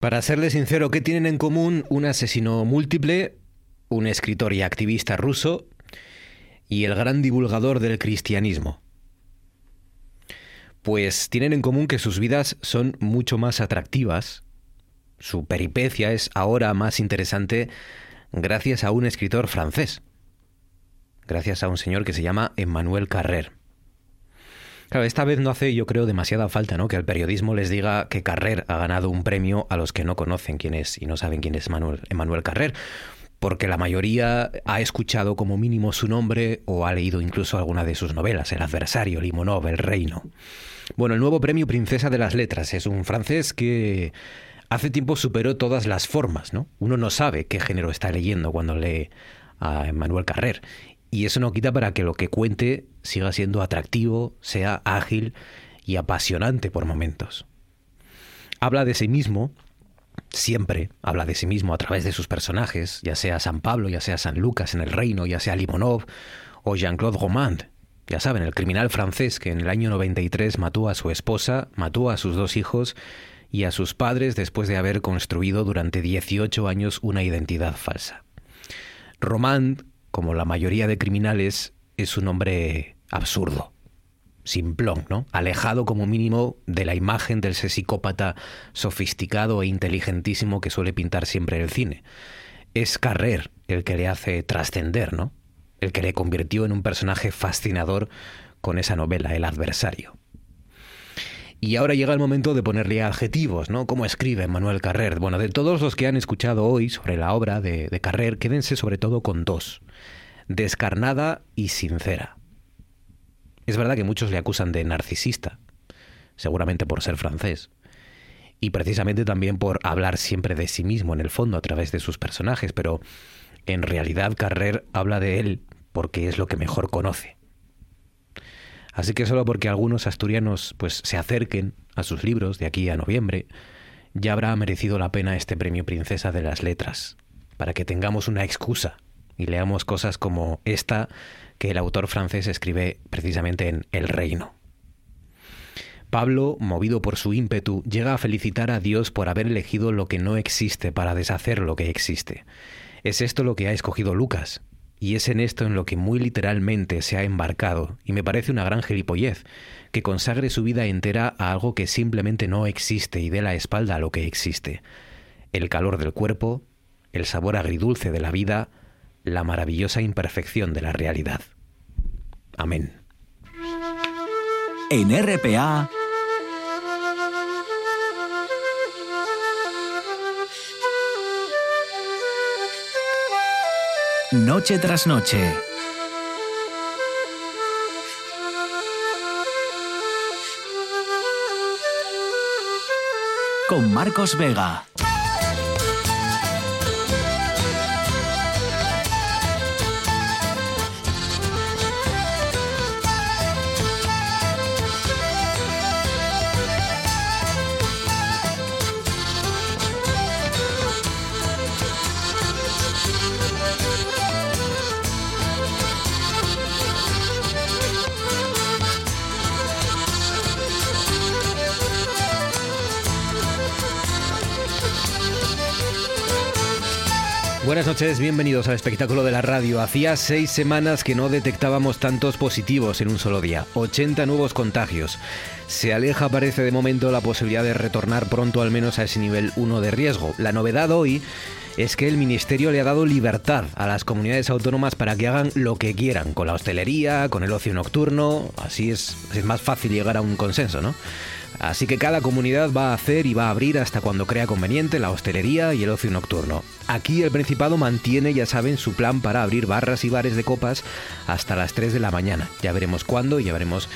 Para serle sincero, ¿qué tienen en común un asesino múltiple, un escritor y activista ruso y el gran divulgador del cristianismo? Pues tienen en común que sus vidas son mucho más atractivas, su peripecia es ahora más interesante gracias a un escritor francés, gracias a un señor que se llama Emmanuel Carrer. Claro, esta vez no hace, yo creo, demasiada falta, ¿no? Que el periodismo les diga que Carrer ha ganado un premio a los que no conocen quién es y no saben quién es Manuel, Emmanuel Carrer, porque la mayoría ha escuchado como mínimo su nombre o ha leído incluso alguna de sus novelas, El adversario, Limonov, El reino. Bueno, el nuevo premio Princesa de las Letras es un francés que hace tiempo superó todas las formas, ¿no? Uno no sabe qué género está leyendo cuando lee a Emmanuel Carrer y eso no quita para que lo que cuente siga siendo atractivo, sea ágil y apasionante por momentos. Habla de sí mismo, siempre habla de sí mismo a través de sus personajes, ya sea San Pablo, ya sea San Lucas en el Reino, ya sea Limonov o Jean-Claude Romand, ya saben, el criminal francés que en el año 93 mató a su esposa, mató a sus dos hijos y a sus padres después de haber construido durante 18 años una identidad falsa. Romand como la mayoría de criminales, es un hombre absurdo, simplón, ¿no? Alejado como mínimo de la imagen del psicópata sofisticado e inteligentísimo que suele pintar siempre el cine. Es Carrer el que le hace trascender, ¿no? El que le convirtió en un personaje fascinador con esa novela, El adversario. Y ahora llega el momento de ponerle adjetivos, ¿no? ¿Cómo escribe Manuel Carrer? Bueno, de todos los que han escuchado hoy sobre la obra de, de Carrer, quédense sobre todo con dos descarnada y sincera. Es verdad que muchos le acusan de narcisista, seguramente por ser francés, y precisamente también por hablar siempre de sí mismo en el fondo a través de sus personajes, pero en realidad Carrer habla de él porque es lo que mejor conoce. Así que solo porque algunos asturianos pues se acerquen a sus libros de aquí a noviembre, ya habrá merecido la pena este premio Princesa de las Letras, para que tengamos una excusa y leamos cosas como esta que el autor francés escribe precisamente en El Reino. Pablo, movido por su ímpetu, llega a felicitar a Dios por haber elegido lo que no existe para deshacer lo que existe. Es esto lo que ha escogido Lucas, y es en esto en lo que muy literalmente se ha embarcado, y me parece una gran gilipollez, que consagre su vida entera a algo que simplemente no existe y dé la espalda a lo que existe. El calor del cuerpo, el sabor agridulce de la vida, la maravillosa imperfección de la realidad. Amén. En RPA. Noche tras noche. Con Marcos Vega. Buenas noches, bienvenidos al espectáculo de la radio. Hacía seis semanas que no detectábamos tantos positivos en un solo día, 80 nuevos contagios. Se aleja, parece de momento, la posibilidad de retornar pronto al menos a ese nivel 1 de riesgo. La novedad hoy es que el Ministerio le ha dado libertad a las comunidades autónomas para que hagan lo que quieran, con la hostelería, con el ocio nocturno, así es, es más fácil llegar a un consenso, ¿no? Así que cada comunidad va a hacer y va a abrir hasta cuando crea conveniente la hostelería y el ocio nocturno. Aquí el Principado mantiene, ya saben, su plan para abrir barras y bares de copas hasta las 3 de la mañana. Ya veremos cuándo y ya veremos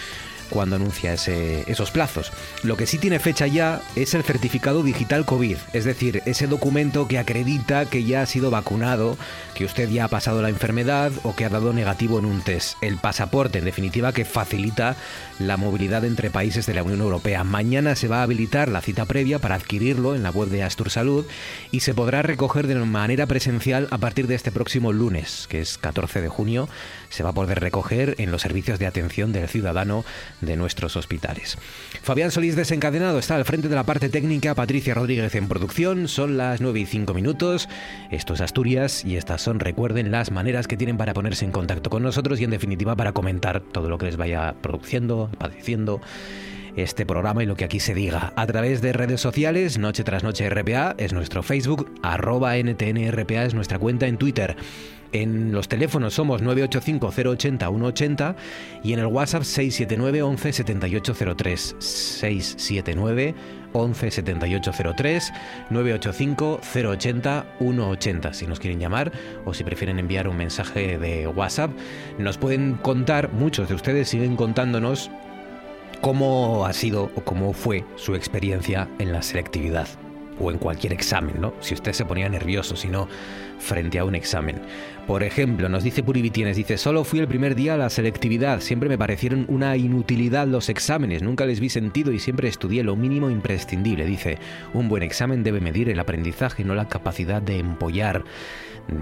cuando anuncia esos plazos. Lo que sí tiene fecha ya es el certificado digital COVID, es decir, ese documento que acredita que ya ha sido vacunado, que usted ya ha pasado la enfermedad o que ha dado negativo en un test. El pasaporte, en definitiva, que facilita la movilidad entre países de la Unión Europea. Mañana se va a habilitar la cita previa para adquirirlo en la web de Astur Salud y se podrá recoger de manera presencial a partir de este próximo lunes, que es 14 de junio. Se va a poder recoger en los servicios de atención del ciudadano de nuestros hospitales. Fabián Solís desencadenado está al frente de la parte técnica, Patricia Rodríguez en producción, son las 9 y 5 minutos, esto es Asturias y estas son, recuerden, las maneras que tienen para ponerse en contacto con nosotros y en definitiva para comentar todo lo que les vaya produciendo, padeciendo este programa y lo que aquí se diga. A través de redes sociales, Noche tras Noche RPA es nuestro Facebook, arroba NTNRPA es nuestra cuenta en Twitter. En los teléfonos somos 985-080-180 y en el WhatsApp 679 11 7803. 679 11 7803 985 080 180 si nos quieren llamar o si prefieren enviar un mensaje de WhatsApp nos pueden contar muchos de ustedes siguen contándonos cómo ha sido o cómo fue su experiencia en la selectividad o en cualquier examen, ¿no? Si usted se ponía nervioso, si no, frente a un examen. Por ejemplo, nos dice Purivitienes, dice, solo fui el primer día a la selectividad, siempre me parecieron una inutilidad los exámenes, nunca les vi sentido y siempre estudié lo mínimo imprescindible. Dice, un buen examen debe medir el aprendizaje, no la capacidad de empollar.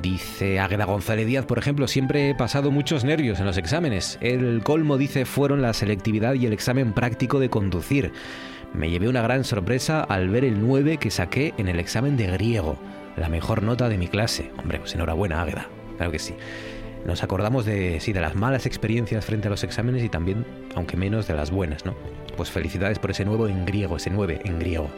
Dice Águeda González Díaz, por ejemplo, siempre he pasado muchos nervios en los exámenes. El colmo, dice, fueron la selectividad y el examen práctico de conducir. Me llevé una gran sorpresa al ver el 9 que saqué en el examen de griego, la mejor nota de mi clase. Hombre, pues enhorabuena, Águeda, claro que sí. Nos acordamos de, sí, de las malas experiencias frente a los exámenes y también, aunque menos, de las buenas, ¿no? Pues felicidades por ese nuevo en griego, ese 9 en griego.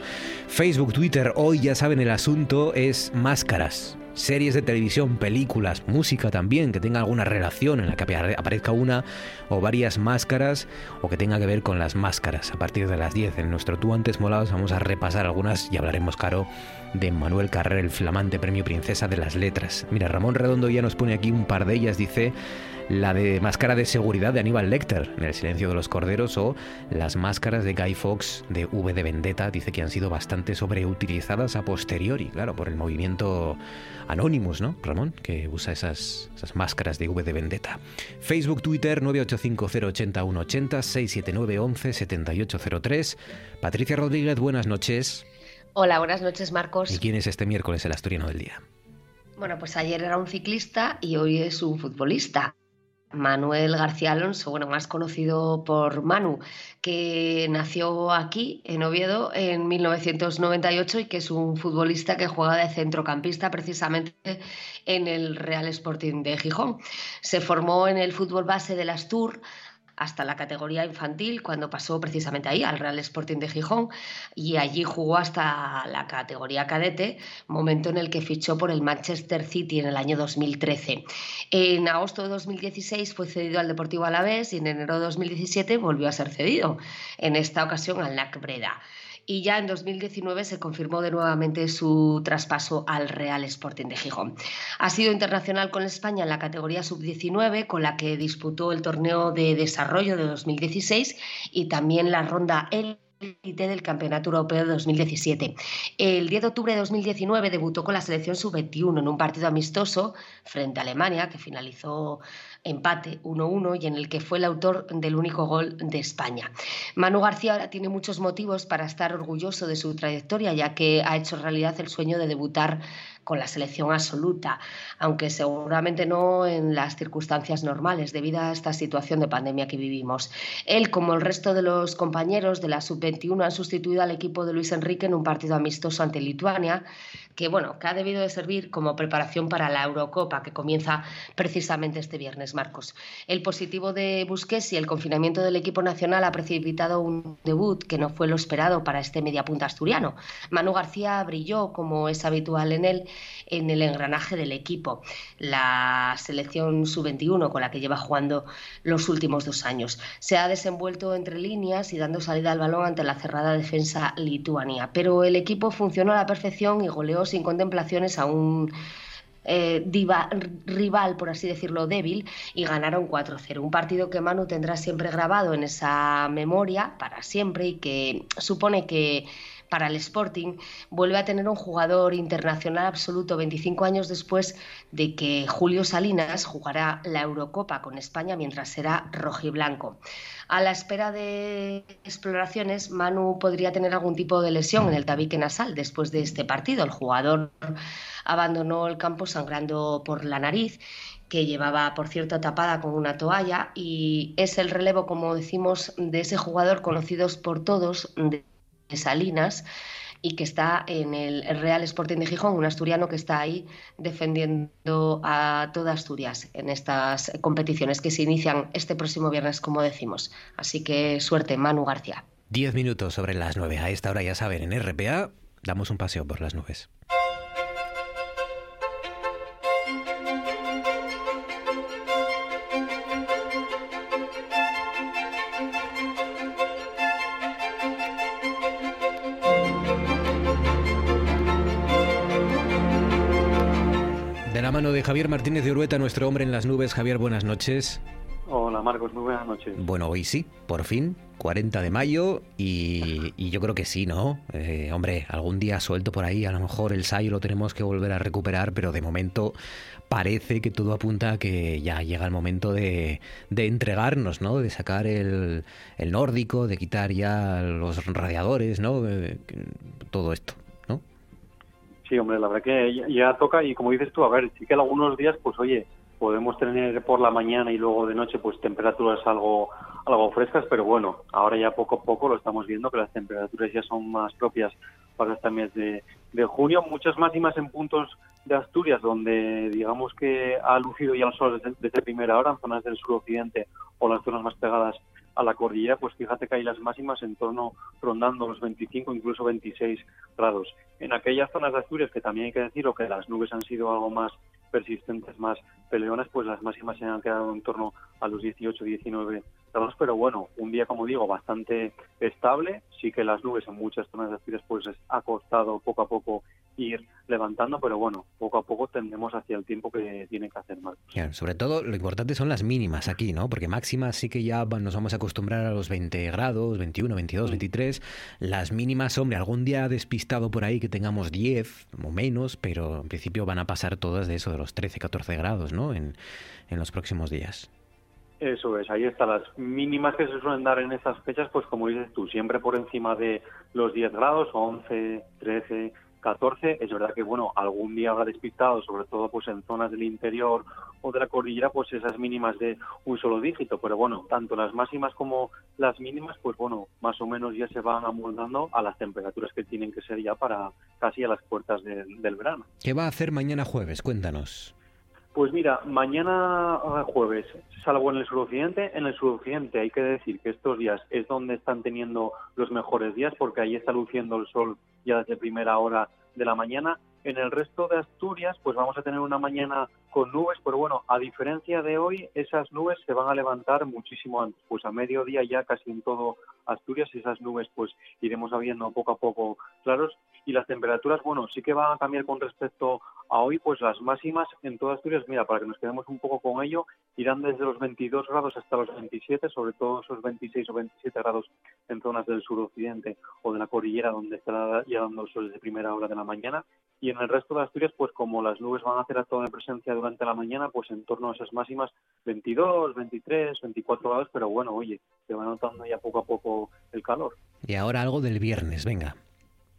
Facebook, Twitter, hoy ya saben el asunto es máscaras series de televisión, películas, música también, que tenga alguna relación en la que aparezca una o varias máscaras o que tenga que ver con las máscaras. A partir de las 10 en nuestro Tú antes molados vamos a repasar algunas y hablaremos, caro, de Manuel Carrer, el flamante premio Princesa de las Letras. Mira, Ramón Redondo ya nos pone aquí un par de ellas, dice la de máscara de seguridad de Aníbal Lecter en El silencio de los corderos o las máscaras de Guy Fawkes de V de Vendetta, dice que han sido bastante sobreutilizadas a posteriori, claro, por el movimiento Anonymous, ¿no? Ramón, que usa esas, esas máscaras de V de Vendetta. Facebook, Twitter 985080180 679 7803. Patricia Rodríguez, buenas noches. Hola, buenas noches, Marcos. ¿Y quién es este miércoles el asturiano del día? Bueno, pues ayer era un ciclista y hoy es un futbolista. Manuel García Alonso, bueno, más conocido por Manu, que nació aquí, en Oviedo, en 1998 y que es un futbolista que juega de centrocampista precisamente en el Real Sporting de Gijón. Se formó en el fútbol base del Astur hasta la categoría infantil, cuando pasó precisamente ahí, al Real Sporting de Gijón, y allí jugó hasta la categoría cadete, momento en el que fichó por el Manchester City en el año 2013. En agosto de 2016 fue cedido al Deportivo Alavés y en enero de 2017 volvió a ser cedido, en esta ocasión al NAC Breda y ya en 2019 se confirmó de nuevamente su traspaso al Real Sporting de Gijón. Ha sido internacional con España en la categoría sub-19, con la que disputó el torneo de desarrollo de 2016 y también la ronda Del Campeonato Europeo de 2017. El 10 de octubre de 2019 debutó con la selección sub-21 en un partido amistoso frente a Alemania que finalizó empate 1-1 y en el que fue el autor del único gol de España. Manu García ahora tiene muchos motivos para estar orgulloso de su trayectoria, ya que ha hecho realidad el sueño de debutar con la selección absoluta, aunque seguramente no en las circunstancias normales debido a esta situación de pandemia que vivimos. Él, como el resto de los compañeros de la sub-21, han sustituido al equipo de Luis Enrique en un partido amistoso ante Lituania, que bueno, que ha debido de servir como preparación para la Eurocopa que comienza precisamente este viernes, Marcos. El positivo de Busquets y el confinamiento del equipo nacional ha precipitado un debut que no fue lo esperado para este mediapunta asturiano. Manu García brilló, como es habitual en él, en el engranaje del equipo, la selección sub-21 con la que lleva jugando los últimos dos años. Se ha desenvuelto entre líneas y dando salida al balón ante la cerrada defensa lituania, pero el equipo funcionó a la perfección y goleó sin contemplaciones a un eh, rival, por así decirlo, débil, y ganaron 4-0. Un partido que Manu tendrá siempre grabado en esa memoria para siempre y que supone que para el Sporting, vuelve a tener un jugador internacional absoluto 25 años después de que Julio Salinas jugará la Eurocopa con España mientras será rojiblanco. A la espera de exploraciones, Manu podría tener algún tipo de lesión en el tabique nasal después de este partido. El jugador abandonó el campo sangrando por la nariz que llevaba, por cierto, tapada con una toalla y es el relevo, como decimos, de ese jugador conocidos por todos Salinas y que está en el Real Sporting de Gijón, un asturiano que está ahí defendiendo a toda Asturias en estas competiciones que se inician este próximo viernes, como decimos. Así que suerte, Manu García. Diez minutos sobre las nueve. A esta hora, ya saben, en RPA damos un paseo por las nubes. Javier Martínez de Urueta, nuestro hombre en las nubes. Javier, buenas noches. Hola Marcos, muy buenas noches. Bueno, hoy sí, por fin, 40 de mayo y, yo creo que sí, ¿no? Eh, hombre, algún día suelto por ahí, a lo mejor el Sayo lo tenemos que volver a recuperar, pero de momento parece que todo apunta a que ya llega el momento de, entregarnos, ¿no? De sacar el, el, nórdico, de quitar ya los radiadores, ¿no? Eh, todo esto. Sí, hombre, la verdad que ya, toca y como dices tú, a ver, sí que algunos días, pues oye, podemos tener por la mañana y luego de noche pues temperaturas algo algo frescas, pero bueno, ahora ya poco a poco lo estamos viendo que las temperaturas ya son más propias para este mes de, de junio, muchas máximas en puntos de Asturias donde digamos que ha lucido ya el sol desde, desde primera hora en zonas del suroccidente o las zonas más pegadas a la cordillera, pues fíjate que hay las máximas en torno rondando los 25, incluso 26 grados. En aquellas zonas de Asturias, que también hay que decirlo que las nubes han sido algo más persistentes, más peleonas, pues las máximas se han quedado en torno a los 18, 19 grados, pero bueno, un día, como digo, bastante estable, sí que las nubes en muchas zonas de Asturias pues ha costado poco a poco ir levantando, pero bueno, poco a poco tendemos hacia el tiempo que tiene que hacer más. sobre todo lo importante son las mínimas aquí, ¿no? Porque máximas sí que ya nos vamos a acostumbrar a los 20 grados, 21, 22, 23. Las mínimas, hombre, algún día despistado por ahí que tengamos 10 o menos, pero en principio van a pasar todas de eso, de los 13, 14 grados, ¿no? En, en los próximos días. Eso es, ahí están las mínimas que se suelen dar en estas fechas, pues como dices tú, siempre por encima de los 10 grados, 11, 13, 14. Es verdad que, bueno, algún día habrá despistado, sobre todo pues en zonas del interior o de la cordillera, pues esas mínimas de un solo dígito. Pero bueno, tanto las máximas como las mínimas, pues bueno, más o menos ya se van amoldando a las temperaturas que tienen que ser ya para casi a las puertas del verano. ¿Qué va a hacer mañana jueves? Cuéntanos. Pues mira, mañana ah, jueves, salvo en el suroccidente, en el suroccidente hay que decir que estos días es donde están teniendo los mejores días porque ahí está luciendo el sol ya desde primera hora de la mañana. En el resto de Asturias, pues vamos a tener una mañana con nubes, pero bueno, a diferencia de hoy, esas nubes se van a levantar muchísimo antes. Pues a mediodía ya casi en todo Asturias, esas nubes pues iremos viendo poco a poco claros y las temperaturas, bueno, sí que van a cambiar con respecto a hoy, pues las máximas en toda Asturias, mira, para que nos quedemos un poco con ello, irán desde los 22 grados hasta los 27, sobre todo esos 26 o 27 grados en zonas del suroccidente o de la cordillera, donde estará ya dando el sol desde primera hora de la mañana. Y en el resto de Asturias, pues como las nubes van a hacer acto de presencia durante la mañana, pues en torno a esas máximas 22, 23, 24 grados, pero bueno, oye, se va notando ya poco a poco el calor. Y ahora algo del viernes, venga.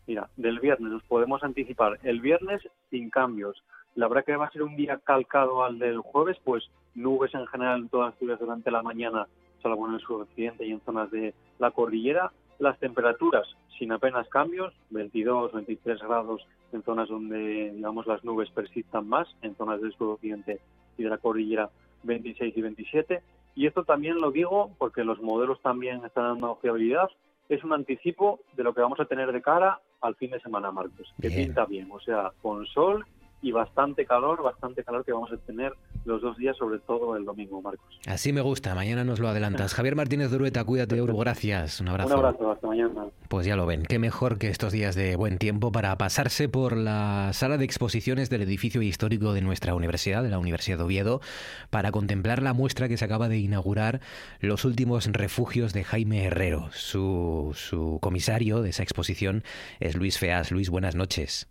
Mira, del viernes nos podemos anticipar. El viernes sin cambios. La verdad que va a ser un día calcado al del jueves, pues nubes en general en todas Asturias durante la mañana, salvo en el suroccidente y en zonas de la cordillera. Las temperaturas sin apenas cambios, 22, 23 grados en zonas donde, digamos, las nubes persistan más, en zonas del suroccidente y de la cordillera 26 y 27. Y esto también lo digo porque los modelos también están dando fiabilidad es un anticipo de lo que vamos a tener de cara al fin de semana, Marcos, que pinta bien, o sea, con sol y bastante calor, bastante calor que vamos a tener los dos días, sobre todo el domingo, Marcos. Así me gusta, mañana nos lo adelantas. Javier Martínez Durueta, cuídate, Euro, gracias. Un abrazo. Un abrazo, hasta mañana. Pues ya lo ven, qué mejor que estos días de buen tiempo para pasarse por la sala de exposiciones del edificio histórico de nuestra universidad, de la Universidad de Oviedo, para contemplar la muestra que se acaba de inaugurar, los últimos refugios de Jaime Herrero. Su, su comisario de esa exposición es Luis Feas. Luis, buenas noches.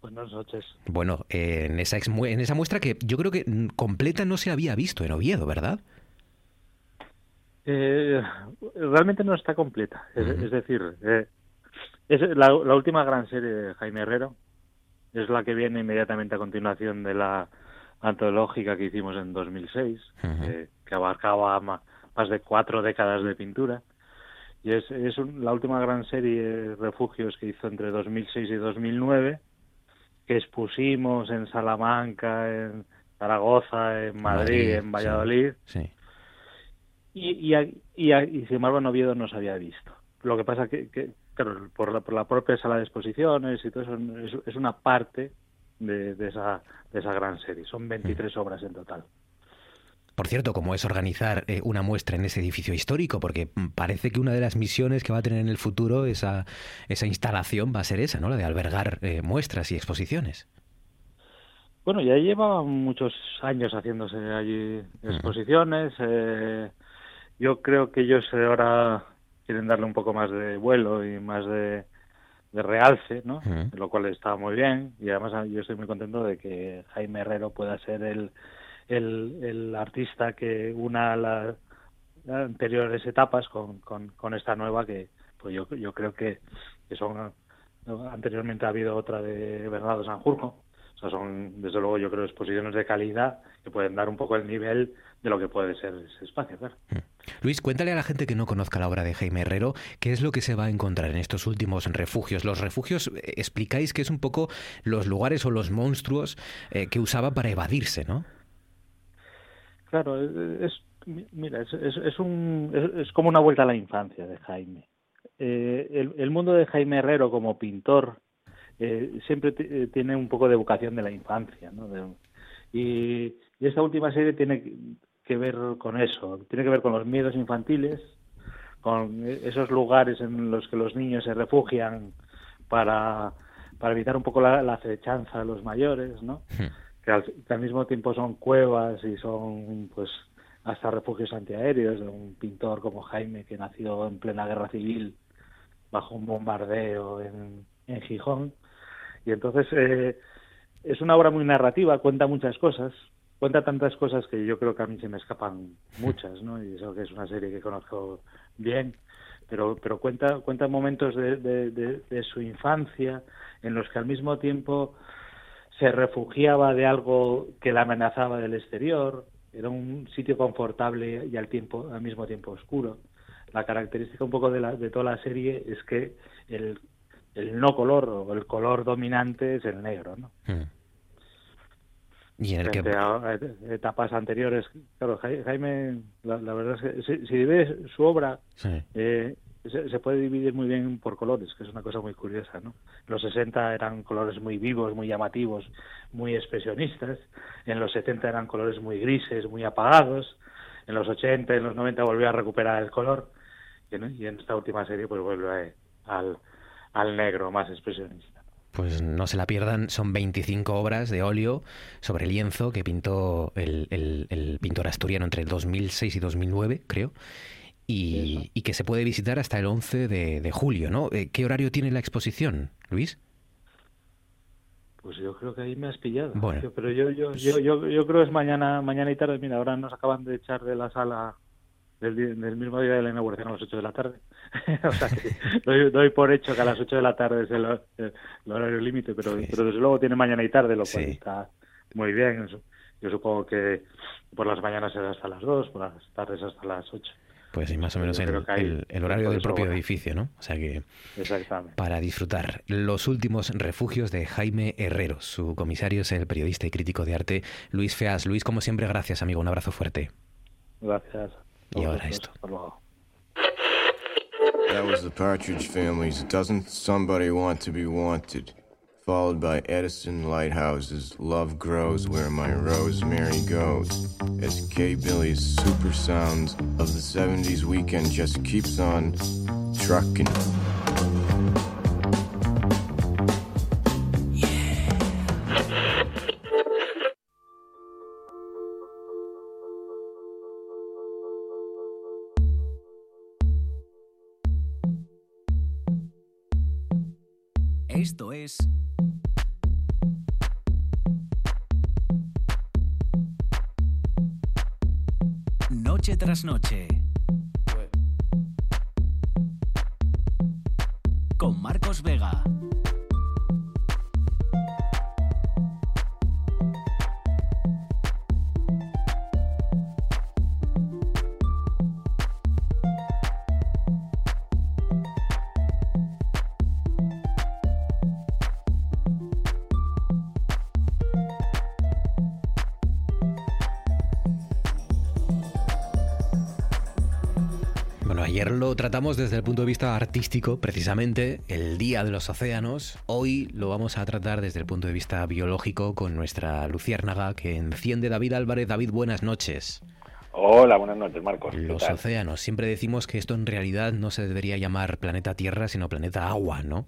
Buenas noches. Bueno, en, esa en esa muestra que yo creo que completa no se había visto en Oviedo, ¿verdad? Eh, realmente no está completa. Es, decir, eh, es la, última gran serie de Jaime Herrero. Es la que viene inmediatamente a continuación de la antológica que hicimos en 2006, que abarcaba más de cuatro décadas de pintura. Y es, es la última gran serie de refugios que hizo entre 2006 y 2009, que expusimos en Salamanca, en Zaragoza, en Madrid, en Valladolid. Sí. Y, y, y, sin embargo en Oviedo no se había visto. Lo que pasa que, que claro, por la, por la propia sala de exposiciones y todo eso, es, una parte de, de, esa, de esa gran serie. Son 23 mm. obras en total. Por cierto, ¿cómo es organizar eh, una muestra en ese edificio histórico? Porque mm, parece que una de las misiones que va a tener en el futuro esa, esa instalación va a ser esa, ¿no? La de albergar eh, muestras y exposiciones. Bueno, ya lleva muchos años haciéndose allí exposiciones. Eh, yo creo que ellos ahora quieren darle un poco más de vuelo y más de, realce, ¿no? Lo cual está muy bien. Y además yo estoy muy contento de que Jaime Herrero pueda ser el el, artista que una las anteriores etapas con, con, esta nueva que pues yo, yo creo que, que son anteriormente ha habido otra de Bernardo Sanjurjo o sea, son, desde luego, yo creo, exposiciones de calidad que pueden dar un poco el nivel de lo que puede ser ese espacio. Claro. Mm. Luis, cuéntale a la gente que no conozca la obra de Jaime Herrero qué es lo que se va a encontrar en estos últimos refugios. Los refugios, eh, explicáis que es un poco los lugares o los monstruos eh, que usaba para evadirse, ¿no? Claro, es, mira, es, es, un, es, como una vuelta a la infancia de Jaime. Eh, el, mundo de Jaime Herrero como pintor eh, siempre eh, tiene un poco de vocación de la infancia, ¿no? y, esta última serie tiene que ver con eso, tiene que ver con los miedos infantiles, con esos lugares en los que los niños se refugian para, para evitar un poco la, la acechanza a los mayores, ¿no? Hmm que al, mismo tiempo son cuevas y son pues hasta refugios antiaéreos de un pintor como Jaime que nació en plena guerra civil bajo un bombardeo en, en Gijón. Y entonces eh, es una obra muy narrativa cuenta muchas cosas cuenta tantas cosas que yo creo que a mí se me escapan muchas no y eso que es una serie que conozco bien pero pero cuenta cuenta momentos de, de, de su infancia en los que al mismo tiempo se refugiaba de algo que la amenazaba del exterior, era un sitio confortable y al tiempo al mismo tiempo oscuro. La característica un poco de, la, de toda la serie es que el, el no color o el color dominante es el negro, ¿no? Hmm. Y en el que... a etapas anteriores, claro, Jaime, la, verdad es que si, si ves su obra, eh, se, puede dividir muy bien por colores, que es una cosa muy curiosa, ¿no? Los 60 eran colores muy vivos, muy llamativos, muy expresionistas. En los 70 eran colores muy grises, muy apagados. En los 80, en los 90 volvió a recuperar el color. Y en, esta última serie pues vuelve al, al negro más expresionista. Pues no se la pierdan, son 25 obras de óleo sobre lienzo que pintó el, el, el pintor asturiano entre el 2006 y 2009, creo y, que se puede visitar hasta el 11 de, julio, ¿no? Eh, ¿Qué horario tiene la exposición, Luis? Pues yo creo que ahí me has pillado. Pero yo, yo, yo, yo, creo que es mañana, mañana y tarde. Mira, ahora nos acaban de echar de la sala del, mismo día de la inauguración a las 8 de la tarde. o sea que doy, por hecho que a las 8 de la tarde es el, horario límite, pero, pero desde luego tiene mañana y tarde, lo cual está muy bien. Yo supongo que por las mañanas será hasta las 2, por las tardes hasta las 8. Pues sí, más o menos el, el, horario del propio edificio, ¿no? O sea que para disfrutar los últimos refugios de Jaime Herrero. Su comisario es el periodista y crítico de arte Luis Feas. Luis, como siempre, gracias, amigo. Un abrazo fuerte. Gracias. Y ahora esto. That was the Partridge Family's Doesn't Somebody Want to Be Wanted? Followed by Edison Lighthouse's Love Grows Where My Rosemary Goes, as K Billy's super sounds of the 70s weekend just keeps on trucking. Esto es tras noche. Con Marcos Vega. Tratamos desde el punto de vista artístico, precisamente, el Día de los Océanos. Hoy lo vamos a tratar desde el punto de vista biológico con nuestra luciérnaga que enciende David Álvarez. David, buenas noches. Hola, buenas noches, Marcos. Los océanos. Siempre decimos que esto en realidad no se debería llamar planeta Tierra, sino planeta agua, ¿no?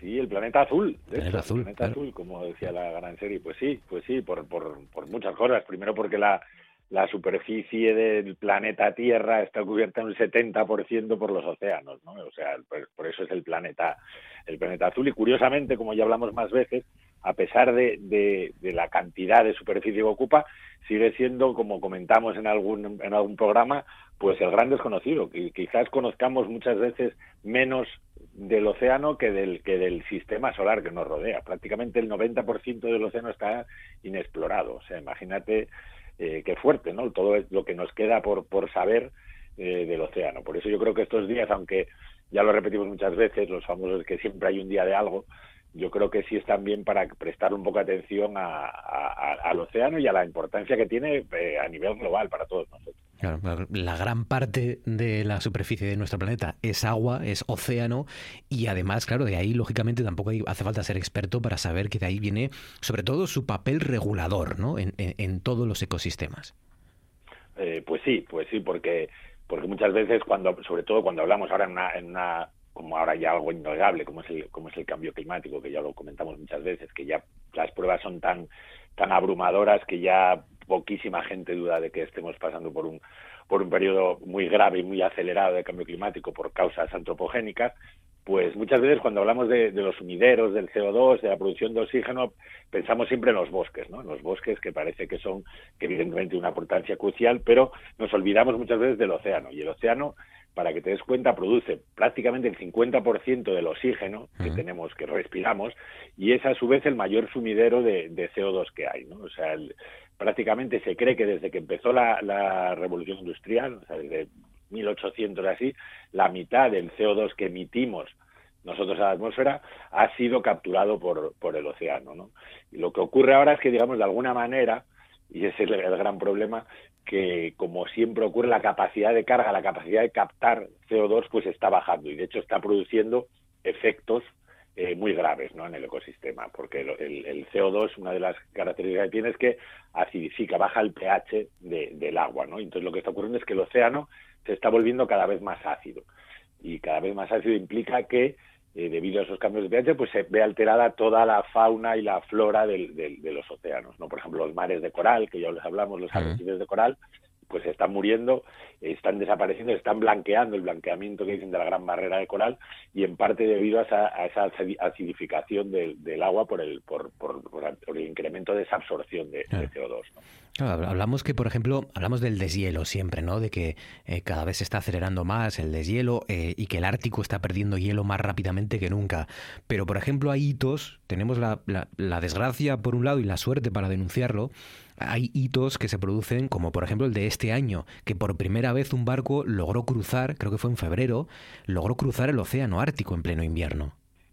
Sí, el planeta azul. El azul, el planeta azul, como decía la gran serie. Pues sí, pues sí, por, por, por muchas cosas. Primero porque la, la superficie del planeta Tierra está cubierta un 70% por los océanos, ¿no? O sea, por, eso es el planeta, el planeta azul. Y curiosamente, como ya hablamos más veces, a pesar de, de, la cantidad de superficie que ocupa, sigue siendo, como comentamos en algún, en algún programa, pues el gran desconocido. Que quizás conozcamos muchas veces menos del océano que del, que del sistema solar que nos rodea. Prácticamente el 90% del océano está inexplorado. O sea, imagínate eh, qué fuerte, ¿no? Todo lo que nos queda por, por saber eh, del océano. Por eso yo creo que estos días, aunque ya lo repetimos muchas veces, los famosos que siempre hay un día de algo, yo creo que sí están bien para prestar un poco atención al océano y a la importancia que tiene eh, a nivel global para todos nosotros. La gran parte de la superficie de nuestro planeta es agua, es océano, y además, claro, de ahí, lógicamente, tampoco hace falta ser experto para saber que de ahí viene, sobre todo, su papel regulador ¿no? en, todos los ecosistemas. Eh, pues sí, pues sí, porque porque muchas veces cuando sobre todo cuando hablamos ahora en una como ahora ya algo innegable como es el como es el cambio climático que ya lo comentamos muchas veces que ya las pruebas son tan tan abrumadoras que ya poquísima gente duda de que estemos pasando por un por un periodo muy grave y muy acelerado de cambio climático por causas antropogénicas pues muchas veces cuando hablamos de, de, los sumideros, del CO2, de la producción de oxígeno, pensamos siempre en los bosques, ¿no? En los bosques que parece que son, que evidentemente una importancia crucial, pero nos olvidamos muchas veces del océano. Y el océano para que te des cuenta, produce prácticamente el 50% del oxígeno que tenemos, que respiramos, y es a su vez el mayor sumidero de, CO2 que hay. ¿no? O sea, prácticamente se cree que desde que empezó la, revolución industrial, o sea, desde 1800 así, la mitad del CO2 que emitimos nosotros a la atmósfera ha sido capturado por, por el océano. ¿no? Y lo que ocurre ahora es que, digamos, de alguna manera, y ese es el gran problema, que como siempre ocurre la capacidad de carga, la capacidad de captar CO2 pues está bajando y de hecho está produciendo efectos eh, muy graves ¿no? en el ecosistema, porque el, CO2, una de las características que tiene es que acidifica, baja el pH del agua, ¿no? Entonces lo que está ocurriendo es que el océano se está volviendo cada vez más ácido y cada vez más ácido implica que eh, debido a esos cambios de pH, pues se ve alterada toda la fauna y la flora de los océanos, ¿no? Por ejemplo, los mares de coral, que ya les hablamos, los arrecifes de coral, pues están muriendo, están desapareciendo, están blanqueando el blanqueamiento que dicen de la gran barrera de coral y en parte debido a esa, acidificación del, agua por el, por, el incremento de esa absorción de, CO2. hablamos que, por ejemplo, hablamos del deshielo siempre, ¿no? De que eh, cada vez se está acelerando más el deshielo eh, y que el Ártico está perdiendo hielo más rápidamente que nunca. Pero, por ejemplo, hay hitos, tenemos la, la desgracia por un lado y la suerte para denunciarlo, hay hitos que se producen, como por ejemplo el de este año, que por primera vez un barco logró cruzar, creo que fue en febrero, logró cruzar el océano Ártico en pleno invierno.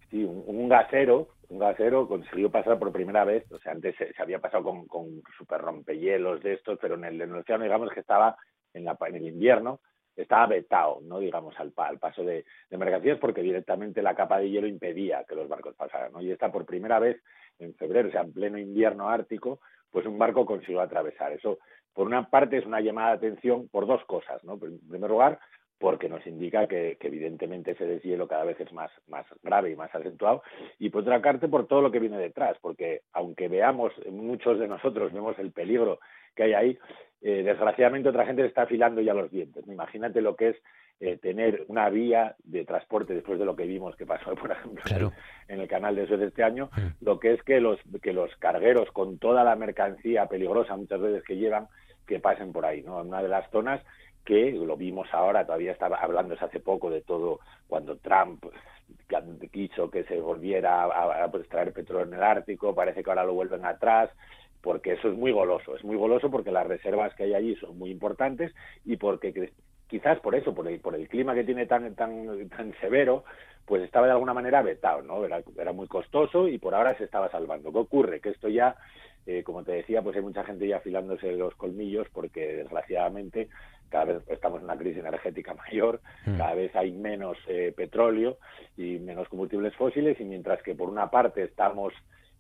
Sí, un, gasero, un gasero consiguió pasar por primera vez, o sea, antes se, había pasado con, con super rompehielos de estos, pero en el, océano digamos que estaba en, la, en el invierno, estaba vetado, no digamos al, al paso de, mercancías porque directamente la capa de hielo impedía que los barcos pasaran, ¿no? Y está por primera vez en febrero, o sea, en pleno invierno ártico, pues un barco consiguió atravesar. Eso, por una parte, es una llamada de atención por dos cosas, ¿no? En primer lugar, porque nos indica que, evidentemente ese deshielo cada vez es más, más grave y más acentuado, y por otra parte por todo lo que viene detrás, porque aunque veamos, muchos de nosotros vemos el peligro que hay ahí, eh, desgraciadamente otra gente está afilando ya los dientes. Imagínate lo que es eh, tener una vía de transporte después de lo que vimos que pasó, por ejemplo, en el canal de Suez este año, lo que es que los, que los cargueros con toda la mercancía peligrosa muchas veces que llevan, que pasen por ahí, ¿no? En una de las zonas que lo vimos ahora, todavía estaba hablando hace poco de todo cuando Trump quiso que se volviera a, a pues, traer petróleo en el Ártico, parece que ahora lo vuelven atrás, porque eso es muy goloso, es muy goloso porque las reservas que hay allí son muy importantes y porque quizás por eso, por el, por el clima que tiene tan, tan, tan severo, pues estaba de alguna manera vetado, ¿no? Era, era muy costoso y por ahora se estaba salvando. ¿Qué ocurre? Que esto ya eh, como te decía, pues hay mucha gente ya afilándose los colmillos porque desgraciadamente cada vez estamos en una crisis energética mayor, Mm. cada vez hay menos eh, petróleo y menos combustibles fósiles y mientras que por una parte estamos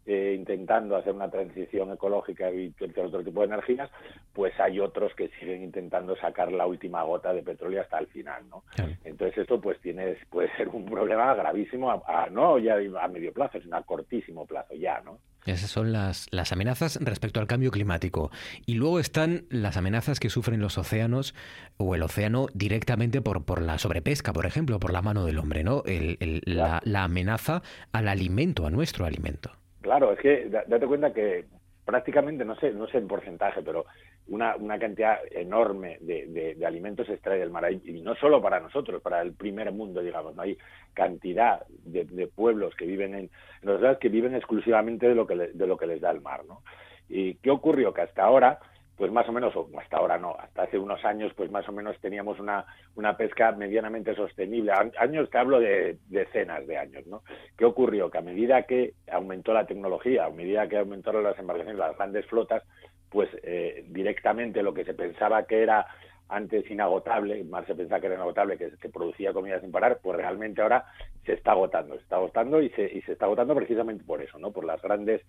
eh, intentando hacer una transición ecológica y utilizar otro tipo de energías, pues hay otros que siguen intentando sacar la última gota de petróleo hasta el final, ¿no? Claro. Entonces esto pues tiene puede ser un problema gravísimo a, a- no ya a medio plazo, sino a cortísimo plazo ya, ¿no? Esas son las, las amenazas respecto al cambio climático. Y luego están las amenazas que sufren los océanos o el océano directamente por, por la sobrepesca, por ejemplo, por la mano del hombre, ¿no? El- el- la, la amenaza al alimento, a nuestro alimento. Claro, es que da- date cuenta que prácticamente, no sé, no sé en porcentaje, pero una, una cantidad enorme de, de- alimentos se extrae del mar. Y no solo para nosotros, para el primer mundo, digamos. ¿no? Hay cantidad de, de pueblos que viven en, en los que viven exclusivamente de lo que, le- de lo que les da el mar. ¿no? ¿Y qué ocurrió? Que hasta ahora, pues más o menos, o hasta ahora no, hasta hace unos años, pues más o menos teníamos una, una pesca medianamente sostenible. Años te hablo de decenas de años, ¿no? ¿Qué ocurrió? Que a medida que aumentó la tecnología, a medida que aumentaron las embarcaciones, las grandes flotas, pues eh, directamente lo que se pensaba que era antes inagotable, más se pensaba que era inagotable, que, que producía comida sin parar, pues realmente ahora se está agotando, se está agotando y se, y se está agotando precisamente por eso, ¿no? Por las grandes,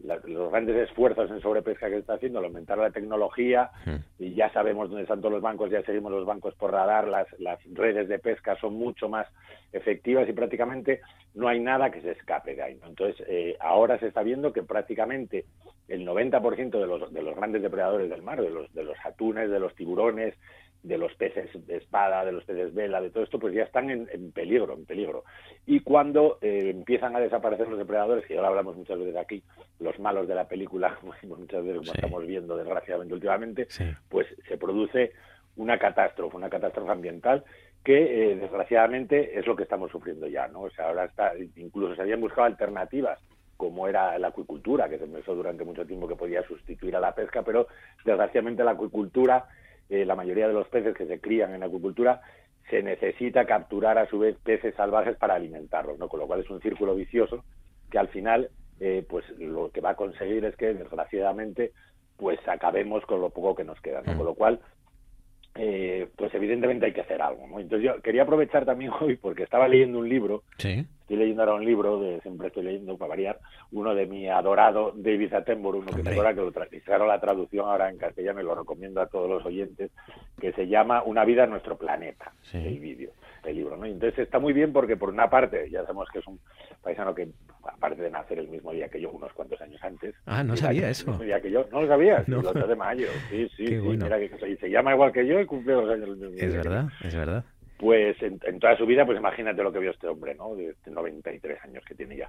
la- los grandes esfuerzos en sobrepesca que se está haciendo, al aumentar la tecnología, Mm. y ya sabemos dónde están todos los bancos, ya seguimos los bancos por radar, las, las redes de pesca son mucho más efectivas y prácticamente no hay nada que se escape de ahí. ¿no? Entonces, eh, ahora se está viendo que prácticamente el 90% de los, de los grandes depredadores del mar, de los, de los atunes, de los tiburones, de los peces de espada, de los peces vela, de todo esto, pues ya están en, en peligro, en peligro. Y cuando eh, empiezan a desaparecer los depredadores, que ya lo hablamos muchas veces aquí, los malos de la película, muchas veces, como Sí. estamos viendo desgraciadamente últimamente, Sí. pues se produce una catástrofe, una catástrofe ambiental que eh, desgraciadamente es lo que estamos sufriendo ya, ¿no? O sea, ahora está, incluso se habían buscado alternativas como era la acuicultura, que se pensó durante mucho tiempo que podía sustituir a la pesca, pero desgraciadamente la acuicultura, eh, la mayoría de los peces que se crían en acuicultura, se necesita capturar a su vez peces salvajes para alimentarlos, ¿no? Con lo cual es un círculo vicioso que al final, eh, pues lo que va a conseguir es que desgraciadamente, pues acabemos con lo poco que nos queda, ¿no? Mm. Con lo cual, eh, pues evidentemente hay que hacer algo, ¿no? Entonces yo quería aprovechar también hoy porque estaba leyendo un libro Sí. Estoy leyendo ahora un libro, de, siempre estoy leyendo para variar, uno de mi adorado David Attenborough, uno que Hombre. adora, que lo tra- hicieron la traducción ahora en castellano y lo recomiendo a todos los oyentes, que se llama Una vida en nuestro planeta, Sí. el vídeo, el libro, ¿no? Entonces está muy bien porque por una parte, ya sabemos que es un paisano que, aparte de nacer el mismo día que yo, unos cuantos años antes, Ah, no sabía eso. El mismo día que yo, no lo sabías, No. el 8 de mayo, sí, sí, sí, bueno. mira que se, se llama igual que yo y cumple los años el mismo día Es verdad, es verdad. pues en, en toda su vida, pues imagínate lo que vio este hombre, ¿no? De 93 años que tiene ya.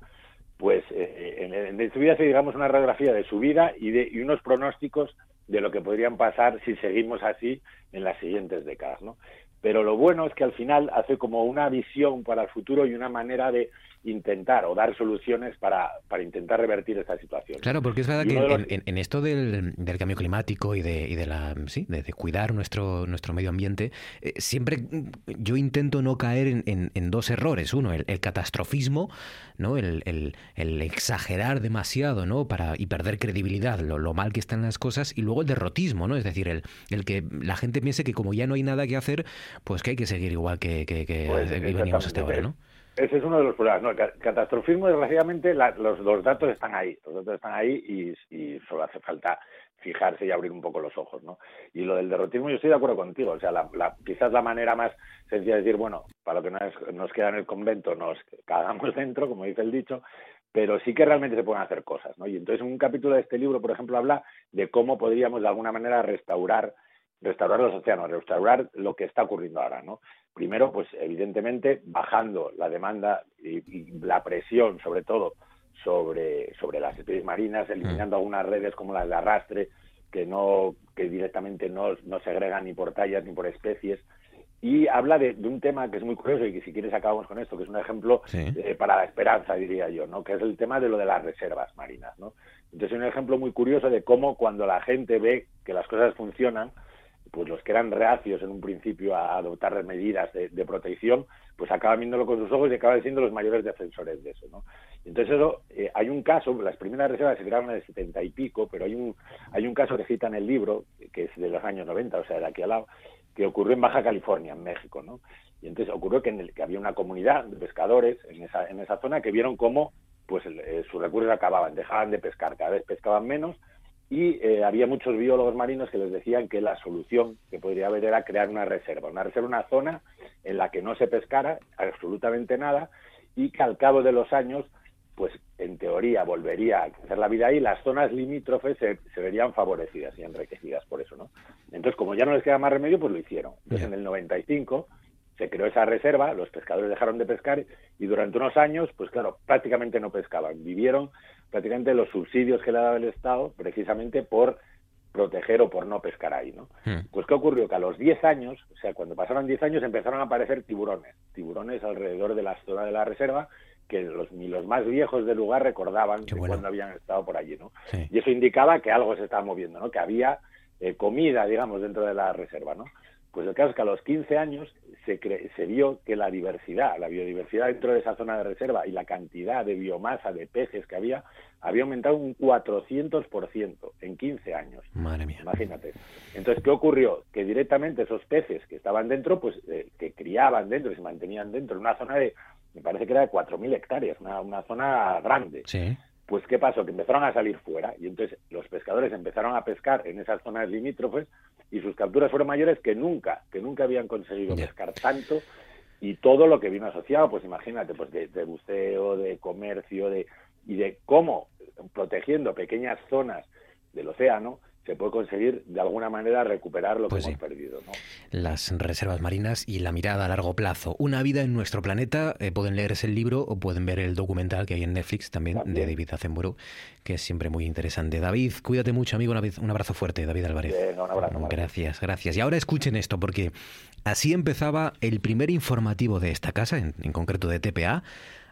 Pues eh, en, en su vida hace, digamos, una radiografía de su vida y, de, y unos pronósticos de lo que podrían pasar si seguimos así en las siguientes décadas, ¿no? Pero lo bueno es que al final hace como una visión para el futuro y una manera de intentar o dar soluciones para, para intentar revertir esta situación. Claro, porque es verdad que en, los- en- en esto del, del cambio climático y de, y de la sí, de, de cuidar nuestro, nuestro medio ambiente, eh, siempre yo intento no caer en, en- en dos errores. Uno, el, el catastrofismo, ¿no? El, el- el exagerar demasiado, ¿no? Para, y perder credibilidad, lo, lo mal que están las cosas, y luego el derrotismo, ¿no? Es decir, el, el que la gente piense que como ya no hay nada que hacer, pues que hay que seguir igual que, que, que Pues, veníamos hasta ahora. ¿no? Ese es uno de los problemas. ¿no? El ca- catastrofismo, desgraciadamente, la- los, los datos están ahí. Los datos están ahí y, y solo hace falta fijarse y abrir un poco los ojos. ¿no? Y lo del derrotismo, yo estoy de acuerdo contigo. O sea, la, la- quizás la manera más sencilla de decir, bueno, para lo que nos, nos queda en el convento, nos cagamos dentro, como dice el dicho, pero sí que realmente se pueden hacer cosas. ¿no? Y entonces, un capítulo de este libro, por ejemplo, habla de cómo podríamos de alguna manera restaurar restaurar los océanos, restaurar lo que está ocurriendo ahora, ¿no? Primero, pues evidentemente bajando la demanda y, y la presión, sobre todo, sobre, sobre las especies marinas, eliminando algunas redes como las de arrastre, que no, que directamente no, no segregan ni por tallas ni por especies. Y habla de, de un tema que es muy curioso y que si quieres acabamos con esto, que es un ejemplo Sí. eh, para la esperanza, diría yo, ¿no? Que es el tema de lo de las reservas marinas, ¿no? Entonces, es un ejemplo muy curioso de cómo cuando la gente ve que las cosas funcionan, pues los que eran reacios en un principio a adoptar medidas de, protección, pues acaban viéndolo con sus ojos y acaban siendo los mayores defensores de eso, ¿no? Entonces eso, eh, hay un caso, las primeras reservas se crearon en el setenta y pico, pero hay un, hay un caso que cita en el libro, que es de los años 90, o sea, de aquí al lado, que ocurrió en Baja California, en México, ¿no? Y entonces ocurrió que, en el, que había una comunidad de pescadores en esa, en esa zona que vieron cómo pues eh, sus recursos acababan, dejaban de pescar, cada vez pescaban menos y eh, había muchos biólogos marinos que les decían que la solución que podría haber era crear una reserva, una reserva, una zona en la que no se pescara absolutamente nada y que al cabo de los años, pues en teoría volvería a crecer la vida ahí, las zonas limítrofes se, verían favorecidas y enriquecidas por eso, ¿no? Entonces, como ya no les queda más remedio, pues lo hicieron. Entonces, en el 95 se creó esa reserva, los pescadores dejaron de pescar y durante unos años, pues claro, prácticamente no pescaban. Vivieron prácticamente los subsidios que le daba el Estado precisamente por proteger o por no pescar ahí, ¿no? Hmm. Pues ¿qué ocurrió? Que a los 10 años, o sea, cuando pasaron 10 años empezaron a aparecer tiburones, tiburones alrededor de la zona de la reserva que los, ni los más viejos del lugar recordaban cuando habían estado por allí, ¿no? Y eso indicaba que algo se estaba moviendo, ¿no? Que había eh, comida, digamos, dentro de la reserva, ¿no? Pues el caso es que a los 15 años se, se vio que la diversidad, la biodiversidad dentro de esa zona de reserva y la cantidad de biomasa de peces que había, había aumentado un 400% en 15 años. Madre mía. Imagínate. Entonces, ¿qué ocurrió? Que directamente esos peces que estaban dentro, pues eh, que criaban dentro y se mantenían dentro en una zona de, me parece que era de 4.000 hectáreas, una, una zona grande. Sí. Pues, ¿qué pasó? Que empezaron a salir fuera y entonces los pescadores empezaron a pescar en esas zonas limítrofes y sus capturas fueron mayores que nunca, que nunca habían conseguido pescar tanto y todo lo que vino asociado, pues imagínate, pues de, buceo, de comercio, de y de cómo protegiendo pequeñas zonas del océano se puede conseguir de alguna manera recuperar lo que pues hemos perdido. ¿no? Las reservas marinas y la mirada a largo plazo. Una vida en nuestro planeta. Eh, pueden leerse el libro o pueden ver el documental que hay en Netflix también, de David Azenburu, que es siempre muy interesante. David, cuídate mucho, amigo. Un abrazo fuerte, David Álvarez. un abrazo, gracias, gracias. Y ahora escuchen esto, porque así empezaba el primer informativo de esta casa, en, en concreto de TPA,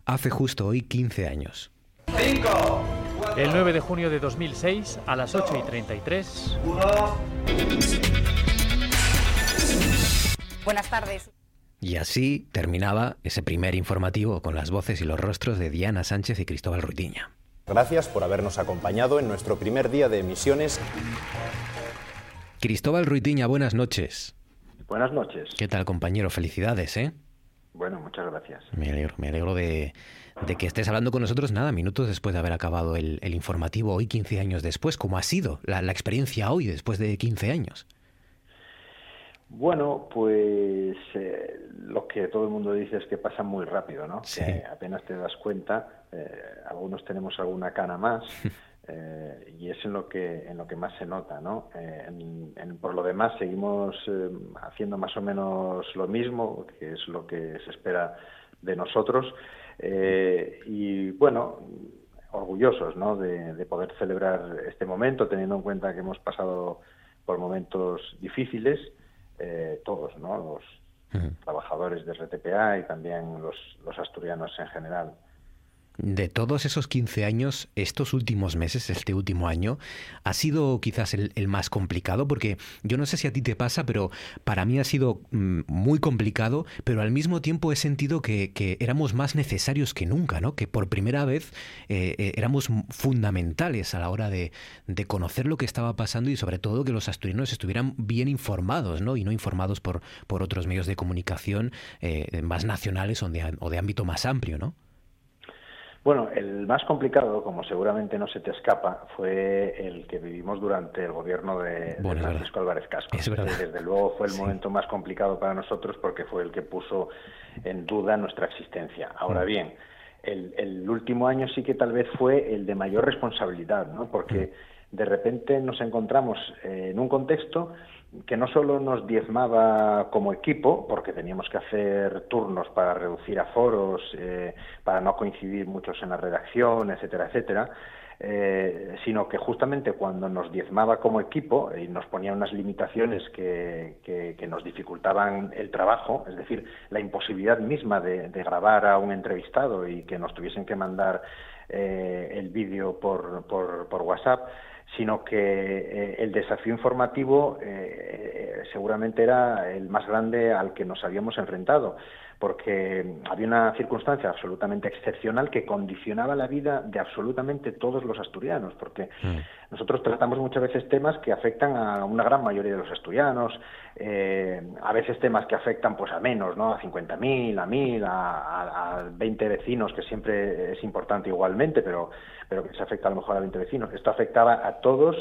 hace justo hoy 15 años. ¡Cinco! El 9 de junio de 2006, a las 8 y 33. Buenas tardes. Y así terminaba ese primer informativo con las voces y los rostros de Diana Sánchez y Cristóbal Ruitiña. Gracias por habernos acompañado en nuestro primer día de emisiones. Cristóbal Ruitiña, buenas noches. Buenas noches. ¿Qué tal, compañero? Felicidades, ¿eh? Bueno, muchas gracias. Me alegro, me alegro de, de que estés hablando con nosotros, nada, minutos después de haber acabado el, informativo, hoy 15 años después. ¿Cómo ha sido la, experiencia hoy, después de 15 años? Bueno, pues eh, lo que todo el mundo dice es que pasa muy rápido, ¿no? Que apenas te das cuenta, eh, algunos tenemos alguna cana más, eh, y es en lo que en lo que más se nota, ¿no? por lo demás seguimos haciendo más o menos lo mismo, que es lo que se espera de nosotros. Eh, y bueno, orgullosos ¿no? de, poder celebrar este momento, teniendo en cuenta que hemos pasado por momentos difíciles, eh, todos, ¿no? los trabajadores de RTPA y también los, los asturianos en general. De todos esos 15 años, estos últimos meses, este último año, ha sido quizás el, más complicado, porque yo no sé si a ti te pasa, pero para mí ha sido mm, muy complicado, pero al mismo tiempo he sentido que, éramos más necesarios que nunca, ¿no? Que por primera vez eh, eh, éramos fundamentales a la hora de, conocer lo que estaba pasando y sobre todo que los asturianos estuvieran bien informados, ¿no? Y no informados por, por otros medios de comunicación eh, más nacionales o de, o de ámbito más amplio, ¿no? Bueno, el más complicado, como seguramente no se te escapa, fue el que vivimos durante el gobierno de, Francisco Álvarez Casco. Desde luego fue el momento más complicado para nosotros porque fue el que puso en duda nuestra existencia. Ahora mm. bien, el, último año sí que tal vez fue el de mayor responsabilidad, ¿no? Porque mm. de repente nos encontramos en un contexto que no solo nos diezmaba como equipo, porque teníamos que hacer turnos para reducir aforos, eh, para no coincidir muchos en la redacción, etcétera, etcétera, eh, sino que justamente cuando nos diezmaba como equipo y nos ponía unas limitaciones que, que, nos dificultaban el trabajo, es decir, la imposibilidad misma de, grabar a un entrevistado y que nos tuviesen que mandar eh, el vídeo por, por WhatsApp, sino que eh, el desafío informativo eh, seguramente era el más grande al que nos habíamos enfrentado porque había una circunstancia absolutamente excepcional que condicionaba la vida de absolutamente todos los asturianos, porque mm. nosotros tratamos muchas veces temas que afectan a una gran mayoría de los asturianos, eh, a veces temas que afectan pues a menos, ¿no? A 50.000, a 1.000, a, a, 20 vecinos, que siempre es importante igualmente, pero, pero que se afecta a lo mejor a 20 vecinos. Esto afectaba a todos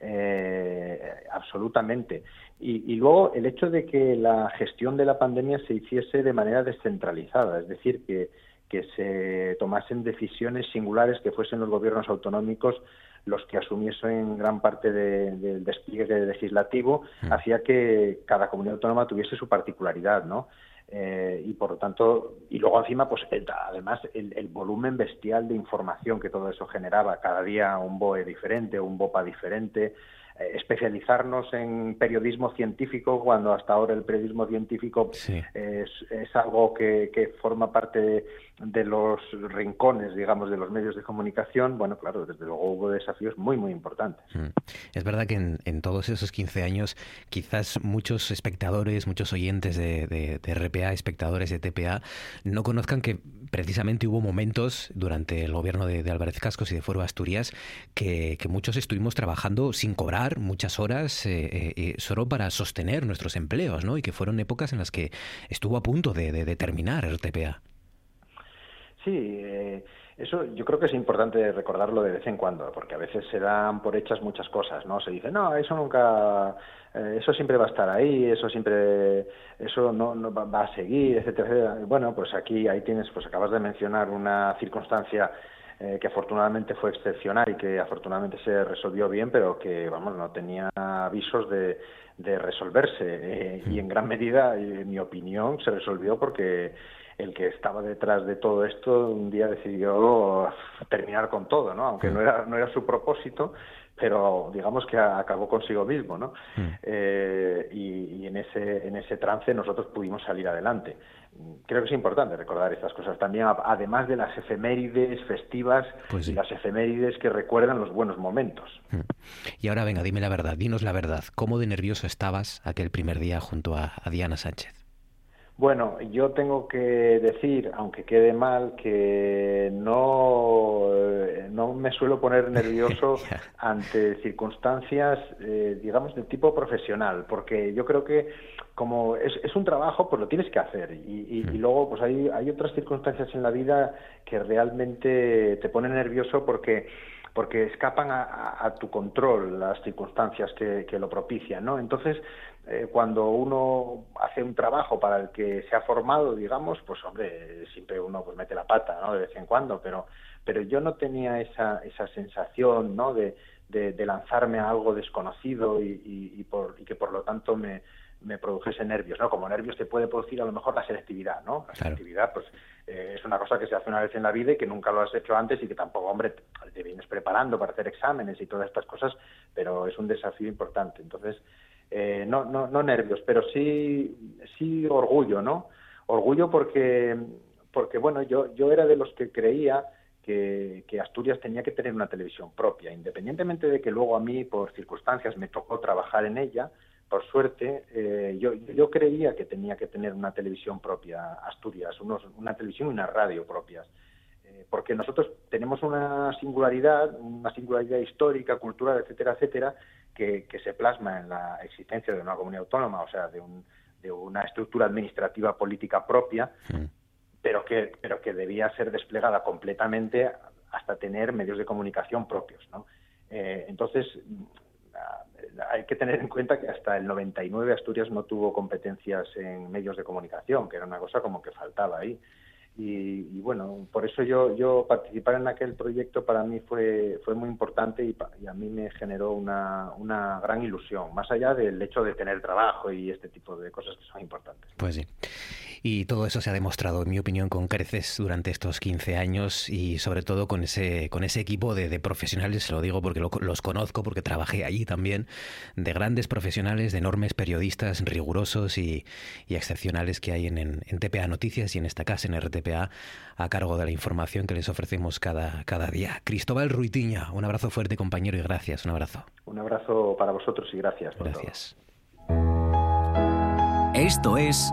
eh, absolutamente. Y, luego el hecho de que la gestión de la pandemia se hiciese de manera descentralizada, es decir, que, que se tomasen decisiones singulares, que fuesen los gobiernos autonómicos los que asumiesen gran parte del despliegue legislativo, mm. hacía que cada comunidad autónoma tuviese su particularidad, ¿no? Eh, y por lo tanto, y luego encima, pues además el, el, volumen bestial de información que todo eso generaba, cada día un BOE diferente, un BOPA diferente, eh, especializarnos en periodismo científico cuando hasta ahora el periodismo científico es, es, algo que, que forma parte de, los rincones, digamos, de los medios de comunicación, bueno, claro, desde luego hubo desafíos muy, muy importantes. Mm. Es verdad que en, en, todos esos 15 años quizás muchos espectadores, muchos oyentes de, de, RPA, espectadores de TPA, no conozcan que precisamente hubo momentos durante el gobierno de, Álvarez Cascos y de Foro Asturias que, que muchos estuvimos trabajando sin cobrar muchas horas eh, eh, eh, solo para sostener nuestros empleos, ¿no? Y que fueron épocas en las que estuvo a punto de, de, terminar el TPA. Sí, eso yo creo que es importante recordarlo de vez en cuando, porque a veces se dan por hechas muchas cosas, ¿no? Se dice, no, eso nunca, eso siempre va a estar ahí, eso siempre, eso no, no va, a seguir, etcétera, etcétera. Bueno, pues aquí, ahí tienes, pues acabas de mencionar una circunstancia eh, que afortunadamente fue excepcional y que afortunadamente se resolvió bien, pero que, vamos, no tenía avisos de, de resolverse. Eh, y en gran medida, en mi opinión, se resolvió porque el que estaba detrás de todo esto un día decidió terminar con todo, ¿no? Aunque no era, no era su propósito, pero digamos que acabó consigo mismo, ¿no? Eh, y, y, en ese en ese trance nosotros pudimos salir adelante creo que es importante recordar estas cosas también, además de las efemérides festivas pues y las efemérides que recuerdan los buenos momentos. Mm. Y ahora venga, dime la verdad, dinos la verdad, ¿cómo de nervioso estabas aquel primer día junto a Diana Sánchez? Bueno, yo tengo que decir, aunque quede mal, que no, eh, no me suelo poner nervioso ante circunstancias, eh, digamos, de tipo profesional, porque yo creo que como es, es un trabajo, pues lo tienes que hacer. Y, y, luego, pues hay, hay otras circunstancias en la vida que realmente te ponen nervioso porque porque escapan a, tu control las circunstancias que, que lo propician, ¿no? Entonces, eh, cuando uno hace un trabajo para el que se ha formado, digamos, pues hombre, siempre uno pues mete la pata, ¿no? De vez en cuando, pero, pero yo no tenía esa, esa sensación, ¿no? De, de, lanzarme a algo desconocido y, y, por, y que por lo tanto me, me produjese nervios, ¿no? Como nervios te puede producir a lo mejor la selectividad, ¿no? La selectividad, pues eh, es una cosa que se hace una vez en la vida y que nunca lo has hecho antes y que tampoco, hombre, te vienes preparando para hacer exámenes y todas estas cosas, pero es un desafío importante. Entonces, eh, no, no, no nervios, pero sí, sí orgullo, ¿no? Orgullo porque, porque bueno, yo, yo era de los que creía que, Asturias tenía que tener una televisión propia, independientemente de que luego a mí, por circunstancias, me tocó trabajar en ella, por suerte, eh, yo, yo creía que tenía que tener una televisión propia, Asturias, unos, una televisión y una radio propias eh, porque nosotros tenemos una singularidad, una singularidad histórica, cultural, etcétera, etcétera, que, se plasma en la existencia de una comunidad autónoma, o sea, de, un, de una estructura administrativa política propia, pero, que, pero que debía ser desplegada completamente hasta tener medios de comunicación propios. ¿no? Eh, entonces, hay que tener en cuenta que hasta el 99 Asturias no tuvo competencias en medios de comunicación, que era una cosa como que faltaba ahí. Y, bueno, por eso yo, yo participar en aquel proyecto para mí fue, fue muy importante y, y, a mí me generó una, una gran ilusión, más allá del hecho de tener trabajo y este tipo de cosas que son importantes. Pues sí. Y todo eso se ha demostrado, en mi opinión, con creces durante estos 15 años y sobre todo con ese, con ese equipo de, profesionales, se lo digo porque los conozco, porque trabajé allí también, de grandes profesionales, de enormes periodistas rigurosos y, excepcionales que hay en, en, TPA Noticias y en esta casa, en RTP RPA a cargo de la información que les ofrecemos cada, cada día. Cristóbal Ruitiña, un abrazo fuerte compañero y gracias, un abrazo. Un abrazo para vosotros y gracias. gracias. Esto es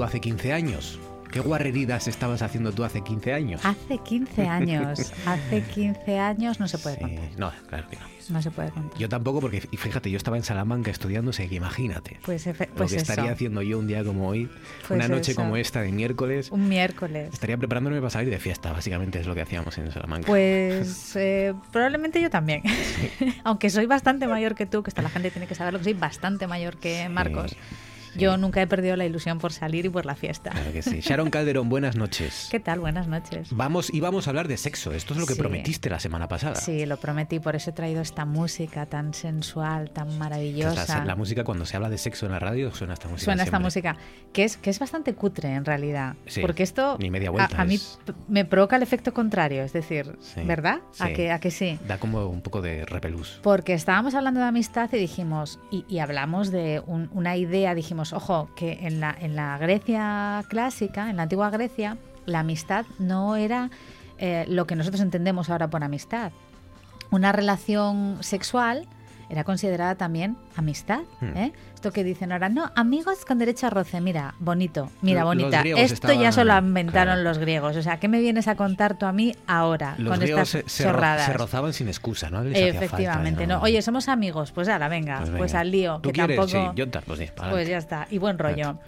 Tú hace 15 años? ¿Qué guarreridas estabas haciendo tú hace 15 años? Hace 15 años. hace 15 años no se puede contar. No, claro que no. No se puede contar. Yo tampoco, porque fíjate, yo estaba en Salamanca estudiando, que imagínate. Pues, lo pues que estaría haciendo yo un día como hoy, pues una noche como esta de miércoles. Un miércoles. Estaría preparándome para salir de fiesta, básicamente es lo que hacíamos en Salamanca. Pues eh, probablemente yo también. Aunque soy bastante mayor que tú, que esta la gente tiene que saberlo, que soy bastante mayor que Marcos. Yo nunca he perdido la ilusión por salir y por la fiesta. Claro que sí. Sharon Calderón, buenas noches. ¿Qué tal? Buenas noches. Vamos, íbamos a hablar de sexo. Esto es lo que prometiste la semana pasada. Sí, lo prometí. Por eso he traído esta música tan sensual, tan maravillosa. La, música, cuando se habla de sexo en la radio, suena esta música. Suena esta música, que es, que es bastante cutre en realidad. porque esto ni media vuelta, a, mí me provoca el efecto contrario. Es decir, ¿verdad? ¿A, que, ¿A que sí? Da como un poco de repelús. Porque estábamos hablando de amistad y dijimos, y, hablamos de una idea, dijimos, ojo, que en la, en la Grecia clásica, en la antigua Grecia, la amistad no era eh, lo que nosotros entendemos ahora por amistad. Una relación sexual era considerada también amistad. Hmm. ¿eh? Esto que dicen ahora, no, amigos con derecho a roce, mira, bonito, mira, bonita. Esto ya solo inventaron los griegos. O sea, ¿qué me vienes a contar tú a mí ahora con estas se, se, rozaban sin excusa, ¿no? Efectivamente, ¿no? Oye, somos amigos, pues ahora, venga, pues, pues al lío. que tampoco... Sí, pues, pues, ya está, y buen rollo.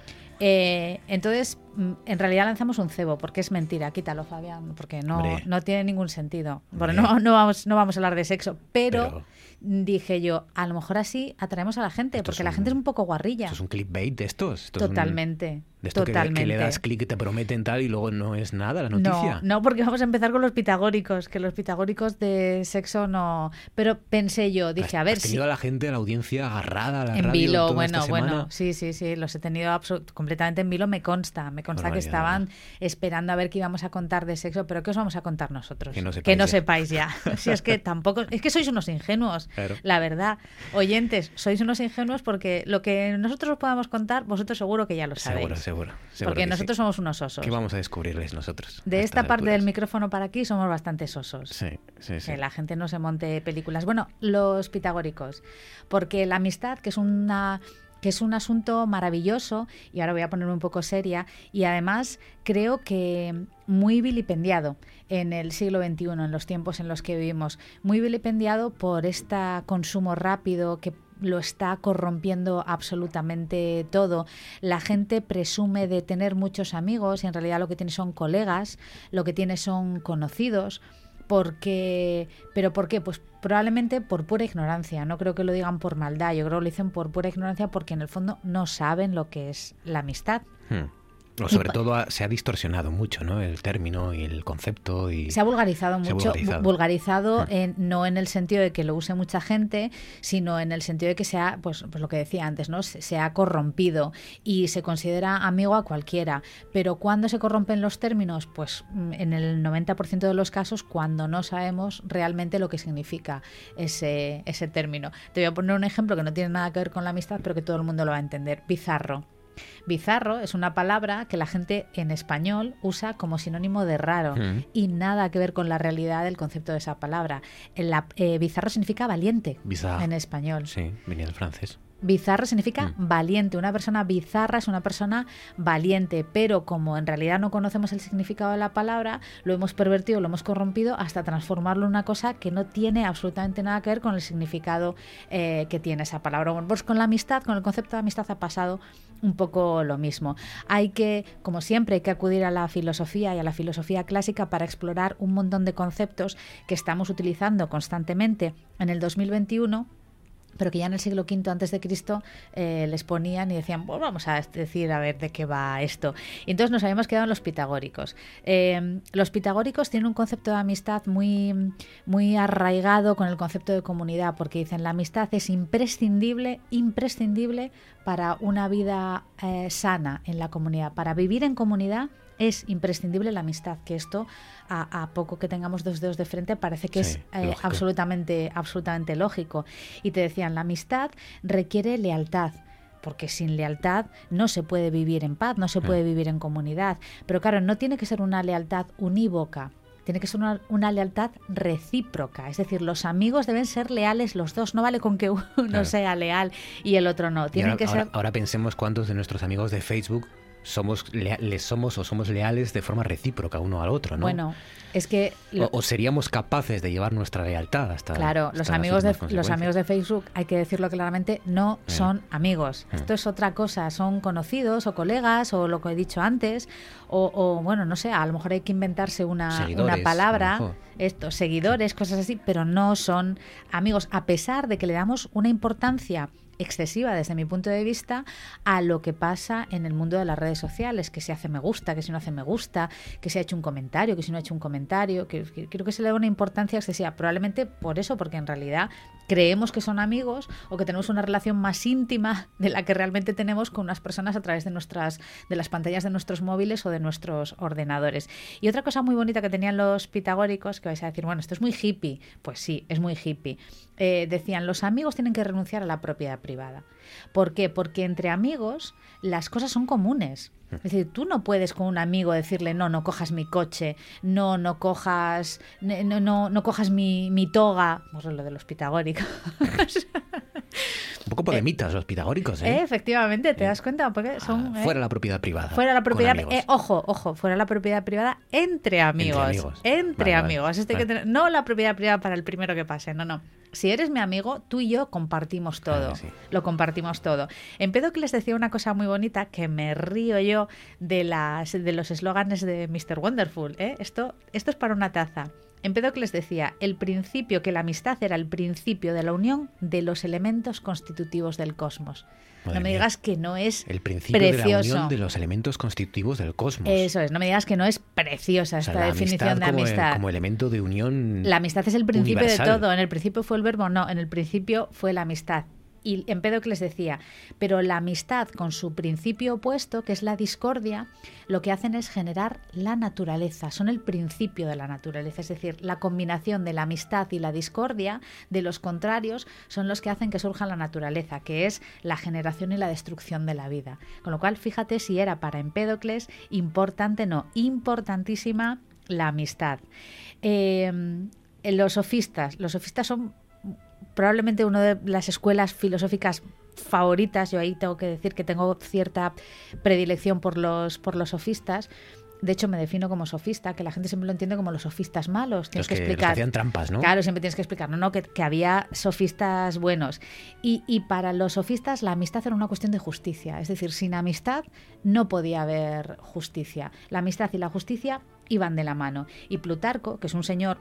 Eh, entonces, mm, en realidad lanzamos un cebo, porque es mentira. Quítalo, Fabián, porque no, no tiene ningún sentido. Porque no, no, vamos, no vamos a hablar de sexo, pero dije yo, a lo mejor así atraemos a la gente, porque la gente es un poco guarrilla. Esto es un clickbait de estos. Totalmente. De esto totalmente. Que, le das clic y te prometen tal y luego no es nada la noticia. No, no, porque vamos a empezar con los pitagóricos, que los pitagóricos de sexo no. Pero pensé yo, dije, a ver has tenido a la gente, a la audiencia agarrada a la en radio vilo, bueno, bueno, sí, sí, sí, los he tenido completamente en vilo, me consta, me consta que estaban esperando a ver qué íbamos a contar de sexo, pero ¿qué os vamos a contar nosotros? Que no sepáis, que no ya. sepáis ya. si es que tampoco, es que sois unos ingenuos, la verdad. Oyentes, sois unos ingenuos porque lo que nosotros os podamos contar, vosotros seguro que ya lo sabéis. Seguro, seguro. Porque nosotros somos unos osos. ¿Qué vamos a descubrirles nosotros? De esta parte del micrófono para aquí somos bastante sosos. Sí, sí, sí. Que la gente no se monte películas. Bueno, los pitagóricos. Porque la amistad, que es una que es un asunto maravilloso, y ahora voy a ponerme un poco seria, y además creo que muy vilipendiado en el siglo XXI, en los tiempos en los que vivimos, muy vilipendiado por este consumo rápido que lo está corrompiendo absolutamente todo. La gente presume de tener muchos amigos y en realidad lo que tiene son colegas, lo que tiene son conocidos porque pero ¿por qué? Pues probablemente por pura ignorancia, no creo que lo digan por maldad, yo creo que lo dicen por pura ignorancia porque en el fondo no saben lo que es la amistad. Hmm sobre todo se ha distorsionado mucho, ¿no? El término y el concepto y se ha vulgarizado mucho, vulgarizado, en, no en el sentido de que lo use mucha gente, sino en el sentido de que sea, pues, pues lo que decía antes, ¿no? Se, ha corrompido y se considera amigo a cualquiera. Pero cuando se corrompen los términos, pues mm, en el 90% de los casos cuando no sabemos realmente lo que significa ese ese término. Te voy a poner un ejemplo que no tiene nada que ver con la amistad, pero que todo el mundo lo va a entender. Bizarro. Bizarro es una palabra que la gente en español usa como sinónimo de raro mm. y nada que ver con la realidad del concepto de esa palabra. La, eh, bizarro significa valiente en español. Sí, venía del francés. Bizarro significa mm. valiente. Una persona bizarra es una persona valiente, pero como en realidad no conocemos el significado de la palabra, lo hemos pervertido, lo hemos corrompido hasta transformarlo en una cosa que no tiene absolutamente nada que ver con el significado eh, que tiene esa palabra. Pues con la amistad, con el concepto de amistad ha pasado un poco lo mismo. Hay que, como siempre, hay que acudir a la filosofía y a la filosofía clásica para explorar un montón de conceptos que estamos utilizando constantemente en el 2021 pero que ya en el siglo V antes de Cristo eh, les ponían y decían, pues vamos a decir a ver de qué va esto. Y entonces nos habíamos quedado en los pitagóricos. Eh, los pitagóricos tienen un concepto de amistad muy, muy arraigado con el concepto de comunidad, porque dicen la amistad es imprescindible, imprescindible para una vida eh, sana en la comunidad, para vivir en comunidad es imprescindible la amistad, que esto a, poco que tengamos dos dedos de frente parece que es eh, absolutamente, absolutamente lógico. Y te decían, la amistad requiere lealtad porque sin lealtad no se puede vivir en paz, no se puede mm. vivir en comunidad. Pero claro, no tiene que ser una lealtad unívoca. Tiene que ser una, lealtad recíproca, es decir, los amigos deben ser leales los dos, no vale con que uno sea leal y el otro no. Tienen que ser... ahora pensemos cuántos de nuestros amigos de Facebook somos les somos o somos leales de forma recíproca uno al otro, ¿no? Bueno, es que o, seríamos capaces de llevar nuestra lealtad hasta Claro, los amigos de los amigos de Facebook, hay que decirlo claramente, no eh. son amigos. Eh. Esto es otra cosa, son conocidos o colegas o lo que he dicho antes o, bueno, no sé, a lo mejor hay que inventarse una, una palabra, estos seguidores, cosas así, pero no son amigos a pesar de que le damos una importancia excesiva desde mi punto de vista a lo que pasa en el mundo de las redes sociales, que se hace me gusta, que si no hace me gusta, que se ha hecho un comentario, que si no ha hecho un comentario, que, creo que se le da una importancia excesiva, probablemente por eso, porque en realidad creemos que son amigos o que tenemos una relación más íntima de la que realmente tenemos con unas personas a través de nuestras de las pantallas de nuestros móviles o de nuestros ordenadores. Y otra cosa muy bonita que tenían los pitagóricos, que vais a decir, bueno, esto es muy hippie, pues sí, es muy hippie. Eh, decían, los amigos tienen que renunciar a la propiedad privada. ¿Por qué? Porque entre amigos las cosas son comunes. Es decir, tú no puedes con un amigo decirle, no, no cojas mi coche, no, no cojas, no, no, no cojas mi, mi toga, pues lo de los pitagóricos. Un poco podemitas los pitagóricos, ¿eh? efectivamente, ¿te das cuenta? Porque son, ah, fuera la propiedad privada. Fuera la propiedad, ojo, ojo, fuera la propiedad privada entre amigos. Entre amigos. Este no la propiedad privada para el primero que pase, no, no si eres mi amigo, tú y yo compartimos todo. Lo compartimos todo. En les decía una cosa muy bonita que me río yo de, las, de los eslóganes de Mr. Wonderful. ¿eh? Esto, esto es para una taza. Empédocles decía, el principio, que la amistad era el principio de la unión de los elementos constitutivos del cosmos. no me digas que no es el principio de la unión de los elementos constitutivos del cosmos. Eso es, no me digas que no es preciosa esta definición de amistad. como elemento de unión. La amistad es el principio de todo. En el principio fue el verbo, no, en el principio fue la amistad. Y Empédocles decía, pero la amistad con su principio opuesto, que es la discordia, lo que hacen es generar la naturaleza, son el principio de la naturaleza, es decir, la combinación de la amistad y la discordia de los contrarios son los que hacen que surja la naturaleza, que es la generación y la destrucción de la vida. Con lo cual, fíjate si era para Empédocles importante, no, importantísima la amistad. Eh, los sofistas, los sofistas son probablemente una de las escuelas filosóficas favoritas, yo ahí tengo que decir que tengo cierta predilección por los, por los sofistas, de hecho, me defino como sofista, que la gente siempre lo entiende como los sofistas malos. Tienes que, explicar. hacían trampas, ¿no? Claro, siempre tienes que explicar, no, no, que, había sofistas buenos. Y, y, para los sofistas la amistad era una cuestión de justicia. Es decir, sin amistad no podía haber justicia. La amistad y la justicia iban de la mano. Y Plutarco, que es un señor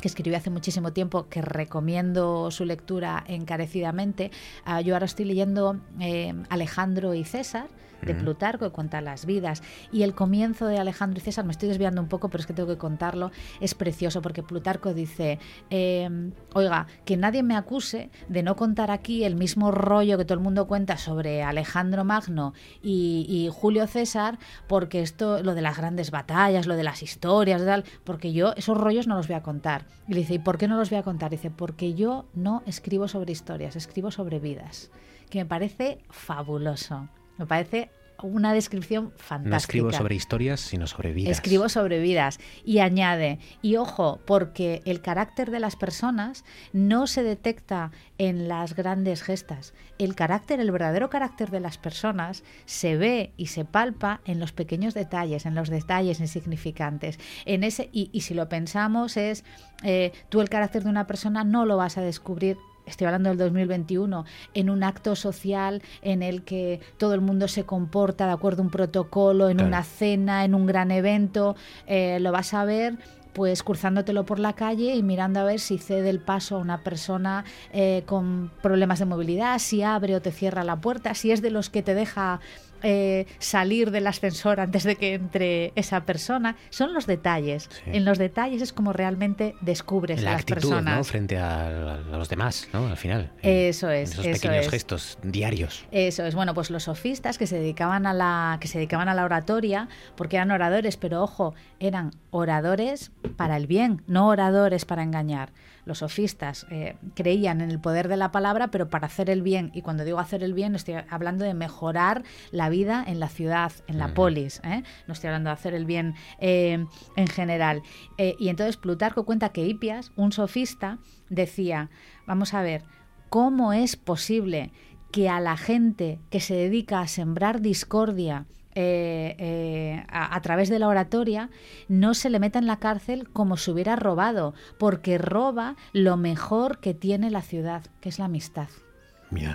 que escribió hace muchísimo tiempo, que recomiendo su lectura encarecidamente. Ah, yo ahora estoy leyendo eh, Alejandro y César, de Plutarco, que cuenta las vidas. Y el comienzo de Alejandro y César, me estoy desviando un poco, pero es que tengo que contarlo, es precioso porque Plutarco dice, em, oiga, que nadie me acuse de no contar aquí el mismo rollo que todo el mundo cuenta sobre Alejandro Magno y, Julio César, porque esto, lo de las grandes batallas, lo de las historias, tal, porque yo esos rollos no los voy a contar. Y le dice, ¿y por qué no los voy a contar? dice, porque yo no escribo sobre historias, escribo sobre vidas, que me parece fabuloso. Me parece una descripción fantástica. No escribo sobre historias, sino sobre vidas. Escribo sobre vidas. Y añade, y ojo, porque el carácter de las personas no se detecta en las grandes gestas. El carácter, el verdadero carácter de las personas se ve y se palpa en los pequeños detalles, en los detalles insignificantes. En ese, y, si lo pensamos es, eh, tú el carácter de una persona no lo vas a descubrir estoy hablando del 2021, en un acto social en el que todo el mundo se comporta de acuerdo a un protocolo, en una cena, en un gran evento, eh, lo vas a ver pues cruzándotelo por la calle y mirando a ver si cede el paso a una persona eh, con problemas de movilidad, si abre o te cierra la puerta, si es de los que te deja eh, salir del ascensor antes de que entre esa persona. Son los detalles. En los detalles es como realmente descubres la las actitud, personas. ¿no? Frente a, los demás, ¿no? Al final. Eso es. esos pequeños gestos diarios. Eso es. Bueno, pues los sofistas que se dedicaban a la que se dedicaban a la oratoria, porque eran oradores, pero ojo, eran oradores para el bien, no oradores para engañar los sofistas eh, creían en el poder de la palabra, pero para hacer el bien, y cuando digo hacer el bien, estoy hablando de mejorar la vida en la ciudad, en la polis, ¿eh? no estoy hablando de hacer el bien eh, en general. y entonces Plutarco cuenta que Hipias, un sofista, decía, vamos a ver, ¿cómo es posible que a la gente que se dedica a sembrar discordia, eh, eh, a, través de la oratoria, no se le meta en la cárcel como si hubiera robado, porque roba lo mejor que tiene la ciudad, que es la amistad.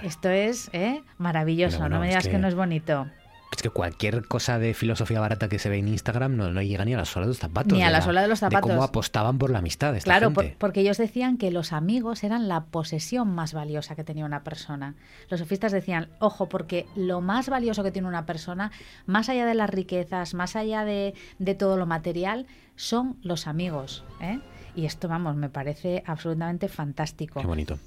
Esto es ¿eh? maravilloso, no, me digas que no es bonito. Es que cualquier cosa de filosofía barata que se ve en Instagram no, no llega ni a la sola de los zapatos. Ni a la, sola de los zapatos. De cómo apostaban por la amistad. Esta claro, porque ellos decían que los amigos eran la posesión más valiosa que tenía una persona. Los sofistas decían, ojo, porque lo más valioso que tiene una persona, más allá de las riquezas, más allá de, de todo lo material, son los amigos. ¿eh? Y esto, vamos, me parece absolutamente fantástico. Qué bonito.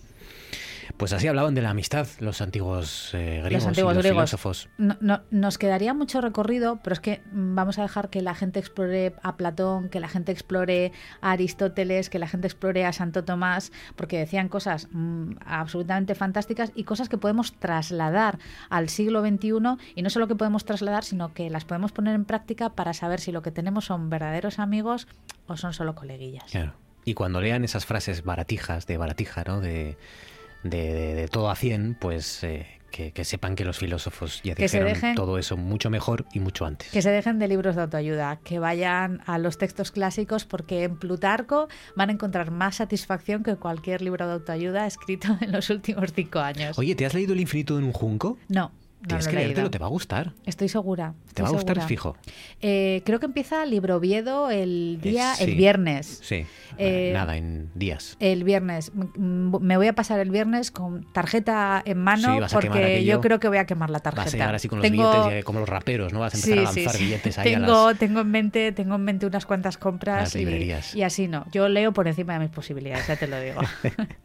Pues así hablaban de la amistad los antiguos eh, griegos los antiguos filósofos. No, nos quedaría mucho recorrido, pero es que mm, vamos a dejar que la gente explore a Platón, que la gente explore a Aristóteles, que la gente explore a Santo Tomás, porque decían cosas mm, absolutamente fantásticas y cosas que podemos trasladar al siglo XXI y no solo que podemos trasladar, sino que las podemos poner en práctica para saber si lo que tenemos son verdaderos amigos o son solo coleguillas. Claro. Y cuando lean esas frases baratijas, de baratija, ¿no? De de, todo a 100, pues eh, que, sepan que los filósofos ya dijeron todo eso mucho mejor y mucho antes. Que se dejen de libros de autoayuda, que vayan a los textos clásicos porque en Plutarco van a encontrar más satisfacción que cualquier libro de autoayuda escrito en los últimos cinco años. Oye, ¿te has leído El infinito en un junco? No. Tienes que leértelo, te va a gustar. Estoy segura. te va a gustar, fijo. Eh, creo que empieza Libro Viedo el día, el viernes. Sí. Eh, nada, en días. El viernes. Me voy a pasar el viernes con tarjeta en mano porque yo creo que voy a quemar la tarjeta. Vas a llegar así con los billetes como los raperos, ¿no? Vas a empezar a lanzar billetes ahí tengo, a las... tengo en mente, tengo en mente unas cuantas compras y, y, así no. Yo leo por encima de mis posibilidades, ya te lo digo.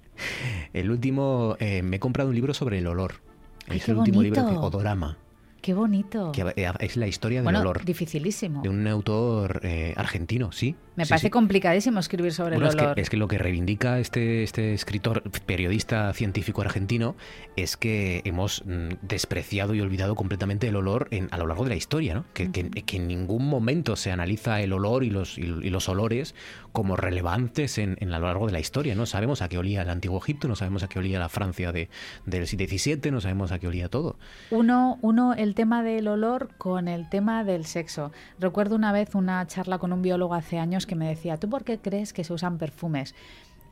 el último, eh, me he comprado un libro sobre el olor es el último libro que Odorama. Qué bonito. Que eh, es la historia del olor. Dificilísimo. De un autor eh, argentino, sí. Me parece complicadísimo escribir sobre el olor. Es que, lo que reivindica este, este escritor, periodista científico argentino, es que hemos mm, despreciado y olvidado completamente el olor en, a lo largo de la historia, ¿no? Que, que, en ningún momento se analiza el olor y los, y, los olores como relevantes en, en, a lo largo de la historia, ¿no? Sabemos a qué olía el antiguo Egipto, no sabemos a qué olía la Francia de, del XVII, no sabemos a qué olía todo. Uno, uno, el tema del olor con el tema del sexo. Recuerdo una vez una charla con un biólogo hace años que me decía, ¿tú por qué crees que se usan perfumes?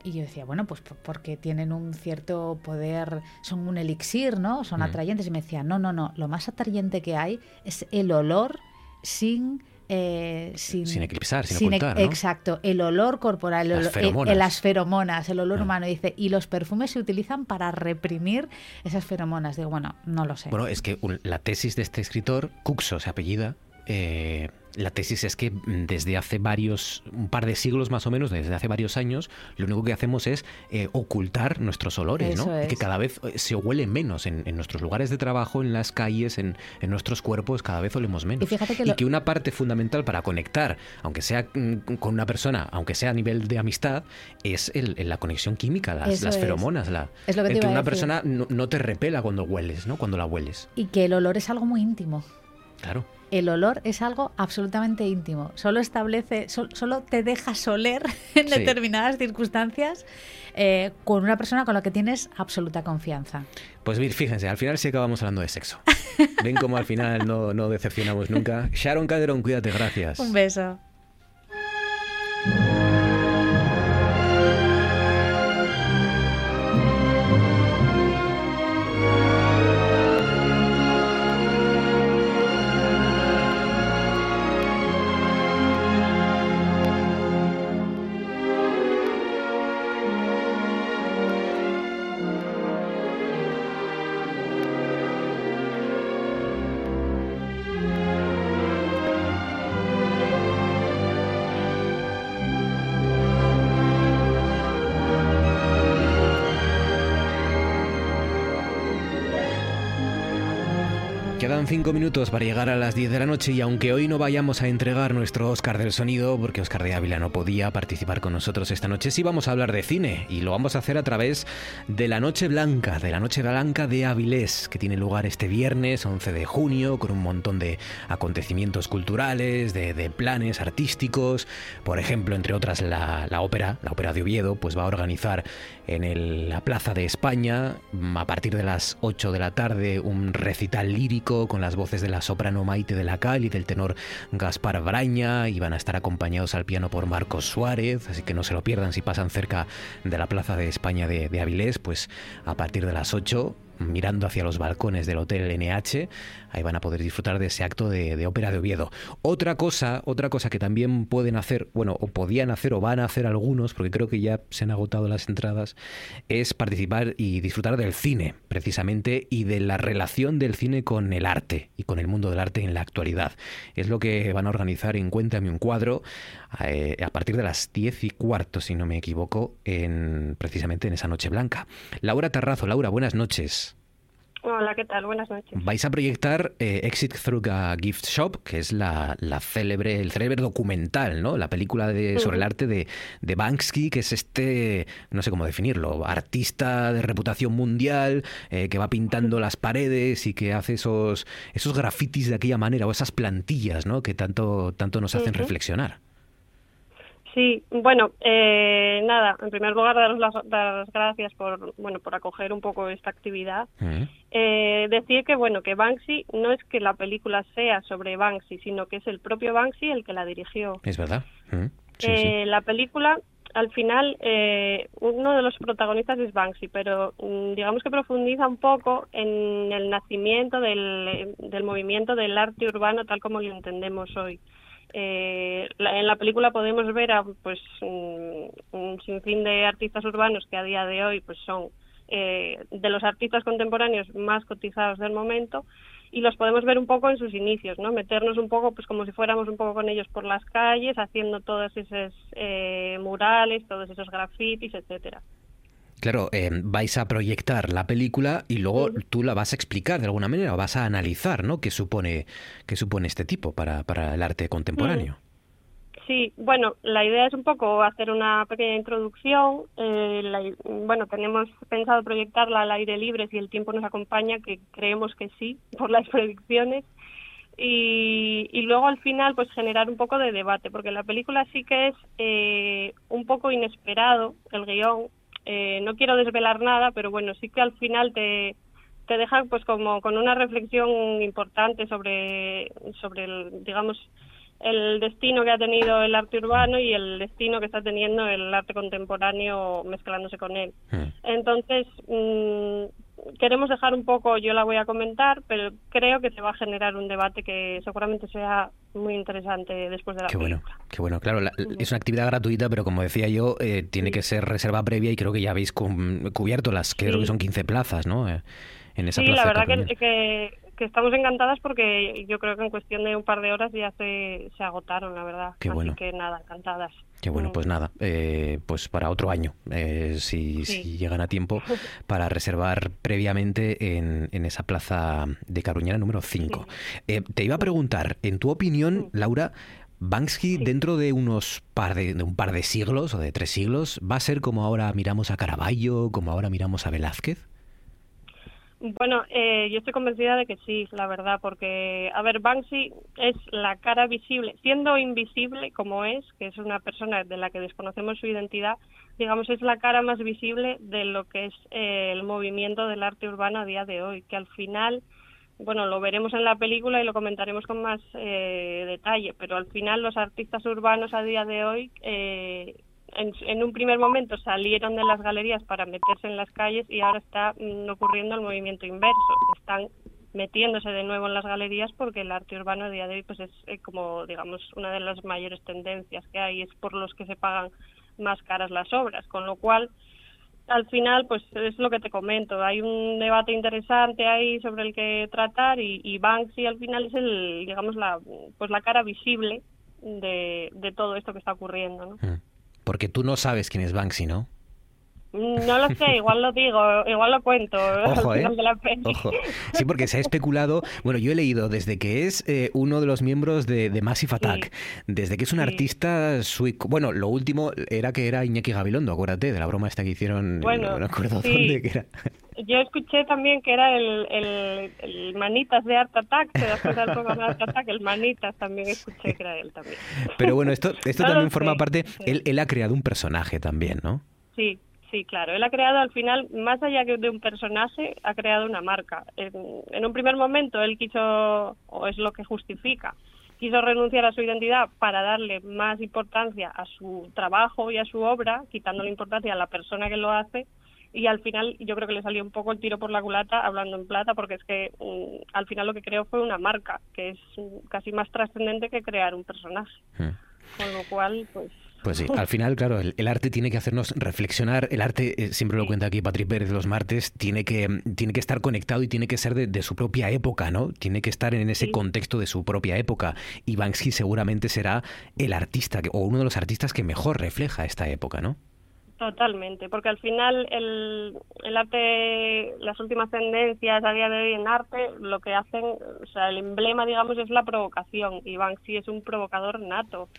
Y yo decía, bueno, pues porque tienen un cierto poder, son un elixir, ¿no? Son mm. atrayentes. Y me decía, no, no, no, lo más atrayente que hay es el olor sin... Eh, sin, sin, eclipsar, sin, ocultar, ¿no? Exacto, el olor corporal, el, las, feromonas. El, las feromonas, el olor ah. humano. Dice, y los perfumes se utilizan para reprimir esas feromonas. Digo, bueno, no lo sé. Bueno, es que la tesis de este escritor, Cuxo se apellida, eh, la tesis es que mm, desde hace varios, un par de siglos más o menos, desde hace varios años, lo único que hacemos es eh, ocultar nuestros olores, ¿no? Y que cada vez eh, se huele menos en, nuestros lugares de trabajo, en las calles, en, nuestros cuerpos, cada vez olemos menos. Y, que, una parte fundamental para conectar, aunque sea mm, con una persona, aunque sea a nivel de amistad, es el, la conexión química, las, las feromonas. La, es lo que, una persona no, no te repela cuando hueles, ¿no? Cuando la hueles. Y que el olor es algo muy íntimo. Claro el olor es algo absolutamente íntimo. Solo establece, solo te dejas oler en determinadas circunstancias eh, con una persona con la que tienes absoluta confianza. Pues fíjense, al final sí acabamos hablando de sexo. Ven como al final no, no decepcionamos nunca. Sharon Calderón, cuídate, gracias. Un beso. Cinco minutos para llegar a las 10 de la noche y aunque hoy no vayamos a entregar nuestro Oscar del sonido, porque Oscar de Ávila no podía participar con nosotros esta noche, sí vamos a hablar de cine y lo vamos a hacer a través de la Noche Blanca, de la Noche Blanca de Avilés, que tiene lugar este viernes 11 de junio con un montón de acontecimientos culturales, de, planes artísticos, por ejemplo, entre otras la, ópera, la ópera de Oviedo, pues va a organizar en la Plaza de España a partir de las 8 de la tarde un recital lírico con las voces de la soprano Maite de la Cal y del tenor Gaspar Braña y van a estar acompañados al piano por Marcos Suárez, así que no se lo pierdan si pasan cerca de la Plaza de España de, de Avilés, pues a partir de las 8 mirando hacia los balcones del Hotel NH. Ahí van a poder disfrutar de ese acto de, ópera de Oviedo. Otra cosa, otra cosa que también pueden hacer, bueno, o podían hacer o van a hacer algunos, porque creo que ya se han agotado las entradas, es participar y disfrutar del cine, precisamente, y de la relación del cine con el arte y con el mundo del arte en la actualidad. Es lo que van a organizar en Cuéntame un cuadro eh, a partir de las diez y cuarto, si no me equivoco, en, precisamente en esa noche blanca. Laura Tarrazo, Laura, buenas noches. Hola, ¿qué tal? Buenas noches. Vais a proyectar eh, Exit Through a Gift Shop, que es la, la, célebre, el célebre documental, ¿no? La película de, sobre el arte de, de, Banksy, que es este, no sé cómo definirlo, artista de reputación mundial, eh, que va pintando las paredes y que hace esos, esos grafitis de aquella manera, o esas plantillas, ¿no? Que tanto, tanto nos hacen reflexionar. Sí, bueno, eh, nada, en primer lugar daros las, las, gracias por, bueno, por acoger un poco esta actividad. Eh, decir que, bueno, que Banksy no es que la película sea sobre Banksy, sino que es el propio Banksy el que la dirigió. Es verdad. Eh, la película, al final, uno de los protagonistas es Banksy, pero mm, digamos que profundiza un poco en el nacimiento del, del movimiento del arte urbano tal como lo entendemos hoy. Eh, en la película podemos ver a pues un, sinfín de artistas urbanos que a día de hoy pues son eh, de los artistas contemporáneos más cotizados del momento y los podemos ver un poco en sus inicios, ¿no? Meternos un poco, pues como si fuéramos un poco con ellos por las calles, haciendo todos esos eh, murales, todos esos grafitis, etcétera. Claro, eh, vais a proyectar la película y luego tú la vas a explicar de alguna manera, o vas a analizar, ¿no? ¿Qué supone, qué supone este tipo para, para el arte contemporáneo? Sí, bueno, la idea es un poco hacer una pequeña introducción. Eh, bueno, tenemos pensado proyectarla al aire libre si el tiempo nos acompaña, que creemos que sí, por las predicciones. Y, y, luego al final pues generar un poco de debate porque la película sí que es eh, un poco inesperado el guion eh, no quiero desvelar nada, pero bueno, sí que al final te, te deja pues como con una reflexión importante sobre, sobre el, digamos, el destino que ha tenido el arte urbano y el destino que está teniendo el arte contemporáneo mezclándose con él. Hmm. Entonces, mm, queremos dejar un poco, yo la voy a comentar, pero creo que se va a generar un debate que seguramente sea muy interesante después de la qué Bueno, qué bueno, claro, es una actividad gratuita, pero como decía yo, eh, tiene que ser reserva previa y creo que ya habéis cubierto las, que creo que son 15 plazas, ¿no? Eh, en esa sí, la verdad que, que estamos encantadas porque yo creo que en cuestión de un par de horas ya se, se agotaron, la verdad. Qué bueno. Así que nada, encantadas. Qué bueno, pues nada, eh, pues para otro año, eh, si, Sí. si llegan a tiempo, para reservar previamente en, en esa plaza de Caruñana número 5. Eh, te iba a preguntar, en tu opinión, Laura, Banksy dentro de unos par de, de un par de siglos o de tres siglos, ¿va a ser como ahora miramos a Caravaggio, como ahora miramos a Velázquez? Bueno, eh, yo estoy convencida de que sí, la verdad, porque, a ver, Banksy es la cara visible, siendo invisible como es, que es una persona de la que desconocemos su identidad, digamos, es la cara más visible de lo que es eh, el movimiento del arte urbano a día de hoy, que al final, bueno, lo veremos en la película y lo comentaremos con más eh, detalle, pero al final los artistas urbanos a día de hoy eh, en, un primer momento salieron de las galerías para meterse en las calles y ahora está mm, ocurriendo el movimiento inverso. Están metiéndose de nuevo en las galerías porque el arte urbano a día de hoy pues es eh, como digamos una de las mayores tendencias que hay es por los que se pagan más caras las obras con lo cual al final pues es lo que te comento hay un debate interesante ahí sobre el que tratar y, y Banksy al final es el digamos la pues la cara visible de, de todo esto que está ocurriendo ¿no? Mm. Porque tú no sabes quién es Banksy, ¿no? No lo sé, igual lo digo, igual lo cuento. Ojo, ¿eh? de la peli. Ojo. Sí, porque se ha especulado. Bueno, yo he leído desde que es eh, uno de los miembros de, de Massive Attack, desde que es un Sí. artista suico. Bueno, lo último era que era Iñaki Gabilondo, acuérdate de la broma esta que hicieron. Bueno, no me acuerdo sí. dónde que era. Yo escuché también que era el, el, el Manitas de Art Attack, que después del programa de Art Attack, el Manitas también escuché que era él también. Pero bueno, esto, esto No también forma parte. Él, él ha creado un personaje también, ¿no? Sí, sí, claro. Él ha creado al final, más allá que de un personaje, ha creado una marca. En, en un primer momento él quiso, o es lo que justifica, quiso renunciar a su identidad para darle más importancia a su trabajo y a su obra, quitándole importancia a la persona que lo hace. Y al final yo creo que le salió un poco el tiro por la culata hablando en plata, porque es que mm, al final lo que creó fue una marca, que es casi más trascendente que crear un personaje. Hmm. Con lo cual, pues Pues sí, al final, claro, el, el arte tiene que hacernos reflexionar. El arte, eh, siempre lo cuenta aquí Patrick Pérez los martes, tiene que, tiene que estar conectado y tiene que ser de, de su propia época, ¿no? Tiene que estar en ese Sí. contexto de su propia época. Y Banksy seguramente será el artista, que- o uno de los artistas que mejor refleja esta época, ¿no? Totalmente, porque al final el, el arte, las últimas tendencias a día de hoy en arte, lo que hacen, o sea, el emblema, digamos, es la provocación. Y Banksy es un provocador nato.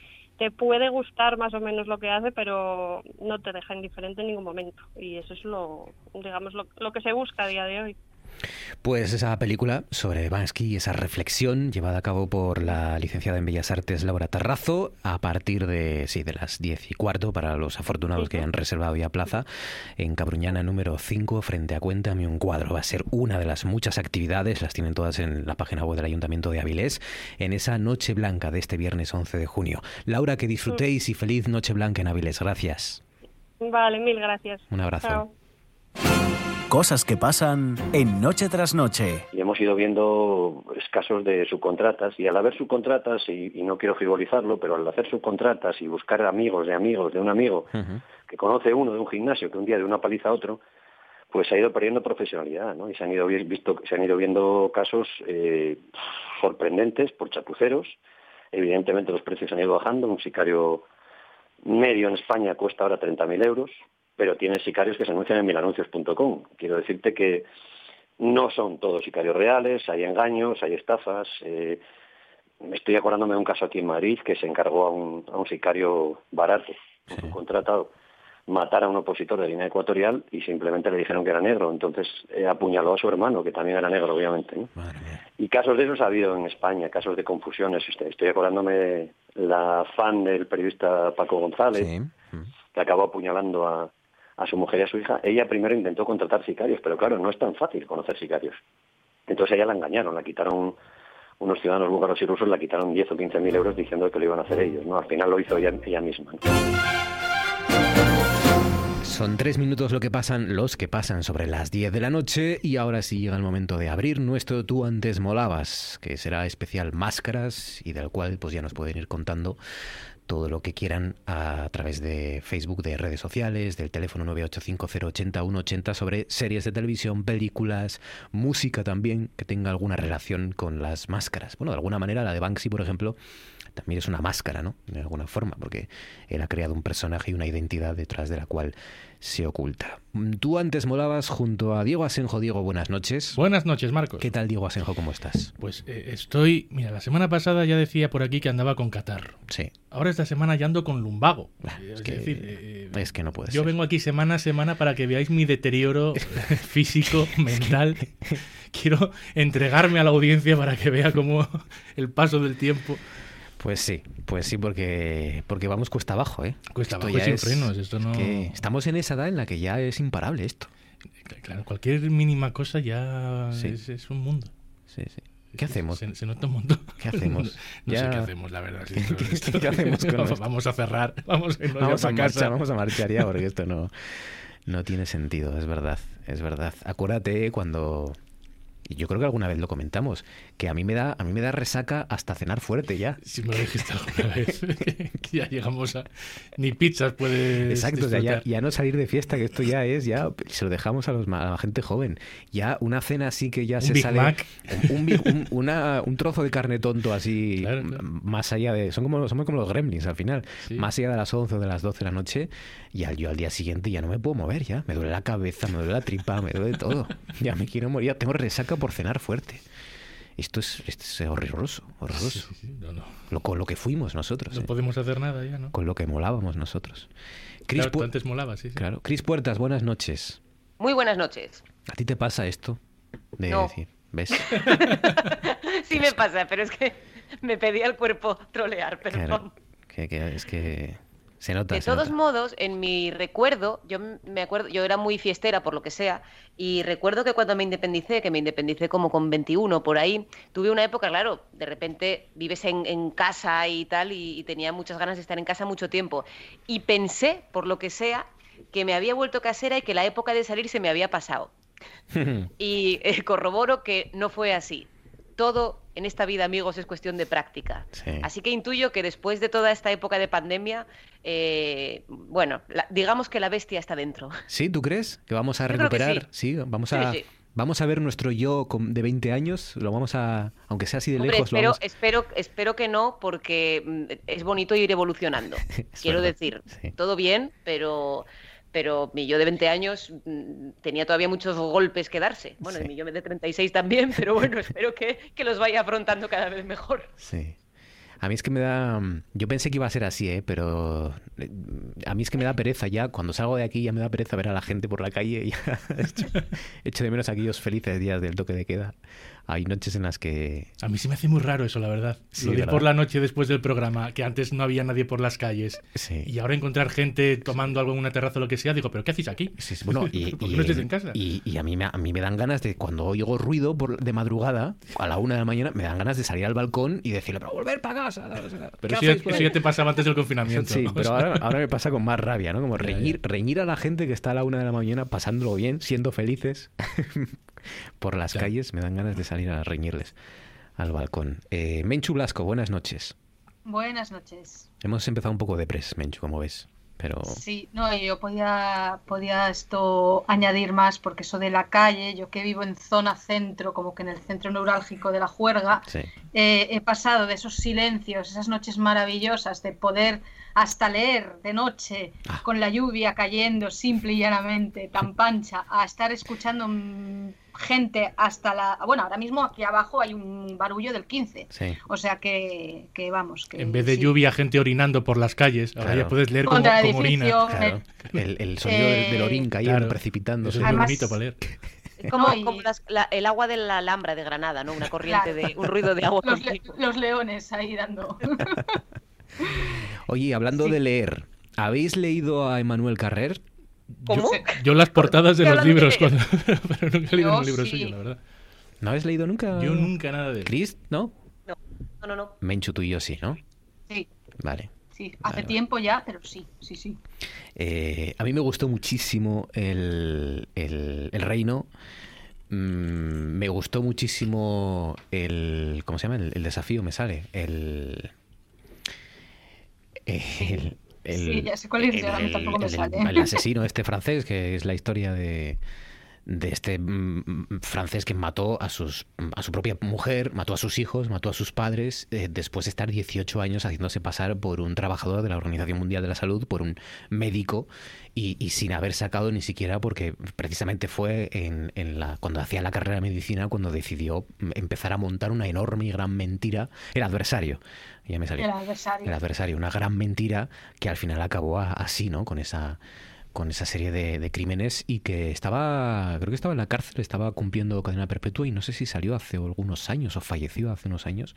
Te puede gustar más o menos lo que hace, pero no te deja indiferente en ningún momento. Y eso es lo, digamos, lo, lo que se busca a día de hoy. Pues esa película sobre Bansky y esa reflexión llevada a cabo por la licenciada en Bellas Artes Laura Tarrazo a partir de, sí, de las diez y cuarto para los afortunados que hayan reservado ya plaza en Cabruñana número 5 frente a Cuéntame un cuadro. Va a ser una de las muchas actividades, las tienen todas en la página web del Ayuntamiento de Avilés, en esa Noche Blanca de este viernes 11 de junio. Laura, que disfrutéis y feliz Noche Blanca en Avilés. Gracias. Vale, mil gracias. Un abrazo. Chao. Cosas que pasan en Noche tras Noche. Y hemos ido viendo casos de subcontratas y al haber subcontratas, y, y no quiero frivolizarlo, pero al hacer subcontratas y buscar amigos de amigos de un amigo que conoce uno de un gimnasio que un día de una paliza a otro, pues se ha ido perdiendo profesionalidad, ¿no? Y se han ido visto, se han ido viendo casos eh, sorprendentes por chapuceros. Evidentemente los precios han ido bajando. Un sicario medio en España cuesta ahora 30.000 euros, pero tiene sicarios que se anuncian en milanuncios.com. Quiero decirte que no son todos sicarios reales, hay engaños, hay estafas. eh, estoy acordándome de un caso aquí en Madrid que se encargó a un, a un sicario barato, un contratado, matar a un opositor de línea ecuatorial y simplemente le dijeron que era negro. Entonces eh, apuñaló a su hermano, que también era negro, obviamente. ¿no? Y casos de esos ha habido en España, casos de confusiones. Este, Estoy acordándome de la fan del periodista Paco González, que acabó apuñalando a, a su mujer y a su hija. Ella primero intentó contratar sicarios, pero claro, no es tan fácil conocer sicarios. Entonces ella la engañaron, la quitaron unos ciudadanos búlgaros y rusos, la quitaron 10 o 15 mil euros diciendo que lo iban a hacer ellos. ¿no? Al final lo hizo ella, ella misma. Son tres minutos lo que pasan, los que pasan sobre las 10 de la noche y ahora sí llega el momento de abrir nuestro Tú antes molabas, que será especial máscaras y del cual pues ya nos pueden ir contando todo lo que quieran a través de Facebook, de redes sociales, del teléfono 985080180 sobre series de televisión, películas, música también que tenga alguna relación con las máscaras. Bueno, de alguna manera la de Banksy, por ejemplo, también es una máscara, ¿no? De alguna forma, porque él ha creado un personaje y una identidad detrás de la cual se oculta. Tú antes molabas junto a Diego Asenjo. Diego, buenas noches. Buenas noches, Marcos. ¿Qué tal, Diego Asenjo? ¿Cómo estás? Pues eh, estoy. Mira, la semana pasada ya decía por aquí que andaba con catarro. Sí. Ahora esta semana ya ando con lumbago. Ah, es, que, decir, eh, es que no puede Yo vengo aquí semana a semana para que veáis mi deterioro físico, mental. Quiero entregarme a la audiencia para que vea cómo el paso del tiempo pues sí, pues sí, porque, porque vamos cuesta abajo, ¿eh? Cuesta abajo sin frenos, esto no... estamos en esa edad en la que ya es imparable esto. Claro, cualquier mínima cosa ya es, un mundo. Sí, sí. ¿Qué hacemos? Se, nota un montón. ¿Qué hacemos? No, sé qué hacemos, la verdad. ¿Qué, hacemos con vamos, a cerrar, vamos, vamos a, casa. vamos a marchar ya porque esto no, no tiene sentido, es verdad, es verdad. Acuérdate cuando y yo creo que alguna vez lo comentamos, que a mí me da, a mí me da resaca hasta cenar fuerte ya. Si me lo dijiste alguna vez, que ya llegamos a ni pizzas puedes Exacto, ya, no salir de fiesta, que esto ya es, ya se lo dejamos a, los, a la gente joven. Ya una cena así que ya se sale Un, un, trozo de carne tonto así, más allá de, son como, somos como los gremlins al final, más allá de las 11 o de las 12 de la noche, y al, yo al día siguiente ya no me puedo mover ya, me duele la cabeza, me duele la tripa, me duele todo. Ya me quiero morir, tengo resaca por cenar fuerte. Esto es, esto es horroroso, horroroso. Lo, con lo que fuimos nosotros. No ¿eh? podemos hacer nada ya, ¿no? Con lo que molábamos nosotros. Cris antes molabas, sí, Claro. Cris Puertas, buenas noches. Muy buenas noches. ¿A ti te pasa esto? De decir, ¿ves? sí me pasa, pero es que me pedía el cuerpo trolear, perdón. que, es que de todos modos, en mi recuerdo, yo me acuerdo, yo era muy fiestera por lo que sea, y recuerdo que cuando me independicé, que me independicé como con 21 por ahí, tuve una época, claro, de repente vives en, casa y tal, y, tenía muchas ganas de estar en casa mucho tiempo. Y pensé, por lo que sea, que me había vuelto casera y que la época de salir se me había pasado. y eh, corroboro que no fue así. Todo en esta vida, amigos, es cuestión de práctica. Así que intuyo que después de toda esta época de pandemia, eh, bueno, digamos que la bestia está dentro. ¿Sí? ¿Tú crees? Que vamos a recuperar. Sí. vamos a... Vamos a ver nuestro yo de 20 años, lo vamos a, aunque sea así de lejos. Espero, espero, espero que no, porque mm, es bonito ir evolucionando. Quiero decir, todo bien, pero pero mi yo de 20 años mm, tenía todavía muchos golpes que darse. Bueno, mi yo de 36 también, pero bueno, espero que, que, los vaya afrontando cada vez mejor. Sí. A mí es que me da... Yo pensé que iba a ser así, ¿eh? pero eh, a mí es que me da pereza ya. Cuando salgo de aquí ya me da pereza ver a la gente por la calle. Y ya echo de menos aquellos felices días del toque de queda hay noches en las que... A mí se me hace muy raro eso, la verdad. lo de por la noche después del programa, que antes no había nadie por las calles. Y ahora encontrar gente tomando algo en una terraza o lo que sea, digo, ¿pero qué hacéis aquí? bueno, y, no en casa? Y, a, mí me, a mí me dan ganas de, cuando oigo ruido por, de madrugada, a la una de la mañana, me dan ganas de salir al balcón y decirle, pero volver para casa. Pero eso, ya, te pasaba antes del confinamiento. Sí, pero ahora, me pasa con más rabia, ¿no? Como reñir, reñir a la gente que está a la una de la mañana pasándolo bien, siendo felices por las calles, me dan ganas de salir a reñirles al balcón. Eh, Menchu Blasco, buenas noches. Buenas noches. Hemos empezado un poco de pres, Menchu, como ves. Pero... Sí, no, yo podía, podía esto añadir más porque eso de la calle, yo que vivo en zona centro, como que en el centro neurálgico de la juerga, eh, he pasado de esos silencios, esas noches maravillosas de poder hasta leer de noche ah. con la lluvia cayendo simple y llanamente, tan pancha, a estar escuchando gente hasta la... Bueno, ahora mismo aquí abajo hay un barullo del 15. O sea que, que vamos. Que, en vez de lluvia, gente orinando por las calles, ahora ya puedes leer como, como orina. El, el, sonido del, orín cayendo, precipitándose. es bonito para leer. Como, como el agua de la Alhambra de Granada, ¿no? Una corriente de un ruido de agua. Los, los leones ahí dando. Oye, hablando de leer, ¿habéis leído a Emmanuel Carrer? Yo, las portadas de los libros, pero nunca he leído un libro suyo, la verdad. ¿No habéis leído nunca? Yo nunca nada de él. ¿Chris? ¿No? No, no, no. Menchu, tú y yo sí, ¿no? Sí. Vale. Sí, hace tiempo ya, pero sí, sí, sí. Eh, a mí me gustó muchísimo el, reino. Mm, me gustó muchísimo el. ¿Cómo se llama? El, el desafío me sale. El El, sí, ya sé cuál es, tampoco me sale. El asesino este francés, que es la historia de de este mm, mm, francés que mató a, sus, a su propia mujer, mató a sus hijos, mató a sus padres, eh, después de estar 18 años haciéndose pasar por un trabajador de la Organización Mundial de la Salud, por un médico, y, sin haber sacado ni siquiera, porque precisamente fue en, en, la, cuando hacía la carrera de medicina, cuando decidió empezar a montar una enorme y gran mentira, el adversario. Ya me salió. El adversario. El adversario, una gran mentira que al final acabó así, ¿no? Con esa con esa serie de, crímenes y que estaba, creo que estaba en la cárcel, estaba cumpliendo cadena perpetua y no sé si salió hace algunos años o falleció hace unos años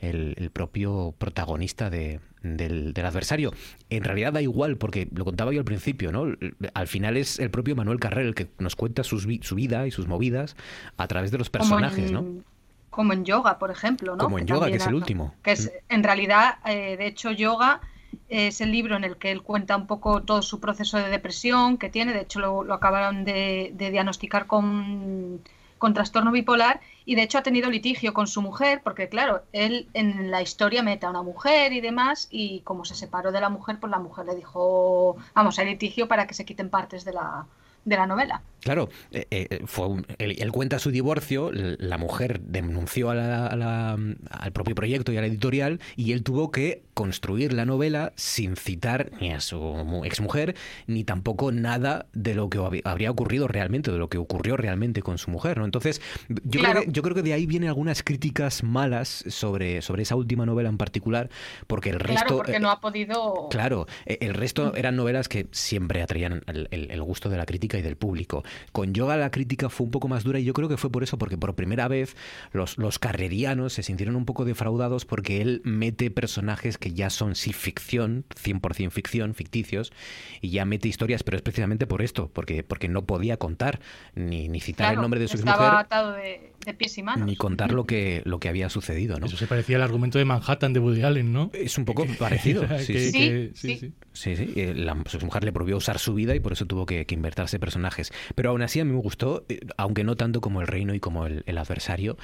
el, propio protagonista de, del, adversario. En realidad da igual, porque lo contaba yo al principio, ¿no? Al final es el propio Manuel Carrera el que nos cuenta su vida y sus movidas a través de los personajes, ¿no? Como en yoga, por ejemplo, ¿no? Como en yoga, que es el último. Que es, en realidad, eh, de hecho, yoga es el libro en el que él cuenta un poco todo su proceso de depresión que tiene. De hecho, lo, acabaron de, diagnosticar con, con, trastorno bipolar y de hecho ha tenido litigio con su mujer porque, claro, él en la historia mete a una mujer y demás y como se separó de la mujer, pues la mujer le dijo, vamos, hay litigio para que se quiten partes de la, de la novela. Claro, eh, eh, fue él, cuenta su divorcio, la mujer denunció al propio proyecto y a la editorial y él tuvo que construir la novela sin citar ni a su exmujer ni tampoco nada de lo que habría ocurrido realmente, de lo que ocurrió realmente con su mujer. ¿no? Entonces, yo, creo que, yo creo que de ahí vienen algunas críticas malas sobre, sobre esa última novela en particular, porque el resto... Claro, porque no ha podido... Claro, el resto eran novelas que siempre atraían el gusto de la crítica y del público. Con Yoga la crítica fue un poco más dura y yo creo que fue por eso, porque por primera vez los, los carrerianos se sintieron un poco defraudados porque él mete personajes que ya son sí ficción, 100% ficción, ficticios, y ya mete historias, pero es precisamente por esto, porque, porque no podía contar ni, ni citar el nombre de su estaba atado de, pies y manos. Ni contar lo que, lo que había sucedido, ¿no? Eso se parecía al argumento de Manhattan de Woody Allen, ¿no? Es un poco parecido. sí, sí, sí, sí, sí. Eh, la, su mujer le prohibió usar su vida y por eso tuvo que, que invertirse personajes. Pero aún así a mí me gustó, eh, aunque no tanto como el reino y como el, adversario.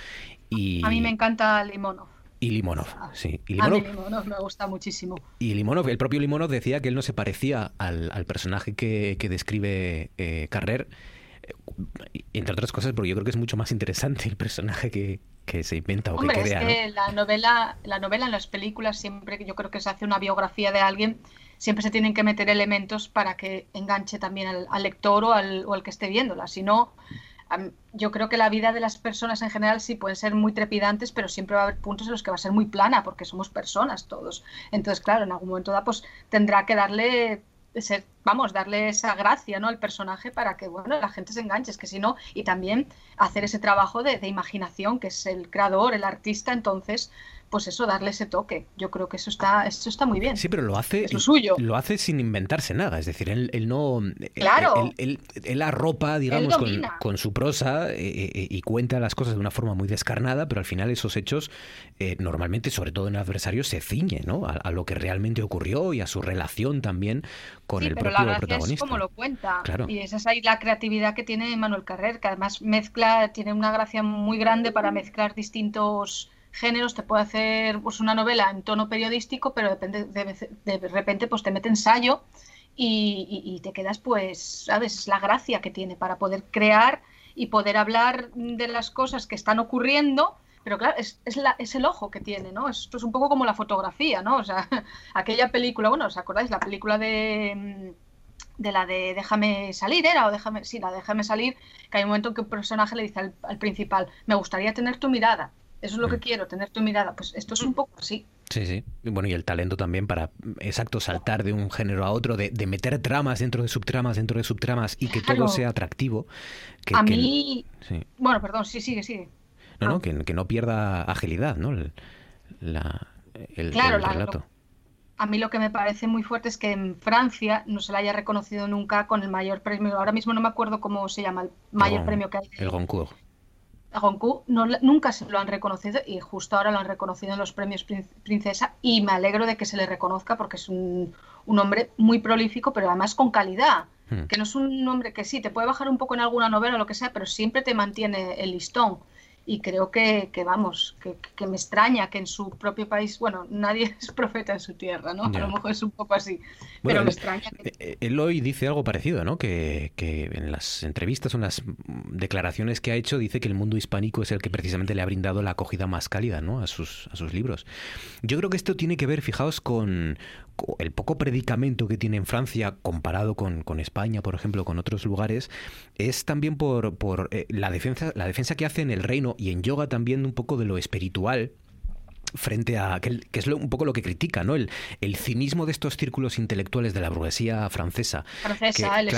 Y... A mí me encanta Limonov. Y Limonov, sí. Y Limonov, a mí Limonov me gusta muchísimo. Y Limonov, el propio Limonov decía que él no se parecía al, personaje que, describe eh, Carrer, entre otras cosas, porque yo creo que es mucho más interesante el personaje que, se inventa o que crea. Es que la novela, la novela en las películas siempre yo creo que se hace una biografía de alguien siempre se tienen que meter elementos para que enganche también al, lector o al, o al, que esté viéndola. Si no, yo creo que la vida de las personas en general sí pueden ser muy trepidantes, pero siempre va a haber puntos en los que va a ser muy plana, porque somos personas todos. Entonces, claro, en algún momento da, pues tendrá que darle ser, vamos, darle esa gracia ¿no? al personaje para que bueno, la gente se enganche, es que si no, y también hacer ese trabajo de, de imaginación, que es el creador, el artista, entonces pues eso, darle ese toque. Yo creo que eso está, eso está muy bien. Sí, pero lo hace, lo suyo. lo hace sin inventarse nada. Es decir, él, no. Claro. Él, él, arropa, digamos, con, su prosa eh, eh, y cuenta las cosas de una forma muy descarnada, pero al final esos hechos, eh, normalmente, sobre todo en el adversario, se ciñen ¿no? A, lo que realmente ocurrió y a su relación también con el pero propio la protagonista. Es como lo cuenta. Claro. Y esa es ahí la creatividad que tiene Manuel Carrer, que además mezcla, tiene una gracia muy grande para mezclar distintos géneros, te puede hacer pues, una novela en tono periodístico, pero depende, de, repente pues, te mete ensayo y, te quedas, pues, ¿sabes? Es la gracia que tiene para poder crear y poder hablar de las cosas que están ocurriendo. Pero claro, es, es, la, es el ojo que tiene, ¿no? Esto es un poco como la fotografía, ¿no? O sea, aquella película, bueno, ¿os acordáis? La película de de la de Déjame salir, ¿era? O déjame, sí, la de Déjame salir, que hay un momento en que un personaje le dice al principal, me gustaría tener tu mirada. Eso es lo que mm. quiero, tener tu mirada. Pues esto es un poco así. Sí, sí. Bueno, y el talento también para, exacto, saltar de un género a otro, de, meter tramas dentro de subtramas, dentro de subtramas y que todo sea atractivo. Que, a mí... Bueno, perdón, sí, sigue, sigue. No, no, que, no pierda agilidad, ¿no? El, la, el, claro, relato. a mí lo que me parece muy fuerte es que en Francia no se la haya reconocido nunca con el mayor premio. Ahora mismo no me acuerdo cómo se llama el mayor premio que hay. El Goncourt a Goncourt no, nunca se lo han reconocido y justo ahora lo han reconocido en los premios Princesa y me alegro de que se le reconozca porque es un, hombre muy prolífico pero además con calidad. Hmm. Que no es un hombre que sí, te puede bajar un poco en alguna novela o lo que sea, pero siempre te mantiene el listón. Y creo que, que vamos, que, que, me extraña que en su propio país, bueno, nadie es profeta en su tierra, ¿no? A lo mejor es un poco así, pero me extraña. Que... Eh, él hoy dice algo parecido, ¿no? Que, que en las entrevistas o en las declaraciones que ha hecho dice que el mundo hispánico es el que precisamente le ha brindado la acogida más cálida, ¿no? A sus, a sus libros. Yo creo que esto tiene que ver, fijaos, con, el poco predicamento que tiene en Francia comparado con, con, España, por ejemplo, con otros lugares, es también por, por eh, la, defensa, la defensa que hace en el reino y en yoga también un poco de lo espiritual frente a que, es un poco lo que critica, ¿no? El, el, cinismo de estos círculos intelectuales de la burguesía francesa. Francesa, el,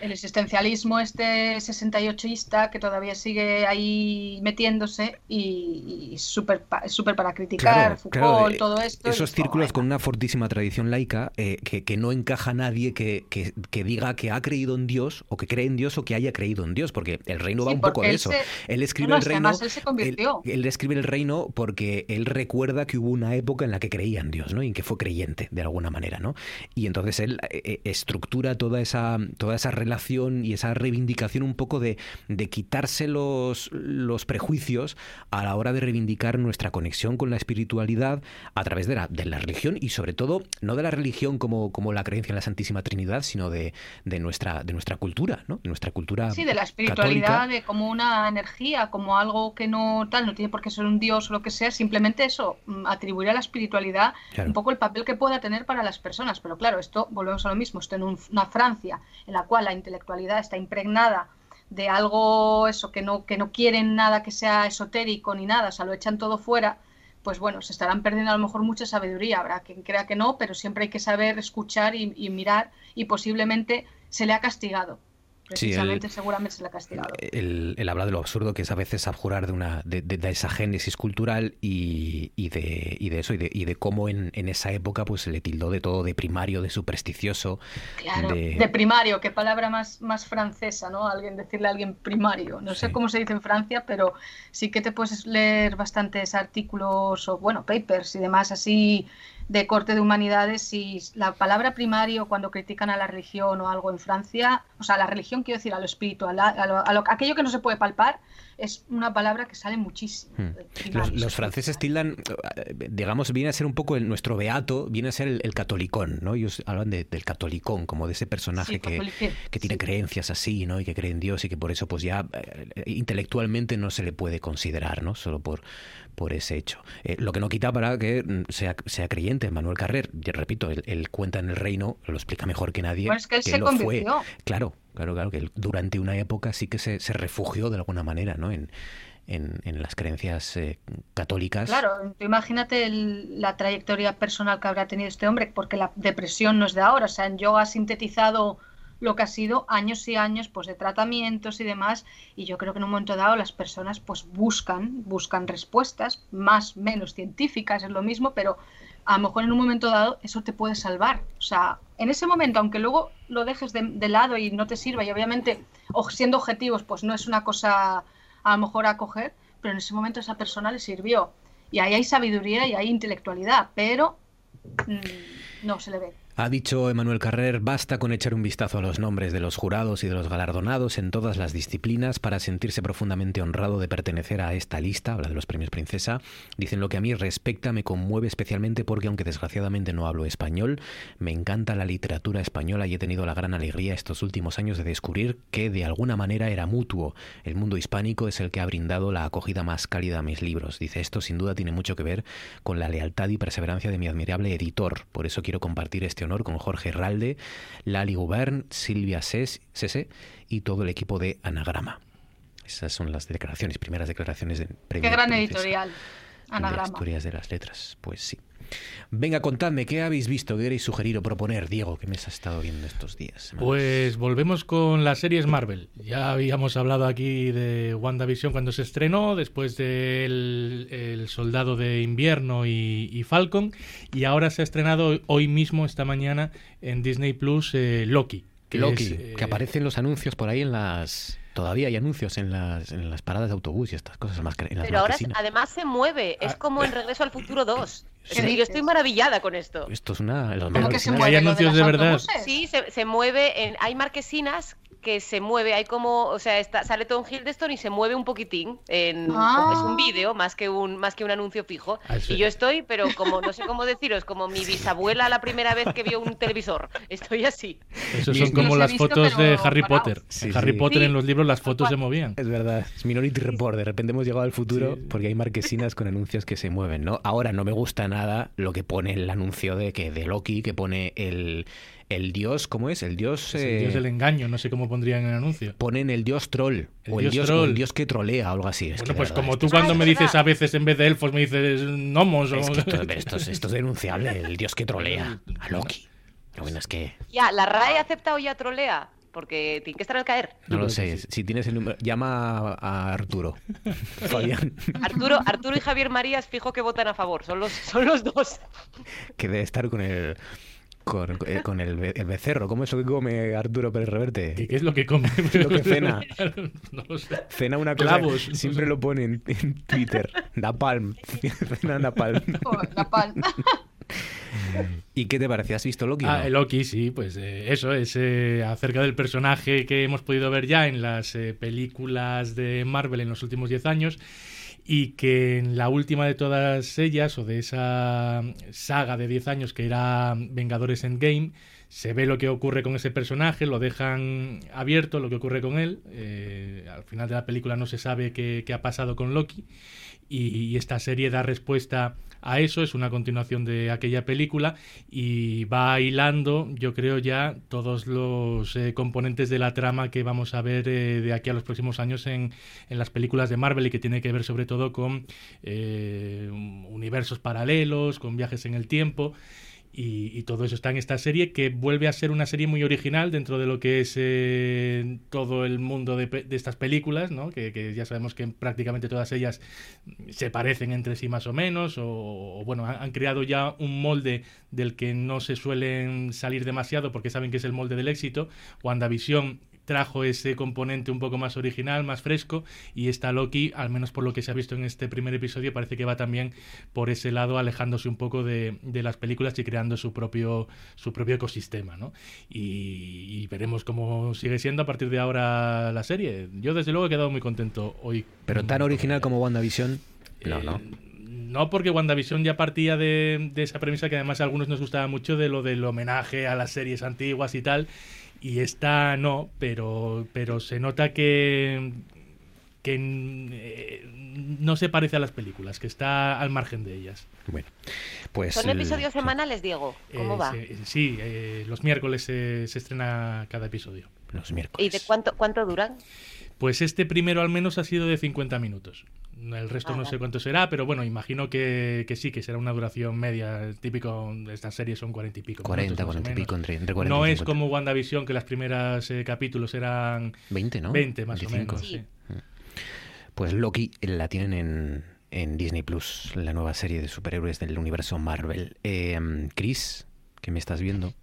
el, existencialismo este 68ista que todavía sigue ahí metiéndose y, súper super para criticar Foucault, todo esto. Esos círculos con una fortísima tradición laica eh, que, que, no encaja nadie que, que, diga que ha creído en Dios o que cree en Dios o que haya creído en Dios, porque el reino va un poco de eso. Él escribe el reino. Él, se convirtió. él, escribe el reino porque él recuerda que hubo una época en la que creía en Dios, ¿no? Y en que fue creyente de alguna manera, ¿no? Y entonces él eh, eh, estructura toda esa, toda esa relación y esa reivindicación un poco de, de quitarse los, los prejuicios a la hora de reivindicar nuestra conexión con la espiritualidad a través de la, de la religión y sobre todo no de la religión como, como la creencia en la Santísima Trinidad, sino de, de nuestra, de nuestra cultura, ¿no? De nuestra cultura. Sí, de la espiritualidad, de como una energía, como algo que no tal, no tiene por qué ser un dios o lo que sea, simplemente eso, Mm, atribuir a la espiritualidad un poco el papel que pueda tener para las personas. Pero claro, esto, volvemos a lo mismo, esto en una Francia en la cual la intelectualidad está impregnada de algo eso que no, que no quieren nada que sea esotérico ni nada, o sea, lo echan todo fuera, pues bueno, se estarán perdiendo a lo mejor mucha sabiduría. Habrá quien crea que no, pero siempre hay que saber escuchar y mirar y posiblemente se le ha castigado Precisamente, seguramente se le ha castigado. El, habla de lo absurdo que es a veces abjurar de, una, de, esa génesis cultural y, y, de, y de eso, y de, y de cómo en, en, esa época pues se le tildó de todo de primario, de supersticioso. Claro, de, primario, qué palabra más, más francesa, ¿no? Alguien decirle a alguien primario. No sé cómo se dice en Francia, pero sí que te puedes leer bastantes artículos o, bueno, papers y demás así de corte de humanidades y la palabra primario cuando critican a la religión o algo en Francia, o sea, la religión quiero decir a lo espiritual, a, lo, aquello que no se puede palpar, es una palabra que sale muchísimo. Hmm. Los, franceses tildan, digamos, viene a ser un poco el, nuestro beato, viene a ser el, catolicón, ¿no? Ellos hablan del catolicón, como de ese personaje que, que, tiene creencias así, ¿no? Y que cree en Dios y que por eso pues ya eh, intelectualmente no se le puede considerar, ¿no? Solo por, por ese hecho. Eh, lo que no quita para que mm, sea, sea creyente Manuel Carrer. Yo repito, él, cuenta en el reino, lo explica mejor que nadie. Pues que él se convirtió. Claro, claro, claro, que durante una época sí que se, se refugió de alguna manera, ¿no? En, en, en, las creencias eh, católicas. Claro, imagínate la trayectoria personal que habrá tenido este hombre, porque la depresión no es de ahora. O sea, en yoga ha sintetizado lo que ha sido años y años pues de tratamientos y demás y yo creo que en un momento dado las personas pues buscan buscan respuestas más menos científicas es lo mismo pero a lo mejor en un momento dado eso te puede salvar. O sea en ese momento aunque luego lo dejes de, lado y no te sirva y obviamente siendo objetivos pues no es una cosa a lo mejor a coger pero en ese momento esa persona le sirvió. Y ahí hay sabiduría y hay intelectualidad pero mm, no se le ve ha dicho Emanuel Carrer, basta con echar un vistazo a los nombres de los jurados y de los galardonados en todas las disciplinas para sentirse profundamente honrado de pertenecer a esta lista, habla de los premios Princesa. Dicen lo que a mí respecta me conmueve especialmente porque aunque desgraciadamente no hablo español, me encanta la literatura española y he tenido la gran alegría estos últimos años de descubrir que de alguna manera era mutuo. El mundo hispánico es el que ha brindado la acogida más cálida a mis libros. Dice esto sin duda tiene mucho que ver con la lealtad y perseverancia de mi admirable editor. Por eso quiero compartir este honor con Jorge Herralde, Lali Gubern, Silvia Sese y todo el equipo de Anagrama. Esas son las declaraciones, primeras declaraciones de Premio Qué gran editorial, Anagrama. historias de las letras, pues sí. Venga, contadme, ¿qué habéis visto, qué queréis sugerir o proponer, Diego, que me has estado viendo estos días? Pues volvemos con las series Marvel. Ya habíamos hablado aquí de WandaVision cuando se estrenó, después del el Soldado de Invierno y, Falcon, y ahora se ha estrenado hoy mismo, esta mañana, en Disney Plus, eh, Loki. Que Loki, que eh, aparecen los anuncios por ahí en las Todavía hay anuncios en las, en las paradas de autobús y estas cosas más en las Pero ahora además se mueve, es ah. como en Regreso al Futuro 2. Yo estoy maravillada con esto. Esto es una... ¿Hay anuncios de, verdad? Sí, se, se mueve, en, hay marquesinas que se mueve, hay como, o sea, está, sale Tom Hiddleston y se mueve un poquitín. En, Ah. Es un vídeo más que un más que un anuncio fijo. Ah, sí. Y yo estoy, pero como no sé cómo deciros, como mi bisabuela la primera vez que vio un televisor. Estoy así. Eso son como las visto, fotos de Harry. Potter. Sí, en Harry sí. Potter Sí. en los libros las fotos se movían. Es verdad, es Minority Report. De repente hemos llegado al futuro porque hay marquesinas con anuncios que se mueven, ¿no? Ahora no me gusta nada lo que pone el anuncio de que de Loki, que pone el, el dios, ¿cómo es? El dios. Es el eh, dios del engaño, no sé cómo pondrían en el anuncio. Ponen el dios troll. El o, el dios dios, o troll. el dios que trolea o algo así. Es Bueno, pues verdad, como tú es- cuando me dices a veces en vez de elfos me dices gnomos o... Es que esto, pero esto es, esto es denunciable, el dios que trolea a Loki. Lo bueno es que Ya, ¿la RAE ha aceptado ya trolea? Porque tiene que estar al caer. no lo sé. Si tienes el número, llama a a Arturo. Fabián, Arturo, Arturo y Javier Marías fijo que votan a favor, son los, son los dos. que debe estar con el con, eh, con el, be- el becerro. ¿Cómo es lo que come Arturo Pérez Reverte? ¿Qué, qué es lo que come? lo que cena. no lo sé. Cena una cosa. Clavos. Siempre lo pone en, en Twitter. Napalm. Cena Napalm. La palma. ¿Y qué te parece? ¿Has visto Loki? Ah, no? el Loki, sí, pues eh, eso es eh, acerca del personaje que hemos podido ver ya en las eh, películas de Marvel en los últimos 10 años y que en la última de todas ellas o de esa saga de 10 años que era Vengadores Endgame se ve lo que ocurre con ese personaje, lo dejan abierto, lo que ocurre con él. eh, al final de la película no se sabe qué, ha pasado con Loki y esta serie da respuesta a eso, es una continuación de aquella película y va hilando, yo creo ya, todos los eh, componentes de la trama que vamos a ver eh, de aquí a los próximos años en, en las películas de Marvel y que tiene que ver sobre todo con eh, universos paralelos, con viajes en el tiempo. Y, y todo eso está en esta serie que vuelve a ser una serie muy original dentro de lo que es eh, todo el mundo de, de estas películas, ¿no? que, que ya sabemos que prácticamente todas ellas se parecen entre sí más o menos, o, o, bueno, han, han creado ya un molde del que no se suelen salir demasiado porque saben que es el molde del éxito. WandaVision trajo ese componente un poco más original, más fresco, y esta Loki, al menos por lo que se ha visto en este primer episodio, parece que va también por ese lado, alejándose un poco de, de las películas y creando su propio, su propio ecosistema, ¿no? Y, y veremos cómo sigue siendo a partir de ahora la serie. Yo desde luego he quedado muy contento hoy. Pero tan original como WandaVision. No, Eh, no. No, porque WandaVision ya partía de, de esa premisa que además a algunos nos gustaba mucho de lo del homenaje a las series antiguas y tal. Y esta no, pero, pero se nota que, que eh, no se parece a las películas, que está al margen de ellas. Bueno, pues... ¿Son el- episodios semanales, Diego? ¿Cómo Eh, va? se- sí, eh, los miércoles se, se estrena cada episodio. Los ¿Y miércoles. de cuánto, cuánto duran? Pues este primero al menos ha sido de 50 minutos. El resto Ah, no sé cuánto será, pero bueno, imagino que, que sí, que será una duración media. El típico de estas series son 40 y pico. 40, minutos, más o 40 y pico, entre, entre 40 No y es 50. como WandaVision, que las primeras eh, capítulos eran 20, ¿no? 20 más 25. o menos. sí. Pues Loki la tienen en, en Disney Plus, la nueva serie de superhéroes del universo Marvel. Eh, Chris, que me estás viendo.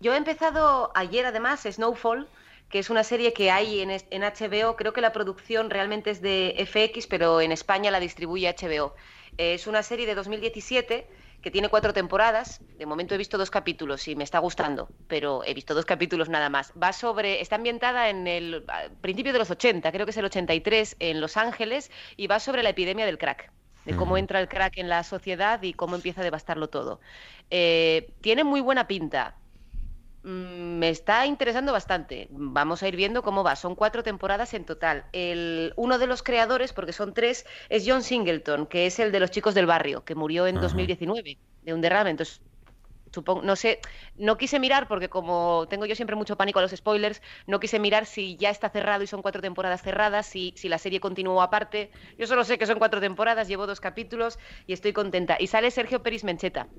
Yo he empezado ayer, además, Snowfall, que es una serie que hay en, HBO. Creo que la producción realmente es de FX, pero en España la distribuye HBO. Eh, es una serie de 2017 que tiene cuatro temporadas. De momento he visto dos capítulos y me está gustando, pero he visto dos capítulos nada más. Va sobre, está ambientada en el principio de los 80, creo que es el 83, en Los Ángeles, y va sobre la epidemia del crack de cómo entra el crack en la sociedad y cómo empieza a devastarlo todo. Eh, tiene muy buena pinta. Mm, Me está interesando bastante. Vamos a ir viendo cómo va. Son cuatro temporadas en total. El, uno de los creadores, porque son tres, es John Singleton, que es el de los chicos del barrio, que murió en Ajá. 2019 de un derrame. Entonces, supongo, no sé, no quise mirar porque como tengo yo siempre mucho pánico a los spoilers, no quise mirar si ya está cerrado y son cuatro temporadas cerradas, si, si la serie continuó aparte. Yo solo sé que son cuatro temporadas, llevo dos capítulos y estoy contenta. Y sale Sergio Peris Mencheta,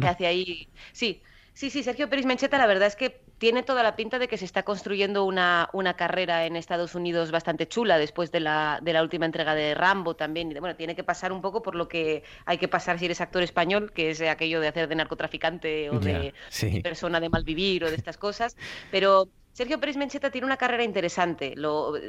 que hace ahí... Sí, sí, sí, Sergio Peris Mencheta la verdad es que tiene toda la pinta de que se está construyendo una, una carrera en Estados Unidos bastante chula después de la, de la última entrega de Rambo también. Y de- bueno, tiene que pasar un poco por lo que hay que pasar si eres actor español, que es aquello de hacer de narcotraficante o de sí. persona de mal vivir o de estas cosas. Pero Sergio Pérez Mencheta tiene una carrera interesante.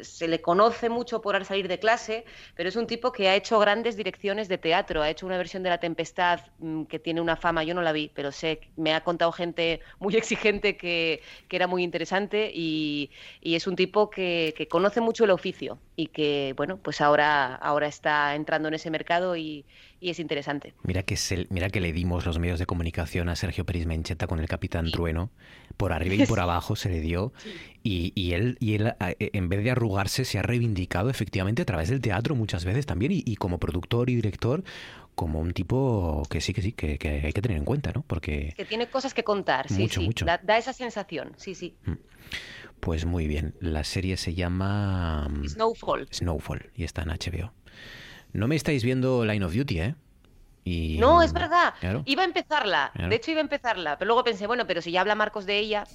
se le conoce mucho por salir de clase, pero es un tipo que ha hecho grandes direcciones de teatro. Ha hecho una versión de La Tempestad mm, que tiene una fama, yo no la vi, pero sé, me ha contado gente muy exigente que, era muy interesante y, es un tipo que, conoce mucho el oficio y que, bueno, pues ahora, ahora está entrando en ese mercado y, es interesante. Mira que, mira que le dimos los medios de comunicación a Sergio Pérez Mencheta con el Capitán Trueno por arriba y por abajo se le dio y, él, y él e, en vez de arrugarse se ha reivindicado efectivamente a través del teatro muchas veces también y, como productor y director como un tipo que sí, que sí, que, hay que tener en cuenta, ¿no? Porque... Que tiene cosas que contar, sí, sí. Da, esa sensación, sí, sí. Mm. Pues muy bien. La serie se llama... Mm, Snowfall. Snowfall y está en HBO. No me estáis viendo Line of Duty, ¿eh? no, es verdad. Iba a empezarla. De hecho, iba a empezarla. Pero luego pensé, bueno, pero si ya habla Marcos de ella,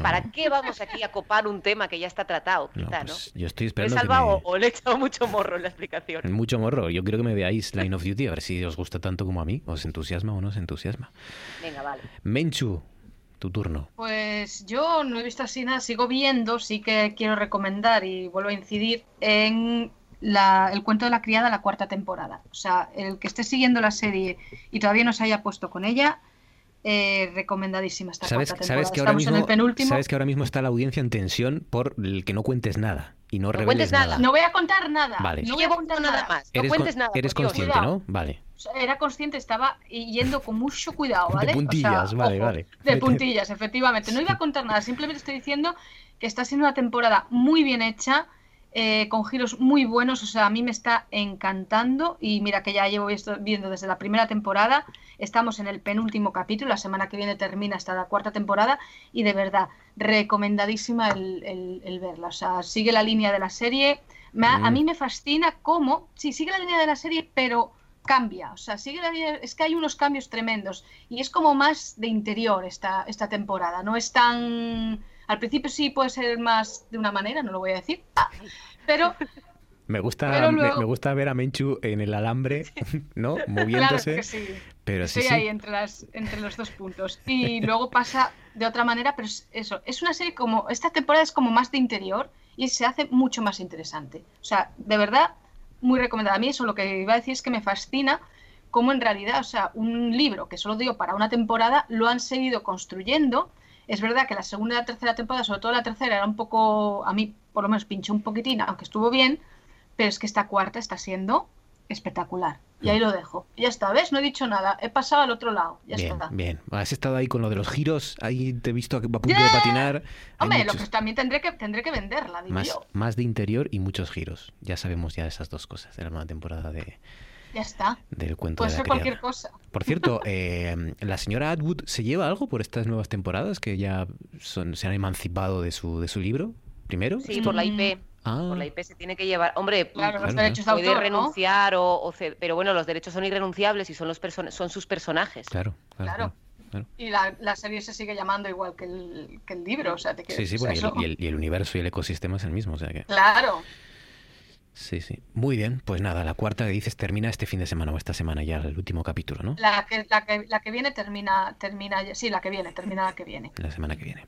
¿para qué vamos aquí a copar un tema que ya está tratado? Quizá, no, pues Yo estoy esperando. ¿Me he salvado o le he echado mucho morro en la explicación? Mucho morro. Yo quiero que me veáis Line of Duty, a ver si os gusta tanto como a mí. ¿Os entusiasma o no os entusiasma? Venga, vale. Menchu, tu turno. Pues yo no he visto así nada, sigo viendo, sí que quiero recomendar y vuelvo a incidir en el cuento de la criada la cuarta temporada. O sea, el que esté siguiendo la serie y todavía no se haya puesto con ella, eh, recomendadísima esta ¿Sabes, cuarta temporada. ¿sabes que, ahora mismo, en el penúltimo. sabes que ahora mismo está la audiencia en tensión por el que no cuentes nada y no, reveles nada. No voy a contar nada. Vale. No voy a contar nada más. No cuentes nada. Eres consciente, ¿no? Vale. Era consciente, estaba yendo con mucho cuidado, ¿vale? De puntillas, vale, vale. De puntillas, efectivamente. No iba a contar nada, simplemente estoy diciendo que está siendo una temporada muy bien hecha, eh, con giros muy buenos, o sea, a mí me está encantando. Y mira que ya llevo viendo desde la primera temporada, estamos en el penúltimo capítulo, la semana que viene termina hasta la cuarta temporada y de verdad, recomendadísima el, verla, o sea, sigue la línea de la serie, a mí me fascina cómo, sí, sigue la línea de la serie, pero cambia, o sea, sigue la línea, es que hay unos cambios tremendos y es como más de interior esta, esta temporada, no es tan al principio sí puede ser más de una manera, no lo voy a decir, pero... Me gusta, me, gusta ver a Menchu en el alambre, ¿no? Moviéndose. Claro que sí. Pero Estoy ahí Entre, las, entre los dos puntos. Y luego pasa de otra manera, pero es eso. Es una serie como. Esta temporada es como más de interior y se hace mucho más interesante. O sea, de verdad, muy recomendada. A mí eso lo que iba a decir es que me fascina cómo en realidad, o sea, un libro que solo dio para una temporada, lo han seguido construyendo es verdad que la segunda y la tercera temporada, sobre todo la tercera, era un poco, a mí por lo menos pinchó un poquitín, aunque estuvo bien, pero es que esta cuarta está siendo espectacular. Y ahí lo dejo. ya está, ¿ves? No he dicho nada. He pasado al otro lado. Ya bien, está. Bien, has estado ahí con lo de los giros. Ahí te he visto a punto de patinar. Hombre, lo que también tendré que, tendré que venderla, digo más, yo. Más de interior y muchos giros. Ya sabemos ya esas dos cosas de la nueva temporada de, ya está. Del cuento Puede de ser cualquier cosa. Por cierto, eh, ¿la señora Atwood se lleva algo por estas nuevas temporadas que ya son, se han emancipado de su, de su libro? Primero. Sí, por la IP. Ah. Por la IP se tiene que llevar. Hombre, claro, los derechos de puede renunciar o, pero bueno, los derechos son irrenunciables y son los son sus personajes. Claro, claro. Y la, la, serie se sigue llamando igual que el, que el libro, o sea, te Sí, sí, bueno, y, el, y, el, universo y el ecosistema es el mismo, o sea que. Claro. Sí, sí. Muy bien, pues nada, la cuarta que dices termina este fin de semana o esta semana ya, el último capítulo, ¿no? La que, la que, la que viene termina, termina, sí, la que viene, termina la que viene. La semana que viene.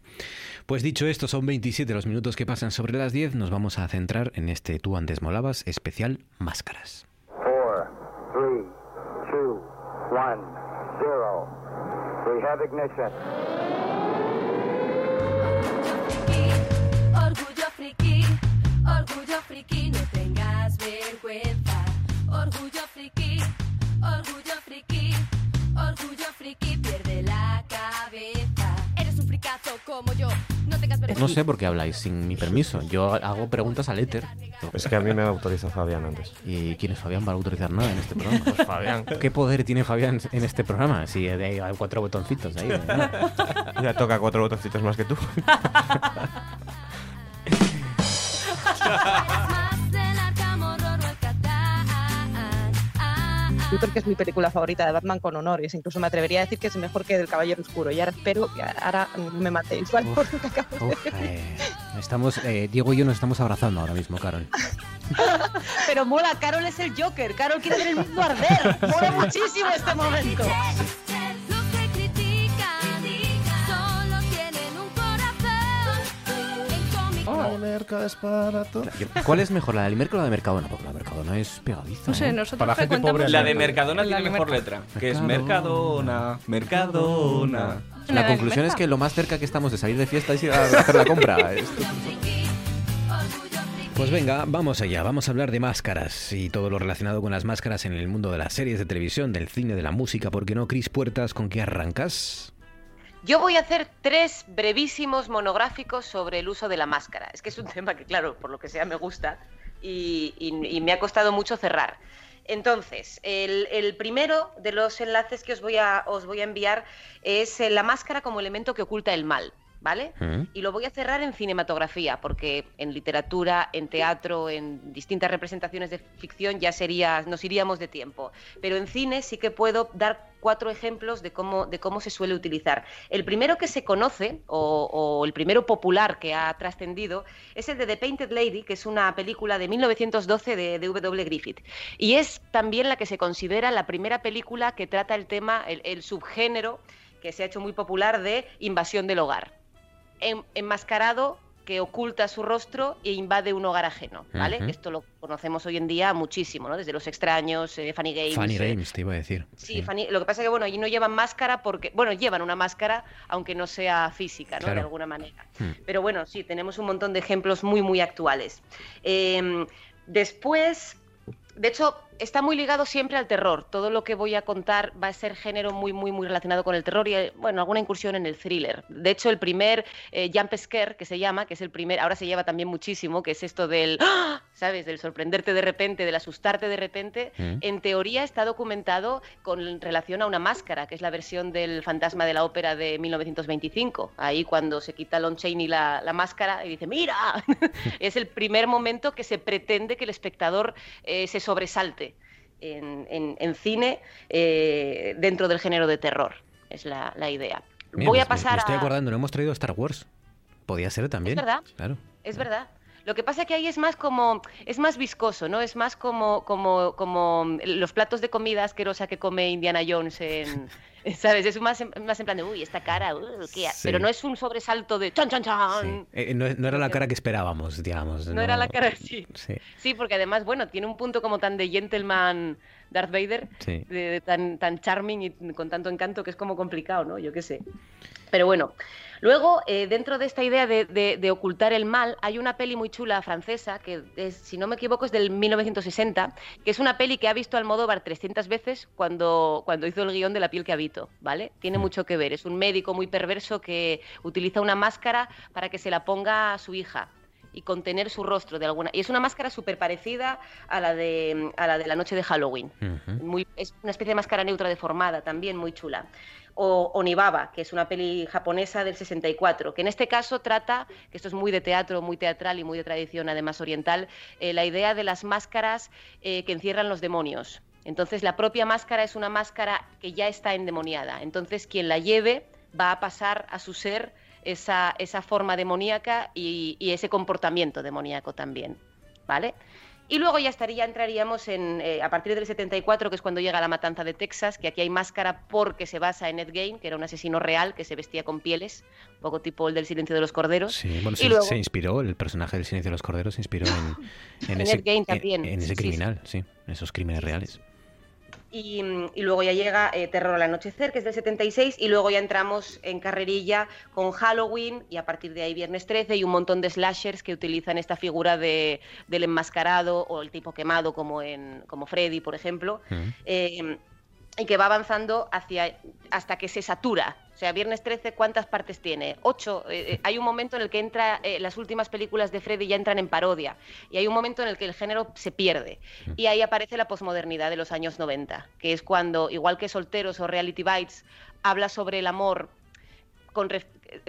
Pues dicho esto, son 27 los minutos que pasan sobre las 10, nos vamos a centrar en este Tú antes molabas especial Máscaras. 4, 3, 2, 1, 0. We have ignition. Orgullo friki, no vergüenza. Orgullo friki, orgullo friki, orgullo friki, pierde la cabeza. Eres un fricazo como yo. No tengas vergüenza. No sé por qué habláis sin mi permiso. Yo hago preguntas al éter. Es que a mí me autoriza Fabián antes. ¿Y quién es Fabián para autorizar nada en este programa? Pues Fabián. ¿Qué poder tiene Fabián en este programa? Si hay cuatro botoncitos ahí. Ya toca cuatro botoncitos más que tú. Yo creo que es mi película favorita de Batman con honores. Incluso me atrevería a decir que es mejor que del Caballero Oscuro. Y ahora espero que ahora me matéis, ¿vale? Por lo que acabo de eh, estamos, eh, Diego y yo nos estamos abrazando ahora mismo, Carol. Pero mola, Carol es el Joker. Carol quiere ver el mundo arder. Mola muchísimo este momento. La Merca es para todo. ¿Cuál es mejor, la del Merca o la de Mercadona? Porque la de Mercadona es pegadiza. No sé, ¿eh? nosotros Para gente pobre, La de Mercadona tiene mejor letra, que es Mercadona, Mercadona. La conclusión es que lo más cerca que estamos de salir de fiesta es ir a hacer la compra. Pues venga, vamos allá, vamos a hablar de máscaras y todo lo relacionado con las máscaras en el mundo de las series de televisión, del cine, de la música, ¿por qué no? Cris Puertas, ¿con qué arrancas? Yo voy a hacer tres brevísimos monográficos sobre el uso de la máscara. Es que es un tema que, claro, por lo que sea me gusta y, me ha costado mucho cerrar. Entonces, el, el primero de los enlaces que os voy, a, os voy a enviar es eh, la máscara como elemento que oculta el mal. ¿Vale? Y lo voy a cerrar en cinematografía, porque en literatura, en teatro, en distintas representaciones de ficción ya sería, nos iríamos de tiempo. Pero en cine sí que puedo dar cuatro ejemplos de cómo, de cómo se suele utilizar. El primero que se conoce, o, o el primero popular que ha trascendido, es el de The Painted Lady, que es una película de 1912 de, de W. Griffith. Y es también la que se considera la primera película que trata el tema, el, el subgénero que se ha hecho muy popular de invasión del hogar enmascarado que oculta su rostro e invade un hogar ajeno, ¿vale? Esto lo conocemos hoy en día muchísimo, ¿no? Desde Los Extraños, eh, Funny Games. Fanny eh, Games, te iba a decir. Sí, Fanny- lo que pasa es que, bueno, allí no llevan máscara porque, bueno, llevan una máscara, aunque no sea física, ¿no? Claro. De alguna manera. Hmm. Pero bueno, sí, tenemos un montón de ejemplos muy, muy actuales. Eh, después, de hecho, está muy ligado siempre al terror. Todo lo que voy a contar va a ser género muy, muy, muy relacionado con el terror y, bueno, alguna incursión en el thriller. De hecho, el primer eh, jump scare, que se llama, que es el primer, ahora se lleva también muchísimo, que es esto del, ¡ah! ¿Sabes? Del sorprenderte de repente, del asustarte de repente. Mm. En teoría está documentado con relación a una máscara, que es la versión del fantasma de la ópera de 1925. Ahí cuando se quita Lon Chaney la, la máscara y dice, ¡mira! es el primer momento que se pretende que el espectador eh, se sobresalte en, en- en cine eh, dentro del género de terror. Es la, la idea. Mira, Voy me- a me- pasar Me estoy a... acordando, no hemos traído Star Wars. Podía ser también. verdad. Claro. Es verdad. Lo que pasa que ahí es más como, es más viscoso, ¿no? Es más como, como, como los platos de comida asquerosa que come Indiana Jones en, ¿sabes? Es más, en- más en plan de, uy, esta cara, uh, qué a-". Sí. pero no es un sobresalto de chan, chan, chan. Eh, no, no era la cara que esperábamos, digamos. No era la cara, sí. Sí. Sí, porque además, bueno, tiene un punto como tan de gentleman Darth Vader, de tan, tan charming y con tanto encanto que es como complicado, ¿no? Yo qué sé. Pero bueno, luego, eh, dentro de esta idea de, de- de ocultar el mal, hay una peli muy chula francesa, que es, si no me equivoco es del 1960, que es una peli que ha visto Almodóvar 300 veces cuando, cuando hizo el guion de La piel que habito, ¿vale? Tiene mucho que ver. Es un médico muy perverso que utiliza una máscara para que se la ponga a su hija y contener su rostro de alguna y es una máscara súper parecida a la de a la de la noche de Halloween muy, es una especie de máscara neutra deformada también muy chula o Onibaba que es una peli japonesa del 64 que en este caso trata que esto es muy de teatro muy teatral y muy de tradición además oriental eh, la idea de las máscaras eh, que encierran los demonios entonces la propia máscara es una máscara que ya está endemoniada entonces quien la lleve va a pasar a su ser esa, esa forma demoníaca y, y ese comportamiento demoníaco también, ¿vale? Y luego ya estaría, entraríamos en, eh, a partir del 74, que es cuando llega la matanza de Texas, que aquí hay máscara porque se basa en Ed Gein, que era un asesino real que se vestía con pieles, un poco tipo el del silencio de los corderos. Sí, bueno, y se, luego, se inspiró, el personaje del Silencio de los Corderos se inspiró en, en En ese, Ed Gein también, en ese sí, sí. criminal, sí, en esos crímenes reales. Y, y luego ya llega eh, Terror al anochecer, que es del 76, y luego ya entramos en carrerilla con Halloween, y a partir de ahí Viernes 13, y un montón de slashers que utilizan esta figura de, del enmascarado o el tipo quemado, como, en, como Freddy, por ejemplo. Eh, y que va avanzando hacia hasta que se satura. O sea, Viernes 13, ¿cuántas partes tiene? Ocho. Eh, eh, hay un momento en el que entra, eh, las últimas películas de Freddy ya entran en parodia. Y hay un momento en el que el género se pierde. Y ahí aparece la posmodernidad de los años 90, que es cuando, igual que Solteros o Reality Bites, habla sobre el amor con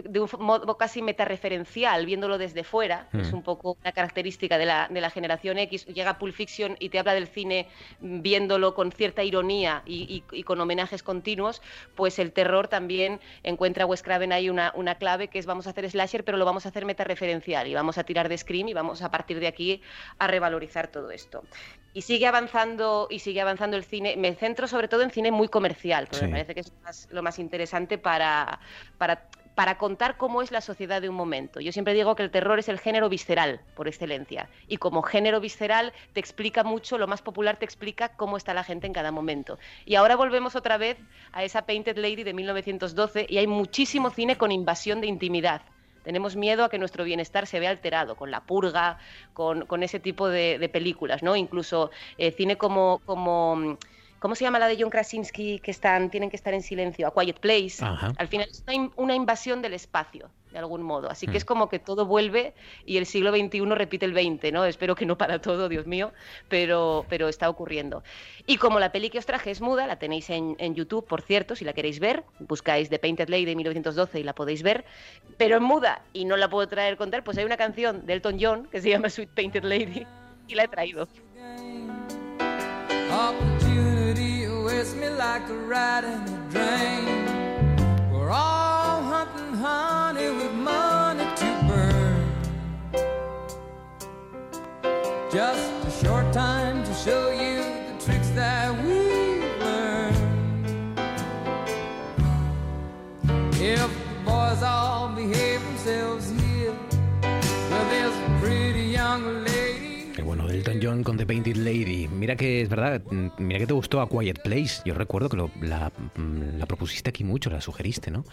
de un modo casi metareferencial, viéndolo desde fuera, Mm. es un poco una característica de la, de la generación X. Llega Pulp Fiction y te habla del cine viéndolo con cierta ironía y, y- y con homenajes continuos, pues el terror también encuentra a Wes Craven ahí una, una clave que es vamos a hacer slasher, pero lo vamos a hacer metareferencial y vamos a tirar de Scream y vamos a partir de aquí a revalorizar todo esto. Y sigue avanzando y sigue avanzando el cine. Me centro sobre todo en cine muy comercial, porque Sí. me parece que es más- lo más interesante para, para para contar cómo es la sociedad de un momento. Yo siempre digo que el terror es el género visceral por excelencia y como género visceral te explica mucho, lo más popular te explica cómo está la gente en cada momento. Y ahora volvemos otra vez a esa Painted Lady de 1912 y hay muchísimo cine con invasión de intimidad. Tenemos miedo a que nuestro bienestar se vea alterado con la purga, con, ese tipo de, películas, ¿no? Incluso eh, cine como, como ¿Cómo se llama la de John Krasinski que están, tienen que estar en silencio? A Quiet Place. Al final es una, invasión del espacio, de algún modo. Así que es mm. como que todo vuelve y el siglo XXI repite el XX, ¿no? Espero que no para todo, Dios mío, pero, pero está ocurriendo. Y como la peli que os traje es muda, la tenéis en, YouTube, por cierto, si la queréis ver, buscáis The Painted Lady de 1912 y la podéis ver, pero en muda y no la puedo traer contar, pues hay una canción de Elton John que se llama Sweet Painted Lady y la he traído. Twist me like a rat in a drain. We're all hunting honey with money to burn. Just a short time to show you Elton John con The Painted Lady. Mira que es verdad, mira que te gustó A Quiet Place. Yo recuerdo que la, propusiste aquí mucho, la sugeriste, ¿no?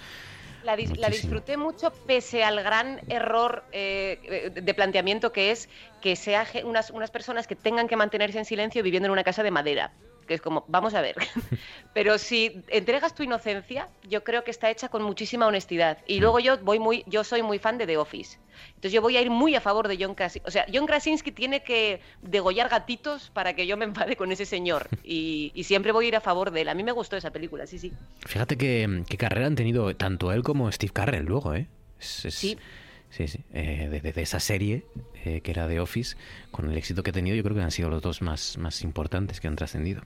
La, disfruté mucho pese al gran error eh, de planteamiento que es que sea unas, unas personas que tengan que mantenerse en silencio viviendo en una casa de madera que es como, vamos a ver. Pero si entregas tu inocencia, yo creo que está hecha con muchísima honestidad. Y mm. luego yo voy muy, yo soy muy fan de The Office. Entonces yo voy a ir muy a favor de John Krasinski. O sea, John Krasinski tiene que degollar gatitos para que yo me enfade con ese señor. Y, siempre voy a ir a favor de él. A mí me gustó esa película, sí, sí. Fíjate que, carrera han tenido tanto él como Steve Carell luego, ¿eh? Sí. Sí, sí. Eh, de, esa serie eh, que era The Office, con el éxito que ha tenido, yo creo que han sido los dos más, más importantes que han trascendido.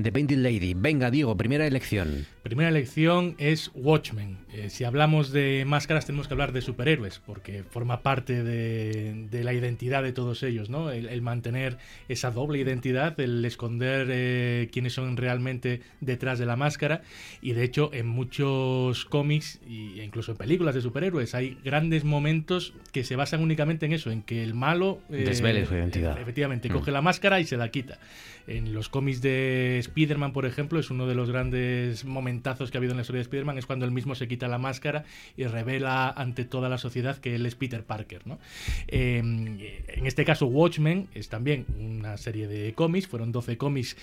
The Painted Lady. Venga, Diego, primera elección. Primera elección es Watchmen. Eh, si hablamos de máscaras, tenemos que hablar de superhéroes, porque forma parte de, la identidad de todos ellos, ¿no? El, mantener esa doble identidad, el esconder eh, quiénes son realmente detrás de la máscara. Y de hecho, en muchos cómics e incluso en películas de superhéroes hay grandes momentos que se basan únicamente en eso, en que el malo. Eh, Desvele su identidad. Efectivamente, mm. coge la máscara y se la quita. En los cómics de Spider-Man, por ejemplo, es uno de los grandes momentazos que ha habido en la historia de Spider-Man, es cuando él mismo se quita la máscara y revela ante toda la sociedad que él es Peter Parker. Em, en este caso, Watchmen es también una serie de cómics, fueron 12 cómics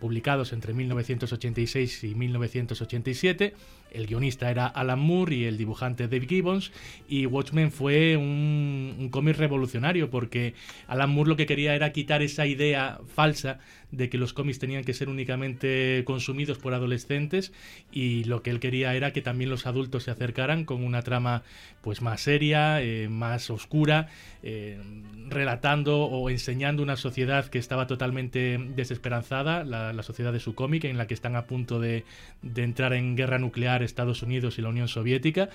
publicados entre 1986 y 1987. El guionista era Alan Moore y el dibujante Dave Gibbons. Y Watchmen fue un, un cómic revolucionario porque Alan Moore lo que quería era quitar esa idea falsa de que los cómics tenían que ser únicamente consumidos por adolescentes y lo que él quería era que también los adultos se acercaran con una trama pues más seria, eh, más oscura, eh, relatando o enseñando una sociedad que estaba totalmente desesperanzada, la, sociedad de su cómic, en la que están a punto de, entrar en guerra nuclear Estados Unidos y la Unión Soviética,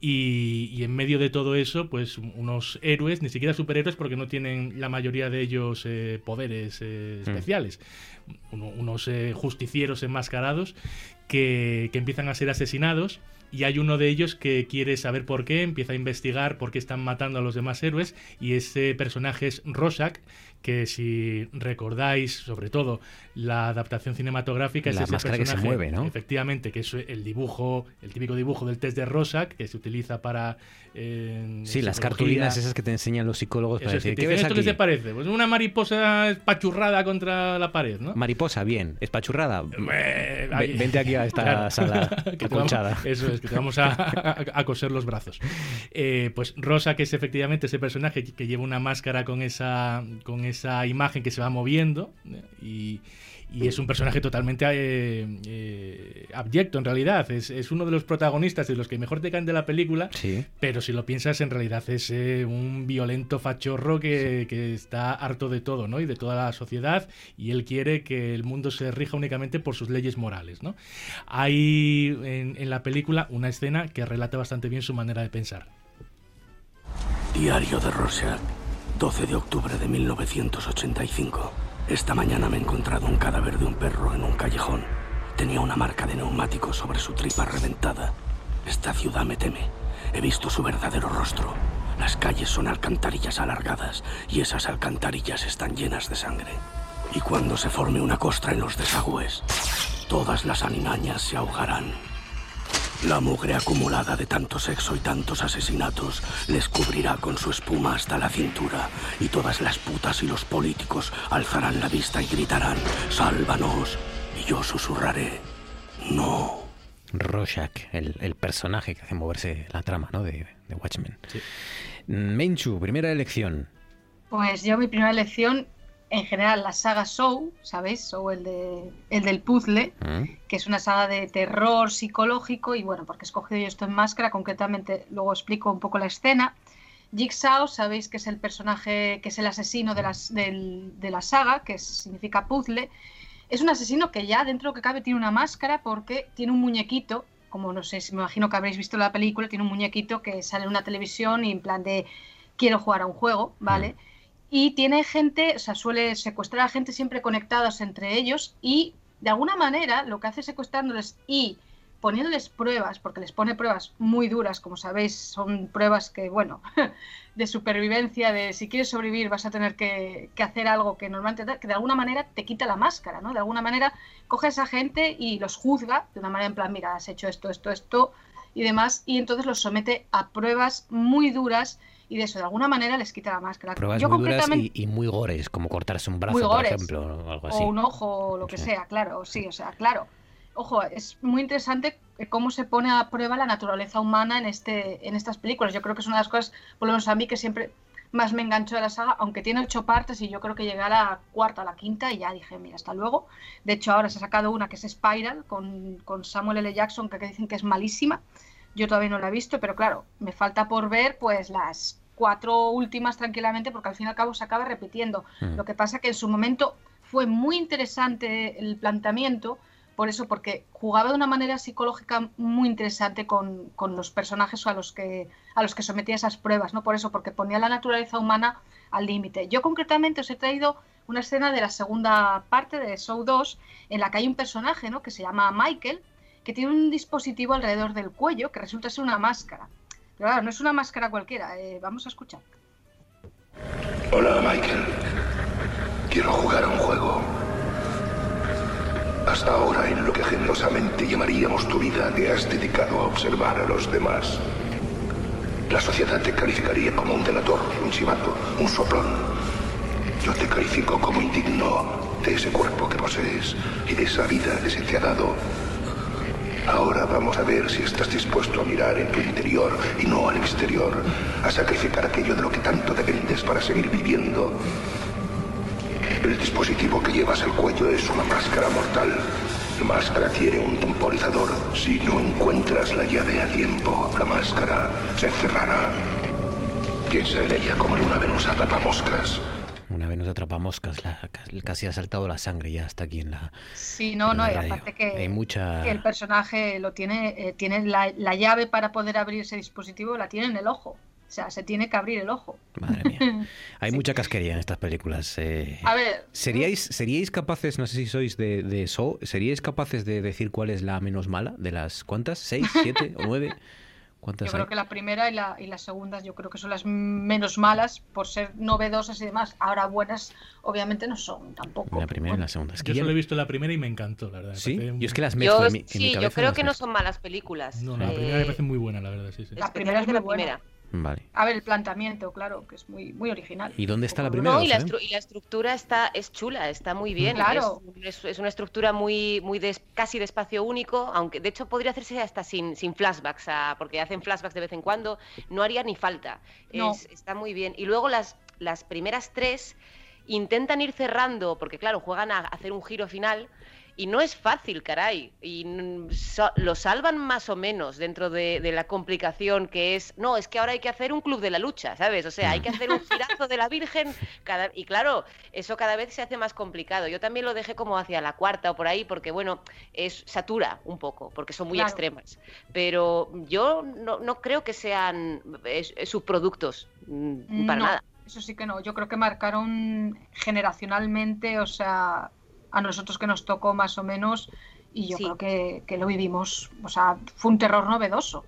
y, en medio de todo eso, pues unos héroes, ni siquiera superhéroes, porque no tienen la mayoría de ellos eh, poderes mm. especiales, unos justicieros enmascarados que, que empiezan a ser asesinados y hay uno de ellos que quiere saber por qué, empieza a investigar por qué están matando a los demás héroes y ese personaje es Rorschach, que si recordáis, sobre todo, la adaptación cinematográfica la es ese personaje, que se mueve, ¿no? Efectivamente, que es el dibujo, el típico dibujo del test de Rorschach, que se utiliza para... Eh, sí, las cartulinas esas que te enseñan los psicólogos para decir, ¿qué ves ¿Esto qué te parece? Pues una mariposa espachurrada contra la pared, ¿no? Mariposa, bien. ¿Espachurrada? Vente aquí a esta sala acolchada. eso es, que te vamos a, coser los brazos. Eh, pues Rosa, que es efectivamente ese personaje que lleva una máscara con esa, con esa imagen que se va moviendo ¿eh? Y, es un personaje totalmente eh, eh, abyecto en realidad. Es, uno de los protagonistas de los que mejor te caen de la película, pero si lo piensas en realidad es un violento fachorro que, está harto de todo ¿no? y de toda la sociedad y él quiere que el mundo se rija únicamente por sus leyes morales. ¿no? Hay en, en la película una escena que relata bastante bien su manera de pensar. Diario de Rorschach 12 de octubre de 1985. Esta mañana me he encontrado un cadáver de un perro en un callejón. Tenía una marca de neumático sobre su tripa reventada. Esta ciudad me teme. He visto su verdadero rostro. Las calles son alcantarillas alargadas y esas alcantarillas están llenas de sangre. Y cuando se forme una costra en los desagües, todas las animañas se ahogarán. La mugre acumulada de tanto sexo y tantos asesinatos les cubrirá con su espuma hasta la cintura y todas las putas y los políticos alzarán la vista y gritarán, sálvanos. Y yo susurraré, no. Rorschach, el, personaje que hace moverse la trama ¿no? de, Watchmen. Menchu, primera elección. Pues yo mi primera elección en general la saga Show, ¿sabéis? Show el, de, el del puzzle, mm. que es una saga de terror psicológico y bueno, porque he escogido yo esto en máscara, concretamente luego explico un poco la escena. Jigsaw, sabéis que es el personaje, que es el asesino de, las, de la saga, que significa puzzle. Es un asesino que ya dentro de lo que cabe tiene una máscara porque tiene un muñequito, como no sé, si me imagino que habréis visto la película, tiene un muñequito que sale en una televisión y en plan de quiero jugar a un juego, ¿vale? Mm. Y tiene gente, o sea, suele secuestrar a gente siempre conectados entre ellos y de alguna manera lo que hace secuestrándoles y poniéndoles pruebas, porque les pone pruebas muy duras, como sabéis, son pruebas que, bueno, de supervivencia, de si quieres sobrevivir vas a tener que, hacer algo que normalmente, que de alguna manera te quita la máscara, ¿no? De alguna manera coge a esa gente y los juzga, de una manera en plan, mira, has hecho esto, esto, esto y demás, y entonces los somete a pruebas muy duras y de eso de alguna manera les quita la máscara. Pruebas muy duras y, muy gores, como cortarse un brazo, por ejemplo, o algo así. O un ojo, o lo que sea, claro, sí, o sea, claro. Ojo, es muy interesante cómo se pone a prueba la naturaleza humana en, este, en estas películas. Yo creo que es una de las cosas, por lo menos a mí, que siempre más me enganchó de la saga, aunque tiene ocho partes y yo creo que llegué a la cuarta, a la quinta y ya dije, mira, hasta luego. De hecho, ahora se ha sacado una que es Spiral con, con Samuel L. Jackson, que dicen que es malísima. Yo todavía no la he visto, pero claro, me falta por ver pues las cuatro últimas tranquilamente porque al fin y al cabo se acaba repitiendo. Mm. Lo que pasa que en su momento fue muy interesante el planteamiento, por eso, porque jugaba de una manera psicológica muy interesante con, los personajes a los, que, a los que sometía esas pruebas, ¿no? Por eso, porque ponía la naturaleza humana al límite. Yo concretamente os he traído una escena de la segunda parte de Show 2 en la que hay un personaje, ¿no? Que se llama Michael, que tiene un dispositivo alrededor del cuello que resulta ser una máscara. Pero claro, no es una máscara cualquiera. Eh, vamos a escuchar. Hola, Michael. Quiero jugar a un juego. Hasta ahora, en lo que generosamente llamaríamos tu vida, te has dedicado a observar a los demás. La sociedad te calificaría como un delator, un chivato, un soplón. Yo te califico como indigno de ese cuerpo que posees y de esa vida que se te ha dado Ahora vamos a ver si estás dispuesto a mirar en tu interior y no al exterior, a sacrificar aquello de lo que tanto dependes para seguir viviendo. El dispositivo que llevas al cuello es una máscara mortal. La máscara tiene un temporizador. Si no encuentras la llave a tiempo, la máscara se cerrará. Piensa en ella como en una venosa moscas. Una vez nos atrapamos, casi ha saltado la sangre ya hasta aquí en la. Sí, no, no, aparte que, el personaje lo tiene, eh, tiene la, llave para poder abrir ese dispositivo, la tiene en el ojo. O sea, se tiene que abrir el ojo. Madre mía. Hay mucha casquería en estas películas. Eh. A ver. ¿seríais, ¿Seríais capaces, no sé si sois de, de eso, ¿seríais capaces de decir cuál es la menos mala de las cuántas? ¿Seis, siete o nueve? yo creo que la primera y la, y las segundas yo creo que son las menos malas por ser novedosas y demás. Ahora buenas obviamente no son tampoco. La primera y la segunda. yo solo he visto la primera y me encantó, la verdad. Sí, yo es que las mezclo yo, Sí, yo creo que no son malas películas. No, la primera me parece muy buena, la verdad. Sí, sí. La primera es de la primera. A ver, el planteamiento, claro, que es muy, muy original. ¿Y dónde está la primera? No, y la, estructura está, es chula, está muy bien. Claro. Es, una estructura muy, muy casi de espacio único, aunque de hecho podría hacerse hasta sin, sin flashbacks, porque hacen flashbacks de vez en cuando, no haría ni falta. está muy bien. Y luego las, las primeras tres intentan ir cerrando, porque claro, juegan a hacer un giro final y no es fácil, caray. Y lo salvan más o menos dentro de, la complicación que es, no, es que ahora hay que hacer un club de la lucha, ¿sabes? O sea, hay que hacer un girazo de la Virgen. Cada, y claro, eso cada vez se hace más complicado. Yo también lo dejé como hacia la cuarta o por ahí, porque bueno, es satura un poco, porque son muy extremas. Pero yo no, no creo que sean subproductos, mm, para nada. Eso sí que no. Yo creo que marcaron generacionalmente, o sea, a nosotros que nos tocó más o menos y yo creo que, que, lo vivimos, o sea, fue un terror novedoso.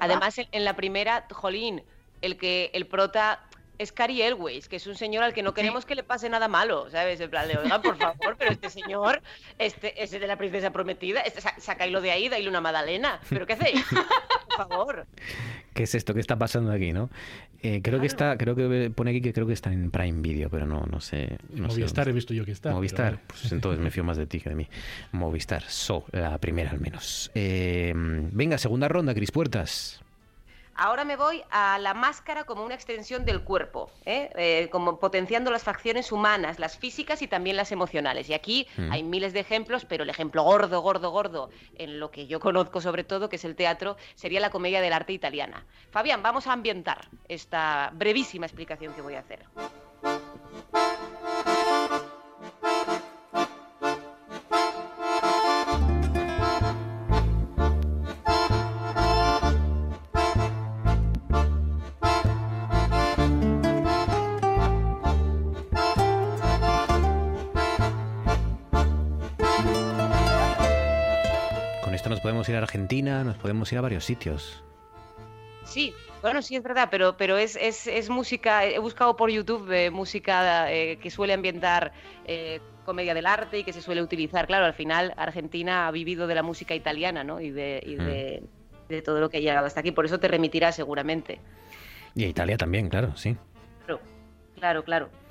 Además, en, la primera, Jolín, el que el prota es Cary Elways, que es un señor al que no queremos que le pase nada malo, ¿sabes? En plan de, oiga, por favor, pero este señor, este, ese de la princesa prometida, este, sacáislo de ahí, dale una magdalena. ¿Pero qué hacéis? Por favor. ¿Qué es esto? ¿Qué está pasando aquí, no? Eh, creo que está, creo que pone aquí que creo que está en Prime Video, pero no, no sé. No Movistar he visto yo que está. Movistar, pues entonces me fío más de ti que de mí. Movistar, So, la primera al menos. Eh, venga, segunda ronda, Cris Puertas. Ahora me voy a la máscara como una extensión del cuerpo, ¿eh? Eh, como potenciando las facciones humanas, las físicas y también las emocionales. Y aquí mm. hay miles de ejemplos, pero el ejemplo gordo, gordo, gordo, en lo que yo conozco sobre todo, que es el teatro, sería la comedia del arte italiana. Fabián, vamos a ambientar esta brevísima explicación que voy a hacer. Podemos ir a Argentina, nos podemos ir a varios sitios. Sí, bueno, sí es verdad, pero, pero es, es, música, he buscado por YouTube eh, música eh, que suele ambientar eh, comedia del arte y que se suele utilizar. Claro, al final Argentina ha vivido de la música italiana ¿no? y, de, y de, mm. de, todo lo que ha llegado hasta aquí, por eso te remitirá seguramente. Y a Italia también, claro, sí. Claro, claro, claro.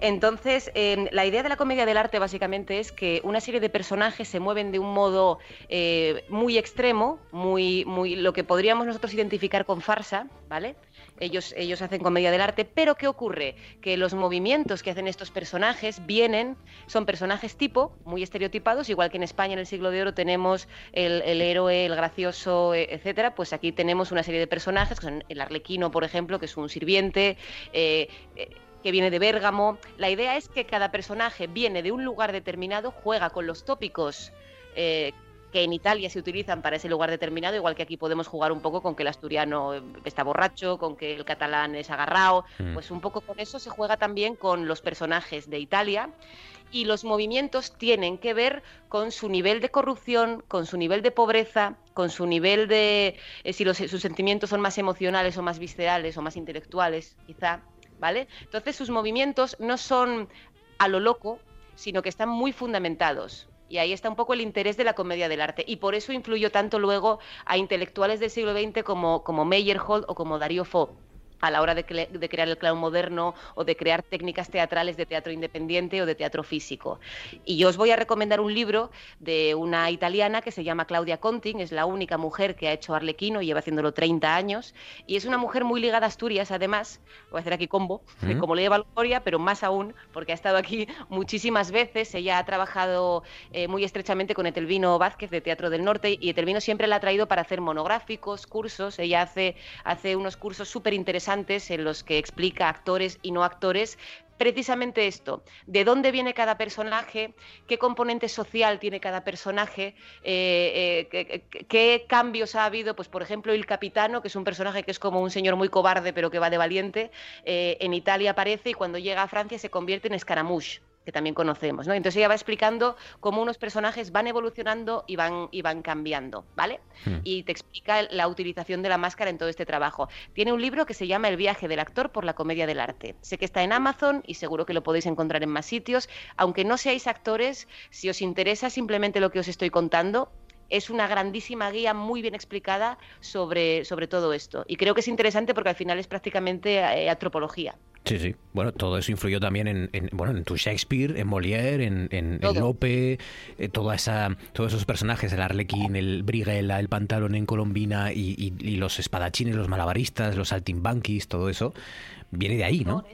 Entonces, la idea de la comedia del arte básicamente es que una serie de personajes se mueven de un modo eh, muy extremo, muy, muy, lo que podríamos nosotros identificar con farsa, ¿vale? Ellos, ellos hacen comedia del arte, pero ¿qué ocurre? Que los movimientos que hacen estos personajes vienen, son personajes tipo, muy estereotipados, igual que en España en el siglo de oro tenemos el, héroe, el gracioso, e, etcétera, pues aquí tenemos una serie de personajes, que son el arlequino, por ejemplo, que es un sirviente, eh, eh, que viene de Bérgamo. La idea es que cada personaje viene de un lugar determinado, juega con los tópicos eh, que en Italia se utilizan para ese lugar determinado, igual que aquí podemos jugar un poco con que el asturiano está borracho, con que el catalán es agarrado, mm. pues un poco con eso se juega también con los personajes de Italia y los movimientos tienen que ver con su nivel de corrupción, con su nivel de pobreza, con su nivel de eh, si sus sentimientos son más emocionales o más viscerales o más intelectuales, quizá ¿vale? Entonces sus movimientos no son a lo loco, sino que están muy fundamentados. Y ahí está un poco el interés de la comedia del arte. Y por eso influyó tanto luego a intelectuales del siglo XX como, como Meyerhold o como Darío Fo a la hora de, crear el clown moderno o de crear técnicas teatrales de teatro independiente o de teatro físico. Y yo os voy a recomendar un libro de una italiana que se llama Claudia Conting, es la única mujer que ha hecho Arlequino, lleva haciéndolo 30 años, y es una mujer muy ligada a Asturias, además, voy a hacer aquí combo, como le lleva Gloria, pero más aún, porque ha estado aquí muchísimas veces, ella ha trabajado eh, muy estrechamente con Etelvino Vázquez de Teatro del Norte, y Etelvino siempre la ha traído para hacer monográficos, cursos, ella hace, hace unos cursos súper interesantes en los que explica actores y no actores precisamente esto, de dónde viene cada personaje, qué componente social tiene cada personaje, eh, eh, qué, cambios ha habido, pues por ejemplo el capitano, que es un personaje que es como un señor muy cobarde pero que va de valiente, eh, en Italia aparece y cuando llega a Francia se convierte en escaramouche que también conocemos, ¿no? Entonces ella va explicando cómo unos personajes van evolucionando y van, y van cambiando, ¿vale? Hmm. Y te explica la utilización de la máscara en todo este trabajo. Tiene un libro que se llama El viaje del actor por la comedia del arte. Sé que está en Amazon y seguro que lo podéis encontrar en más sitios. Aunque no seáis actores, si os interesa simplemente lo que os estoy contando, es una grandísima guía muy bien explicada sobre, sobre todo esto. Y creo que es interesante porque al final es prácticamente eh, antropología. Sí, sí. Bueno, todo eso influyó también en, bueno, en tu Shakespeare, en Molière, en, en, Lope, eh, toda esa, todos esos personajes, el arlequín, el briguela, el pantalón en colombina y, y, los espadachines, los malabaristas, los saltimbanquis, todo eso, viene de ahí, ¿no?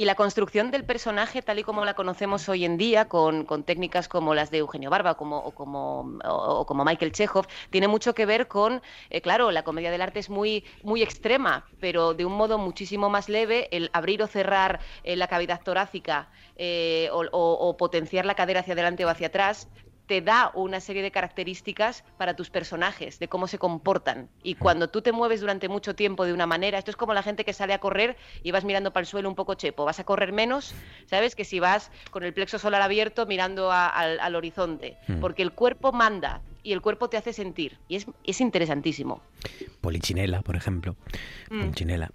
Y la construcción del personaje, tal y como la conocemos hoy en día, con, técnicas como las de Eugenio Barba como, o, como, Michael Chekhov, tiene mucho que ver con, eh, claro, la comedia del arte es muy, muy extrema, pero de un modo muchísimo más leve, el abrir o cerrar eh, la cavidad torácica eh, o, potenciar la cadera hacia adelante o hacia atrás, te da una serie de características para tus personajes, de cómo se comportan. Y cuando tú te mueves durante mucho tiempo de una manera, esto es como la gente que sale a correr y vas mirando para el suelo un poco chepo, vas a correr menos, ¿sabes? Que si vas con el plexo solar abierto mirando al, horizonte, porque el cuerpo manda. y el cuerpo te hace sentir. Y es, es interesantísimo. Polichinela, por ejemplo. Mm. Polichinela.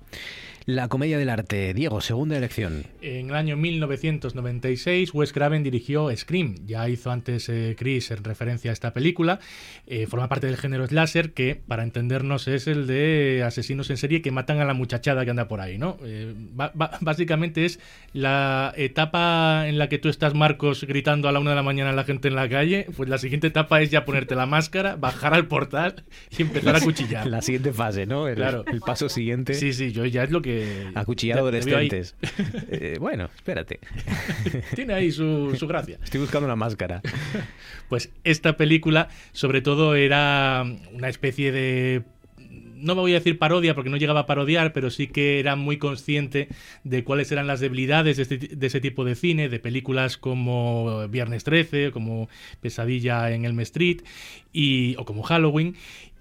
La comedia del arte. Diego, segunda elección. En el año 1996, Wes Craven dirigió Scream. Ya hizo antes eh, Chris en referencia a esta película. Eh, forma parte del género slasher, que para entendernos es el de asesinos en serie que matan a la muchachada que anda por ahí, ¿no? Eh, básicamente es la etapa en la que tú estás, Marcos, gritando a la una de la mañana a la gente en la calle. Pues la siguiente etapa es ya ponerte la máscara, bajar al portal y empezar a cuchillar. La siguiente fase, ¿no? claro. El paso siguiente. Sí, sí, yo ya es lo que Acuchillado adolescentes. Eh, bueno, espérate. Tiene ahí su, su gracia. Estoy buscando una máscara. Pues esta película, sobre todo, era una especie de no me voy a decir parodia porque no llegaba a parodiar, pero sí que era muy consciente de cuáles eran las debilidades de, este, de, ese tipo de cine, de películas como Viernes 13, como Pesadilla en Elm Street y, o como Halloween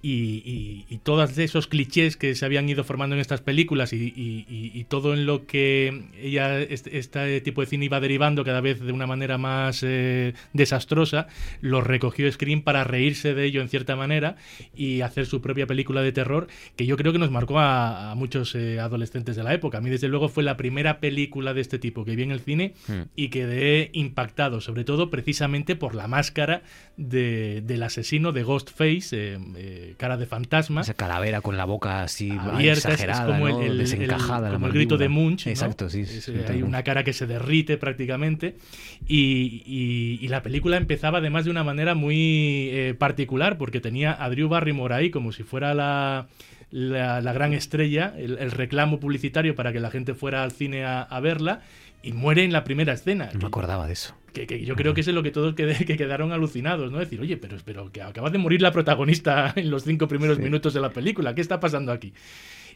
y, todos esos clichés que se habían ido formando en estas películas y, todo en lo que ella este, este, tipo de cine iba derivando cada vez de una manera más eh, desastrosa, lo recogió Scream para reírse de ello en cierta manera y hacer su propia película de terror que yo creo que nos marcó a, muchos eh, adolescentes de la época. A mí desde luego fue la primera película de este tipo que vi en el cine hmm. y quedé impactado, sobre todo precisamente por la máscara del asesino de Ghostface. Eh, cara de fantasma. Esa calavera con la boca así abierta, exagerada, como el, desencajada. como el grito de Munch. Exacto, sí. hay una cara que se derrite prácticamente. Y, la película empezaba además de una manera muy eh, particular, porque tenía a Drew Barrymore ahí como si fuera la... La, gran estrella, el, reclamo publicitario para que la gente fuera al cine a, a verla, y muere en la primera escena. No me acordaba de eso que, yo creo que es lo que todos que, quedaron alucinados, ¿no? Decir, oye, pero, pero que acaba de morir la protagonista en los cinco primeros minutos de la película, ¿qué está pasando aquí?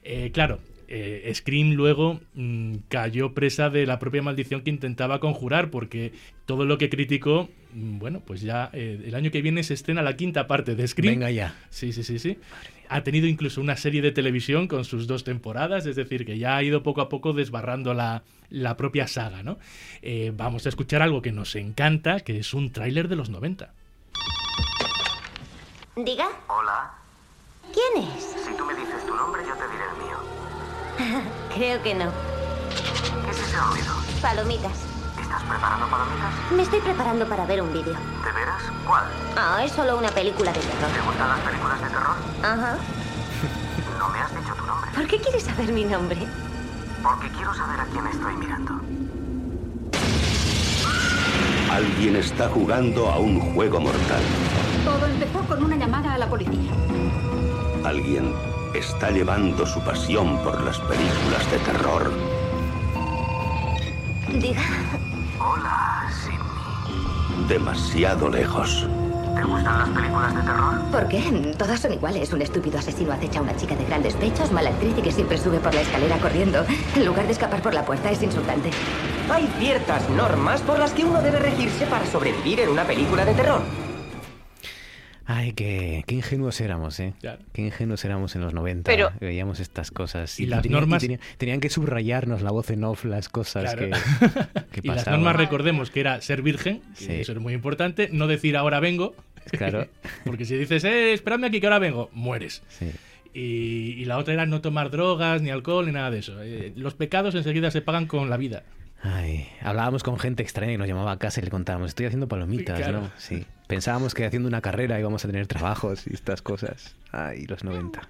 Eh, claro, eh, Scream luego mm, cayó presa de la propia maldición que intentaba conjurar, porque todo lo que criticó, mm, bueno, pues ya eh, el año que viene se estrena la quinta parte de Scream. Venga ya. Sí, sí, sí, sí. Ha tenido incluso una serie de televisión con sus dos temporadas, es decir, que ya ha ido poco a poco desbarrando la, la propia saga, ¿no? Eh, vamos a escuchar algo que nos encanta, que es un tráiler de los 90. Diga. Hola. ¿Quién es? Si tú me dices tu nombre, yo te diré el mío. Creo que no. ¿Qué es ese ruido? Palomitas. ¿Estás preparando palomitas? Me estoy preparando para ver un vídeo. ¿De veras? ¿Cuál? Ah, es solo una película de terror. ¿Te gustan las películas de terror? Ajá. No me has dicho tu nombre. ¿Por qué quieres saber mi nombre? Porque quiero saber a quién estoy mirando. Alguien está jugando a un juego mortal. Todo empezó con una llamada a la policía. Alguien está llevando su pasión por las películas de terror. Diga. Hola, Sidney. Demasiado lejos. ¿Te gustan las películas de terror? ¿Por qué? Todas son iguales. Un estúpido asesino acecha a una chica de grandes pechos, mala actriz y que siempre sube por la escalera corriendo. En lugar de escapar por la puerta, es insultante. Hay ciertas normas por las que uno debe regirse para sobrevivir en una película de terror. Ay, qué, qué ingenuos éramos, ¿eh? Qué ingenuos éramos en los 90. Veíamos estas cosas. Y, las normas... tenían, que subrayarnos la voz en off, las cosas que, que, Y las normas, recordemos que era ser virgen, eso es muy importante, no decir ahora vengo. Claro. Porque si dices, eh, espérame aquí que ahora vengo, mueres. Y, la otra era no tomar drogas, ni alcohol, ni nada de eso. Eh, los pecados enseguida se pagan con la vida. Ay, hablábamos con gente extraña y nos llamaba a casa y le contábamos, estoy haciendo palomitas, ¿no? Sí. Pensábamos que haciendo una carrera íbamos a tener trabajos y estas cosas. Ay, los 90.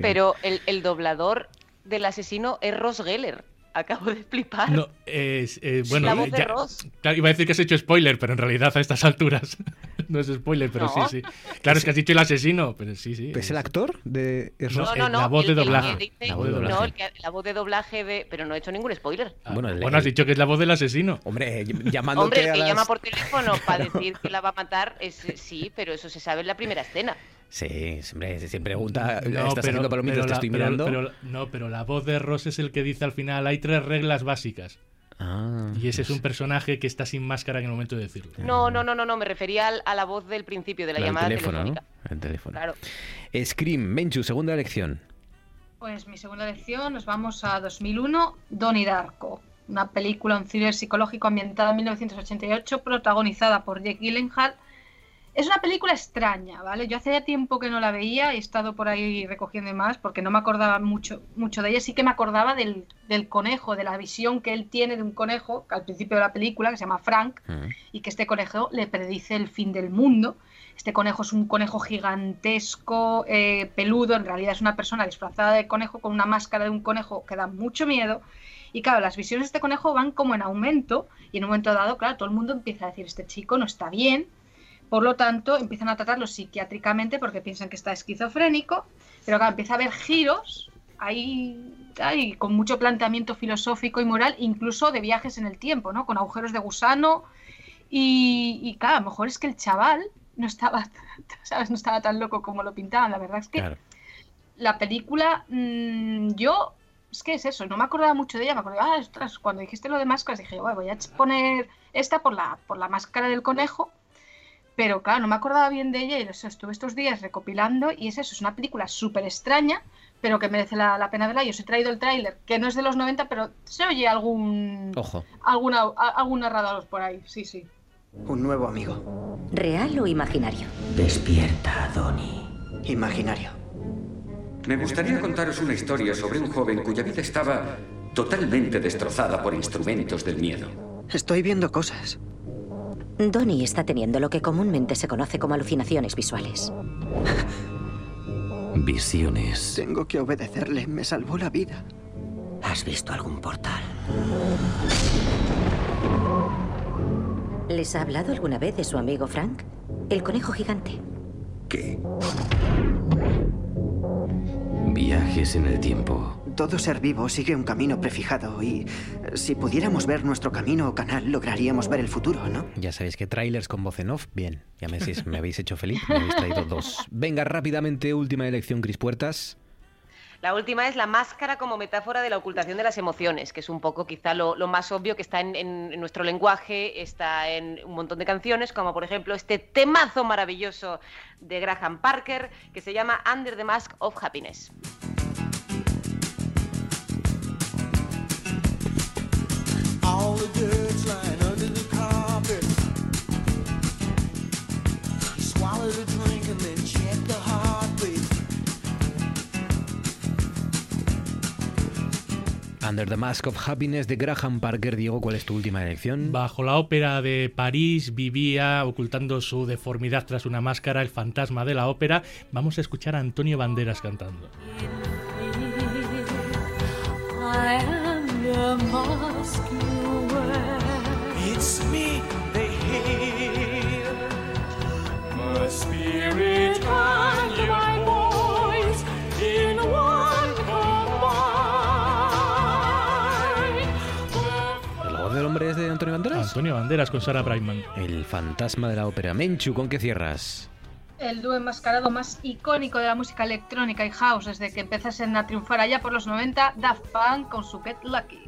Pero, el, el, doblador del asesino es Ross Geller acabo de flipar. No, es, eh, bueno, iba a decir que has hecho spoiler, pero en realidad a estas alturas no es spoiler, pero sí, sí. Claro, es que has dicho el asesino, pero sí, sí. ¿Es, el actor de no, no, no, la voz de doblaje? la voz de doblaje. No, la voz de doblaje de... Pero no he hecho ningún spoiler. Ah, bueno, has dicho que es la voz del asesino. Hombre, llamándote Hombre, el que llama por teléfono para decir que la va a matar, es, sí, pero eso se sabe en la primera escena. Sí, siempre se pregunta, no, ¿estás haciendo palomitas? te estoy mirando. no, pero la voz de Ross es el que dice al final, hay tres reglas básicas. Ah, y ese es un personaje que está sin máscara en el momento de decirlo. No, no, no, no, no me refería a la voz del principio de la, llamada teléfono, telefónica. El teléfono. Claro. Scream, Menchu, segunda elección. Pues mi segunda elección, nos vamos a 2001, Donnie Darko, una película, un thriller psicológico ambientada en 1988, protagonizada por Jake Gyllenhaal es una película extraña, ¿vale? Yo hace ya tiempo que no la veía, he estado por ahí recogiendo más porque no me acordaba mucho, mucho de ella, sí que me acordaba del, conejo, de la visión que él tiene de un conejo al principio de la película, que se llama Frank, mm. y que este conejo le predice el fin del mundo. Este conejo es un conejo gigantesco, eh, peludo, en realidad es una persona disfrazada de conejo con una máscara de un conejo que da mucho miedo. Y claro, las visiones de este conejo van como en aumento y en un momento dado, claro, todo el mundo empieza a decir, este chico no está bien, por lo tanto, empiezan a tratarlo psiquiátricamente porque piensan que está esquizofrénico, pero claro, empieza a haber giros ahí, ahí con mucho planteamiento filosófico y moral, incluso de viajes en el tiempo, ¿no? Con agujeros de gusano. Y, claro, a lo mejor es que el chaval no estaba, ¿sabes? No estaba tan loco como lo pintaban. La verdad es que la película, mm, yo, es que es eso, no me acordaba mucho de ella. Me acordaba, ah, ostras, cuando dijiste lo de máscaras, dije, voy a poner esta por la, por la máscara del conejo pero claro, no me acordaba bien de ella y eso, estuve estos días recopilando y es eso, es una película súper extraña, pero que merece la, pena verla. Yo os he traído el tráiler, que no es de los 90, pero se oye algún... Ojo. Alguna, algún narrador por ahí, sí, sí. Un nuevo amigo. ¿Real o imaginario? Despierta, Donnie. Imaginario. Me gustaría contaros una historia sobre un joven cuya vida estaba totalmente destrozada por instrumentos del miedo. Estoy viendo cosas. Donnie está teniendo lo que comúnmente se conoce como alucinaciones visuales. Visiones. Tengo que obedecerle. Me salvó la vida. ¿Has visto algún portal? ¿Les ha hablado alguna vez de su amigo Frank? El conejo gigante. ¿Qué? Viajes en el tiempo. Todo ser vivo sigue un camino prefijado y si pudiéramos ver nuestro camino o canal, lograríamos ver el futuro, ¿no? Ya sabéis que trailers con voz en off, bien. Ya me, me habéis hecho feliz, me habéis traído dos. Venga, rápidamente, última elección, Cris Puertas. La última es la máscara como metáfora de la ocultación de las emociones, que es un poco quizá lo, más obvio que está en, nuestro lenguaje, está en un montón de canciones, como por ejemplo este temazo maravilloso de Graham Parker que se llama Under the Mask of Happiness. Under the Mask of Happiness de Graham Parker. Diego, ¿cuál es tu última elección? Bajo la ópera de París vivía, ocultando su deformidad tras una máscara, el fantasma de la ópera. Vamos a escuchar a Antonio Banderas cantando. Antonio Banderas? Con Sarah Brightman. El fantasma de la ópera. Menchu, ¿con qué cierras? el dúo enmascarado más icónico de la música electrónica y house desde que empezasen a triunfar allá por los 90, Daft Punk con su Get Lucky.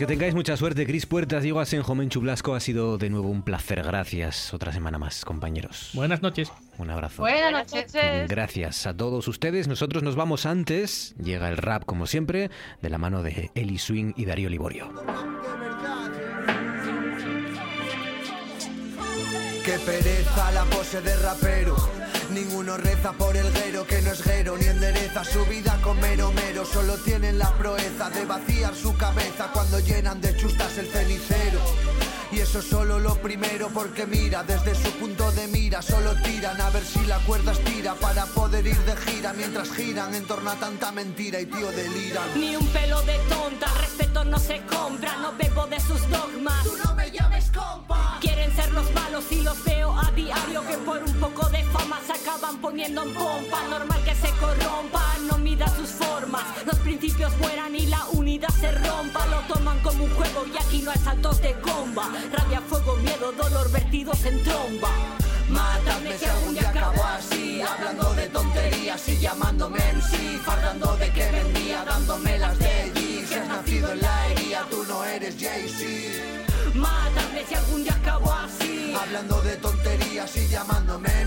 Que tengáis mucha suerte, Cris Puertas, Diego Asenjo, Menchu Blasco. Ha sido de nuevo un placer. Gracias. Otra semana más, compañeros. Buenas noches. Un abrazo. Buenas noches. Gracias a todos ustedes. Nosotros nos vamos antes. Llega el rap, como siempre, de la mano de Eli Swing y Darío Liborio. Qué pereza la pose de rapero Ninguno reza por el guero que no es guero ni endereza su vida con mero mero. Solo tienen la proeza de vaciar su cabeza cuando llenan de chustas el cenicero. Y eso solo lo primero porque mira, desde su punto de mira solo tiran a ver si la cuerda estira para poder ir de gira mientras giran en torno a tanta mentira y tío deliran. Ni un pelo de tonta, respeto no se compra, no bebo de sus dogmas. Tú no me llames compa. Quieren ser los malos y los veo a diario que por un poco de fama se acaban poniendo en pompa. Normal que se corrompa, no mida sus formas. Los principios mueran y la unidad se rompa. Lo toman como un juego y aquí no hay saltos de comba. Rabia, fuego, miedo, dolor vertidos en tromba. Mátame si algún día acabo así Hablando de tonterías y llamándome MC Fardando de que vendía, dándome las de allí Si has nacido en la herida, tú no eres Jay-Z Mátame si algún día acabo así. Hablando de tonterías y llamándome de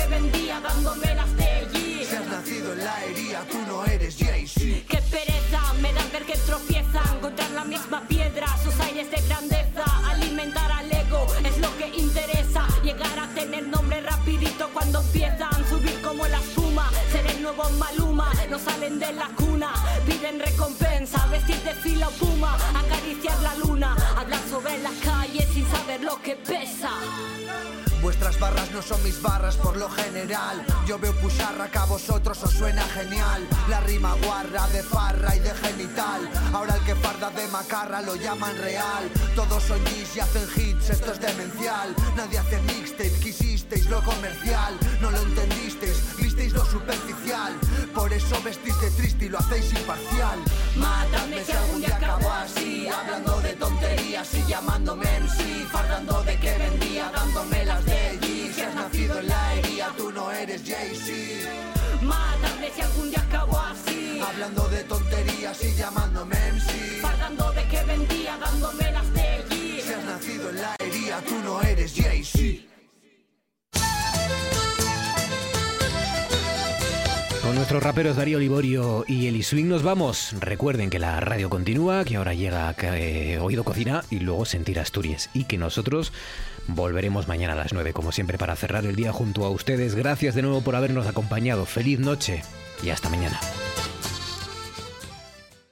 que vendía, dándome las de allí. Si has nacido en la herida, tú no eres Jay-Z. Qué pereza, me da ver que tropiezan contra la misma piedra. Sus aires de grandeza, alimentar al ego es lo que interesa. Llegar a tener nombre rapidito cuando empiezan. Subir como la espuma, ser el nuevo Maluma. No salen de la cuna, piden recompensa. Vestir de fila o puma, acariciar la luna. Hablar sobre la calle sin saber lo que pesa. Vuestras barras no son mis barras por lo general. Yo veo pusharra que a vosotros os suena genial. La rima guarra de farra y de genital. Ahora el que farda de macarra lo llaman real. Todos son G's y hacen hits, esto es demencial. Nadie hace mixtape, quisisteis lo comercial. No lo entendisteis, visteis lo superficial. Por eso vestís de triste y lo hacéis imparcial. Mátame si algún día acabo así Hablando de tonterías y llamándome MC Fardando de que vendía, dándome las de tú no eres Jay-Z. Mátame si algún día acabo así Hablando de tonterías y llamándome MC. Fardando de que vendía, dándome las de allí Si has nacido en la herida, tú no eres Jay-Z. Con nuestros raperos Darío Liborio y Eli Swing nos vamos. Recuerden que la radio continúa, que ahora llega eh, Oído Cocina y luego Sentir Asturias. Y que nosotros volveremos mañana a las 9, como siempre, para cerrar el día junto a ustedes. Gracias de nuevo por habernos acompañado. Feliz noche y hasta mañana.